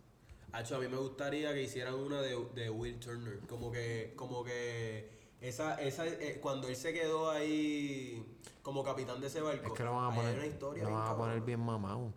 [SPEAKER 3] Hacho, a mí me gustaría que hicieran una de, de Will Turner. Como que, como que esa, esa, eh, cuando él se quedó ahí como capitán de ese barco.
[SPEAKER 1] Es que lo van a poner,
[SPEAKER 3] una historia
[SPEAKER 1] lo
[SPEAKER 3] bien
[SPEAKER 1] van a poner bien mamado.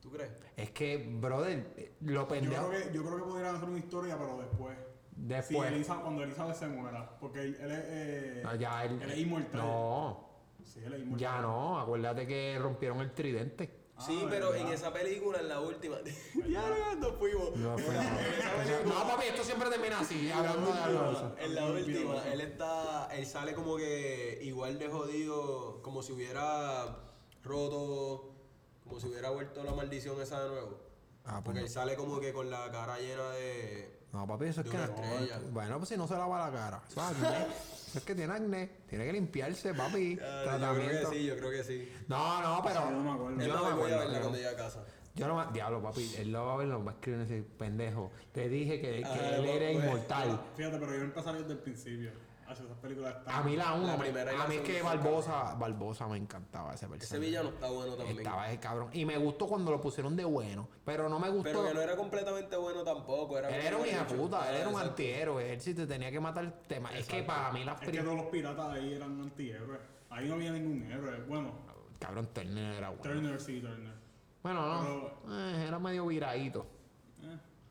[SPEAKER 3] ¿Tú crees?
[SPEAKER 1] Es que, brother, lo
[SPEAKER 2] Yo
[SPEAKER 1] pendejo.
[SPEAKER 2] creo, que, yo creo que podrían hacer una historia, pero después.
[SPEAKER 1] Después.
[SPEAKER 2] Sí, Elisa- cuando Elizabeth se muera. Porque él, él es. eh,
[SPEAKER 1] No, ya él,
[SPEAKER 2] él es inmortal.
[SPEAKER 1] No,
[SPEAKER 2] Sí, él es inmortal.
[SPEAKER 1] ya no. Acuérdate que rompieron el tridente.
[SPEAKER 2] Ah,
[SPEAKER 3] sí, pero en esa película, en la última. ya nos fuimos.
[SPEAKER 1] No, fue-
[SPEAKER 3] En esa película-
[SPEAKER 1] no, papi, esto siempre termina así, hablando de algo.
[SPEAKER 3] En la última, él está, él sale como que igual de jodido, como si hubiera roto, como si hubiera vuelto la maldición esa de nuevo.
[SPEAKER 1] Ah, pues
[SPEAKER 3] Porque
[SPEAKER 1] no.
[SPEAKER 3] él sale como que con la cara llena de...
[SPEAKER 1] No, papi, eso es que.
[SPEAKER 3] una estrella.
[SPEAKER 1] Bueno, pues si no se lava la cara. Eso es acné. Eso es que tiene acné. Tiene que limpiarse, papi.
[SPEAKER 3] Ah, yo creo
[SPEAKER 1] Tratamiento.
[SPEAKER 3] que sí, yo creo que sí.
[SPEAKER 1] No, no, pero.
[SPEAKER 2] Sí, yo no me acuerdo.
[SPEAKER 1] Yo no me
[SPEAKER 3] voy a
[SPEAKER 1] acuerdo. yo-
[SPEAKER 3] cuando llegue a casa.
[SPEAKER 1] Yo no me. Diablo, papi. Él lo va a ver, lo va a escribir en ese pendejo. Te dije que, que
[SPEAKER 3] Ah,
[SPEAKER 1] él
[SPEAKER 3] pues,
[SPEAKER 1] era
[SPEAKER 3] pues,
[SPEAKER 1] inmortal.
[SPEAKER 2] Fíjate, pero yo empezaría desde el principio. Hacia esas películas están.
[SPEAKER 1] A mí la uno,
[SPEAKER 3] La
[SPEAKER 1] me-
[SPEAKER 3] primera y la
[SPEAKER 1] a mí es que Barbosa, Barbosa me encantaba ese personaje.
[SPEAKER 3] Ese villano está bueno también.
[SPEAKER 1] Estaba ese cabrón. Y me gustó cuando lo pusieron de bueno. Pero no me gustó.
[SPEAKER 3] Pero que no era completamente bueno tampoco. Era
[SPEAKER 1] él era un hija puta, él
[SPEAKER 3] Ah,
[SPEAKER 1] era un antihéroe. Él si te tenía que matar el tema. Es que para mí las
[SPEAKER 2] Es que todos los piratas ahí eran antihéroes. Ahí no había ningún héroe. Bueno,
[SPEAKER 1] Cabrón, Turner era bueno.
[SPEAKER 2] Turner sí, Turner.
[SPEAKER 1] Bueno, no. Eh, era medio viradito.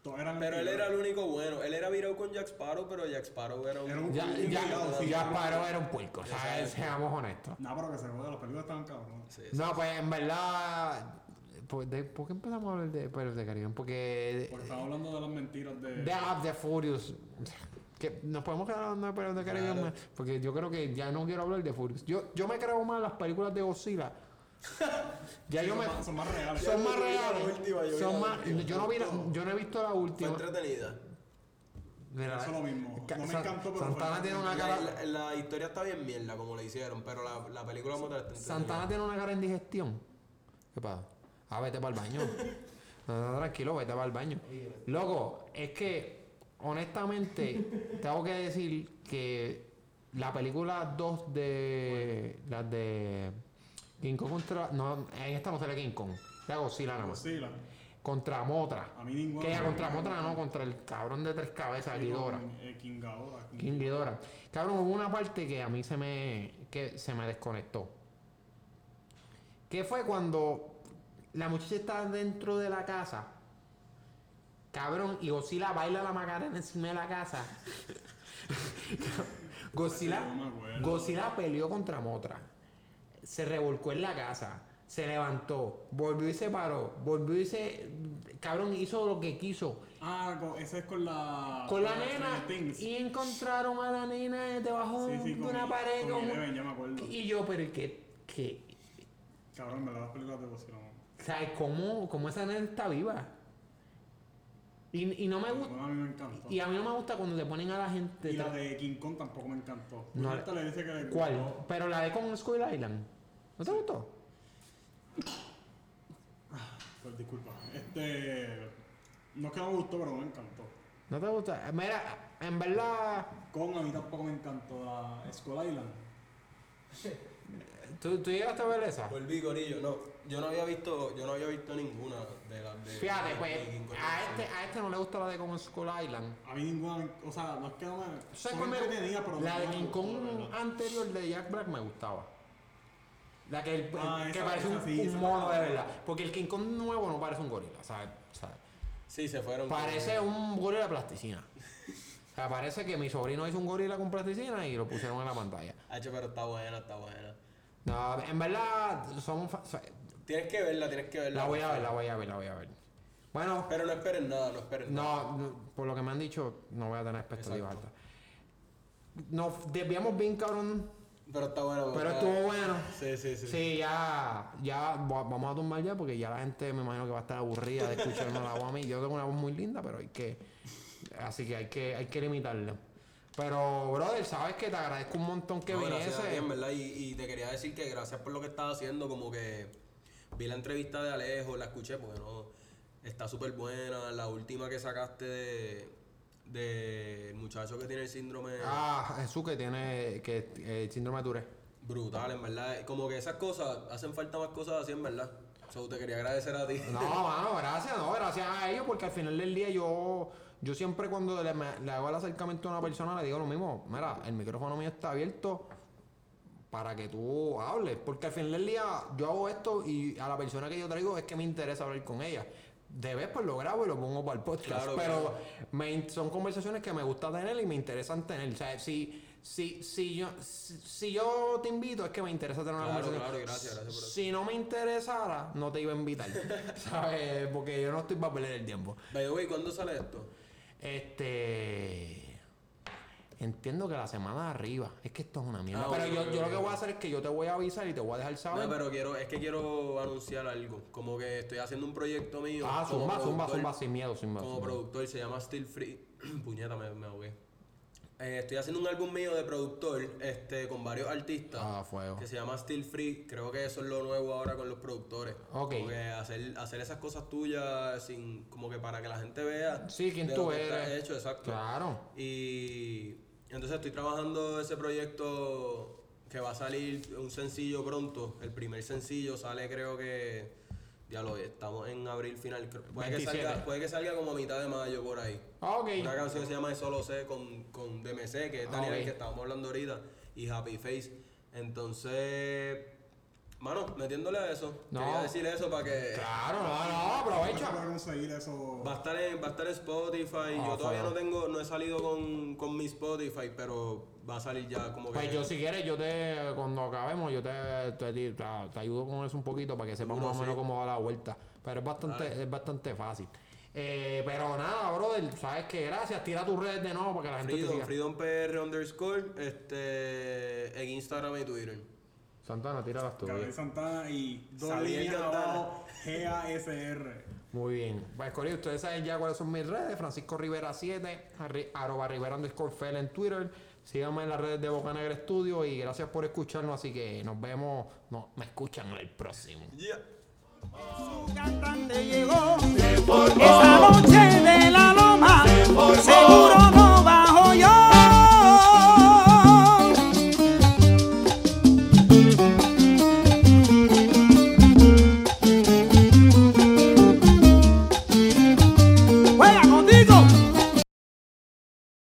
[SPEAKER 2] Eh,
[SPEAKER 3] Pero él era el único bueno. Él era virado con Jack Sparrow, pero Jack Sparrow era un...
[SPEAKER 2] Era un-
[SPEAKER 1] Ya,
[SPEAKER 2] sí.
[SPEAKER 1] ya Sparrow era un puerco, ¿sabes?
[SPEAKER 3] Exacto.
[SPEAKER 1] Seamos honestos.
[SPEAKER 2] No, pero que se joda, las películas estaban.
[SPEAKER 3] Sí, sí.
[SPEAKER 1] No, pues en verdad. ¿Por, de- ¿por qué empezamos a hablar de Pirates de Caribe? Porque.
[SPEAKER 2] Porque estaba hablando de las mentiras de.
[SPEAKER 1] De Up the Furious. Que nos podemos quedar hablando de Pirates de Caribe.
[SPEAKER 3] Claro.
[SPEAKER 1] Porque yo creo que ya no quiero hablar de Furious. Yo, yo me creo más las películas de Godzilla. ya
[SPEAKER 2] Sí,
[SPEAKER 1] yo
[SPEAKER 2] son,
[SPEAKER 1] me.
[SPEAKER 2] más, son más reales.
[SPEAKER 1] Son
[SPEAKER 3] Yo
[SPEAKER 1] más reales.
[SPEAKER 3] última, yo
[SPEAKER 1] no, vi la- yo no he visto la
[SPEAKER 3] Fue
[SPEAKER 1] última.
[SPEAKER 3] entretenida.
[SPEAKER 1] Mira,
[SPEAKER 2] Eso es lo mismo.
[SPEAKER 1] Ca-
[SPEAKER 2] No me encantó, pero
[SPEAKER 1] Santana
[SPEAKER 2] fue-
[SPEAKER 1] tiene una
[SPEAKER 3] La,
[SPEAKER 1] cara.
[SPEAKER 3] la- la historia está bien mierda como la hicieron, pero la, la película como tal está entretenida.
[SPEAKER 1] Santana tiene una cara en digestión. ¿Qué pasa? Ah, vete para el baño. No, no, tranquilo, vete para el baño. Loco, es que, honestamente, tengo que decir que la película 2 de. Las de. King Kong contra. No, en esta no sale King Kong. La Godzilla nada más.
[SPEAKER 2] Godzilla.
[SPEAKER 1] Contra Motra.
[SPEAKER 2] A mí ninguna.
[SPEAKER 1] Que contra Motra no, contra el cabrón de tres cabezas, Ghidorah.
[SPEAKER 2] Eh, King Ghidorah. King-
[SPEAKER 1] Ghidorah. Cabrón, hubo una parte que a mí se me, que se me desconectó. Que fue cuando la muchacha estaba dentro de la casa. Cabrón, y Godzilla baila la macarena encima de la casa. Godzilla. Godzilla peleó contra Motra. Se revolcó en la casa. Se levantó. Volvió y se paró. Volvió y se. Cabrón, hizo lo que quiso
[SPEAKER 2] Ah, ese es con la.
[SPEAKER 1] con la
[SPEAKER 2] Stranger
[SPEAKER 1] nena y encontraron a la nena debajo
[SPEAKER 2] Sí, sí,
[SPEAKER 1] de una pared
[SPEAKER 2] con
[SPEAKER 1] como-
[SPEAKER 2] Eleven, ya me acuerdo.
[SPEAKER 1] y yo pero que que
[SPEAKER 2] Cabrón, me las películas de no.
[SPEAKER 1] sabes cómo, cómo esa nena está viva y, y no me gusta
[SPEAKER 2] Bueno, a mí me encantó.
[SPEAKER 1] y a mí no me gusta cuando te ponen a la gente
[SPEAKER 2] Y la de King Kong tampoco me encantó.
[SPEAKER 1] No,
[SPEAKER 2] No, esta le dice que le
[SPEAKER 1] ¿cuál?
[SPEAKER 2] gustó.
[SPEAKER 1] pero la de con Skull Island ¿no te gustó?
[SPEAKER 2] Pues disculpa. Este. No es que no me gustó, pero no me encantó.
[SPEAKER 1] ¿no te gusta? mira en verdad
[SPEAKER 2] Con a mí tampoco me encantó la Skull Island.
[SPEAKER 1] ¿tú, tú llegaste a ver esa?
[SPEAKER 3] Volví, Corillo, no. Yo no había visto, yo no había visto ninguna de las de.
[SPEAKER 1] fíjate
[SPEAKER 3] de-
[SPEAKER 1] pues
[SPEAKER 3] de King Kong.
[SPEAKER 1] a este, a este no le gusta la de con Skull Island
[SPEAKER 2] A mí ninguna. O sea, no es que no me.
[SPEAKER 1] ¿Sabes
[SPEAKER 2] son
[SPEAKER 1] cuál me-
[SPEAKER 2] entretenidas, pero
[SPEAKER 1] la de King Kong anterior de Jack Black me gustaba. La que, el-
[SPEAKER 2] Ah,
[SPEAKER 1] que
[SPEAKER 2] esa-
[SPEAKER 1] parece un,
[SPEAKER 2] sí,
[SPEAKER 1] mono de verdad. Porque el King Kong nuevo no parece un gorila, ¿sabes? ¿Sabes?
[SPEAKER 3] Sí, se fueron. con-
[SPEAKER 1] Parece un gorila de plasticina. O sea, parece que mi sobrino hizo un gorila con plasticina y lo pusieron en la pantalla.
[SPEAKER 3] Hacho, pero está buena, está buena.
[SPEAKER 1] No, en verdad, son. fa- so-
[SPEAKER 3] Tienes que verla, tienes que verla.
[SPEAKER 1] La voy a ver, la voy a ver, la voy a ver. Bueno,
[SPEAKER 3] Pero no esperen nada, no esperen nada.
[SPEAKER 1] no, no, por lo que me han dicho, no voy a tener expectativas altas. Nos desviamos bien, cabrón.
[SPEAKER 3] Pero está bueno.
[SPEAKER 1] Pero estuvo bueno.
[SPEAKER 3] Sí, sí, sí.
[SPEAKER 1] Sí, ya, ya va- vamos a tumbar ya porque ya la gente me imagino que va a estar aburrida de escucharme la voz a mí. Yo tengo una voz muy linda, pero hay que, así que hay que, hay que limitarla. Pero, brother, sabes que te agradezco un montón que
[SPEAKER 3] No, gracias a ti,
[SPEAKER 1] viniese.
[SPEAKER 3] en verdad. Y, y te quería decir que gracias por lo que estás haciendo. Como que vi la entrevista de Alejo, la escuché porque no. Está súper buena. La última que sacaste de. del muchacho que tiene el síndrome.
[SPEAKER 1] Ah, Jesús que tiene que eh, el síndrome de Tourette.
[SPEAKER 3] Brutal, en verdad. Como que esas cosas, hacen falta más cosas así, en verdad. So, te quería agradecer a ti.
[SPEAKER 1] No, mano, gracias, no, gracias a ellos, porque al final del día yo, yo siempre cuando le, me- le hago el acercamiento a una persona le digo lo mismo, mira, el micrófono mío está abierto para que tú hables, porque al final del día yo hago esto y a la persona que yo traigo es que me interesa hablar con ella. De vez pues lo grabo y lo pongo para el podcast,
[SPEAKER 3] Claro,
[SPEAKER 1] pero
[SPEAKER 3] claro.
[SPEAKER 1] me son conversaciones que me gusta tener y me interesan tener. O sea, si, si, si, yo, si, si yo te invito es que me interesa tener una
[SPEAKER 3] Claro,
[SPEAKER 1] conversación.
[SPEAKER 3] claro, gracias, gracias por eso.
[SPEAKER 1] Si no me interesara, no te iba a invitar. ¿Sabes? Porque yo no estoy para perder el tiempo.
[SPEAKER 3] By the way, ¿cuándo sale esto?
[SPEAKER 1] Este. Entiendo que la semana de arriba. Es que esto es una mierda.
[SPEAKER 3] Ah,
[SPEAKER 1] pero yo, yo lo que voy a hacer es que yo te voy a avisar y te voy a dejar saber.
[SPEAKER 3] No, pero quiero, es que quiero anunciar algo. Como que estoy haciendo un proyecto mío.
[SPEAKER 1] ah, zumba, zumba, zumba, sin miedo, sin miedo.
[SPEAKER 3] Como productor, se llama Still Free. Puñeta, me, me ahogué. Eh, estoy haciendo un álbum mío de productor este, con varios artistas.
[SPEAKER 1] Ah, fuego.
[SPEAKER 3] Que se llama Still Free. Creo que eso es lo nuevo ahora con los productores.
[SPEAKER 1] Ok.
[SPEAKER 3] Como que hacer, hacer esas cosas tuyas sin, como que para que la gente vea.
[SPEAKER 1] Sí, quién
[SPEAKER 3] de
[SPEAKER 1] tú
[SPEAKER 3] lo que
[SPEAKER 1] eres.
[SPEAKER 3] hecho, exacto.
[SPEAKER 1] Claro.
[SPEAKER 3] Y entonces estoy trabajando ese proyecto que va a salir un sencillo pronto. El primer sencillo sale creo que ya lo estamos en abril final. Puede que,
[SPEAKER 1] 27.
[SPEAKER 3] salga, puede que salga como a mitad de mayo por ahí.
[SPEAKER 1] Ah, ok.
[SPEAKER 3] Una canción que se llama Solo sé con, con DMC, que es
[SPEAKER 1] Ah,
[SPEAKER 3] Daniel
[SPEAKER 1] ok.
[SPEAKER 3] que estábamos hablando ahorita, y Happy Face. Entonces, mano, metiéndole a eso.
[SPEAKER 1] No.
[SPEAKER 3] Quería decir eso para que
[SPEAKER 1] Claro, no, no,
[SPEAKER 2] ¿Dónde
[SPEAKER 1] aprovecha.
[SPEAKER 3] Va a estar en, va a estar en Spotify.
[SPEAKER 1] Ah,
[SPEAKER 3] Yo todavía no tengo, no he salido con, con mi Spotify, pero va a salir ya como que.
[SPEAKER 1] Pues yo si quieres, yo te, cuando acabemos, yo te, te, te- te ayudo con eso un poquito para que sepas más o menos cómo va la vuelta. Pero es bastante, es bastante fácil. Eh, pero nada, brother, sabes que gracias. Tira tus redes de nuevo para que la gente te
[SPEAKER 3] Freedom,
[SPEAKER 1] siga.
[SPEAKER 3] Freedom PR underscore, este, en Instagram y Twitter.
[SPEAKER 1] Santana, tira las tuyas.
[SPEAKER 2] Gabriel Santana y dos líneas abajo, GASR.
[SPEAKER 1] Muy bien. Pues, Corillo, ustedes saben ya cuáles son mis redes. Francisco Rivera 7, arri- arroba Rivera underscore Fel en Twitter. Síganme en las redes de Boca Negra Studio y gracias por escucharnos. Así que nos vemos, no, me escuchan en el próximo.
[SPEAKER 3] Yeah.
[SPEAKER 4] Su cantante llegó esa noche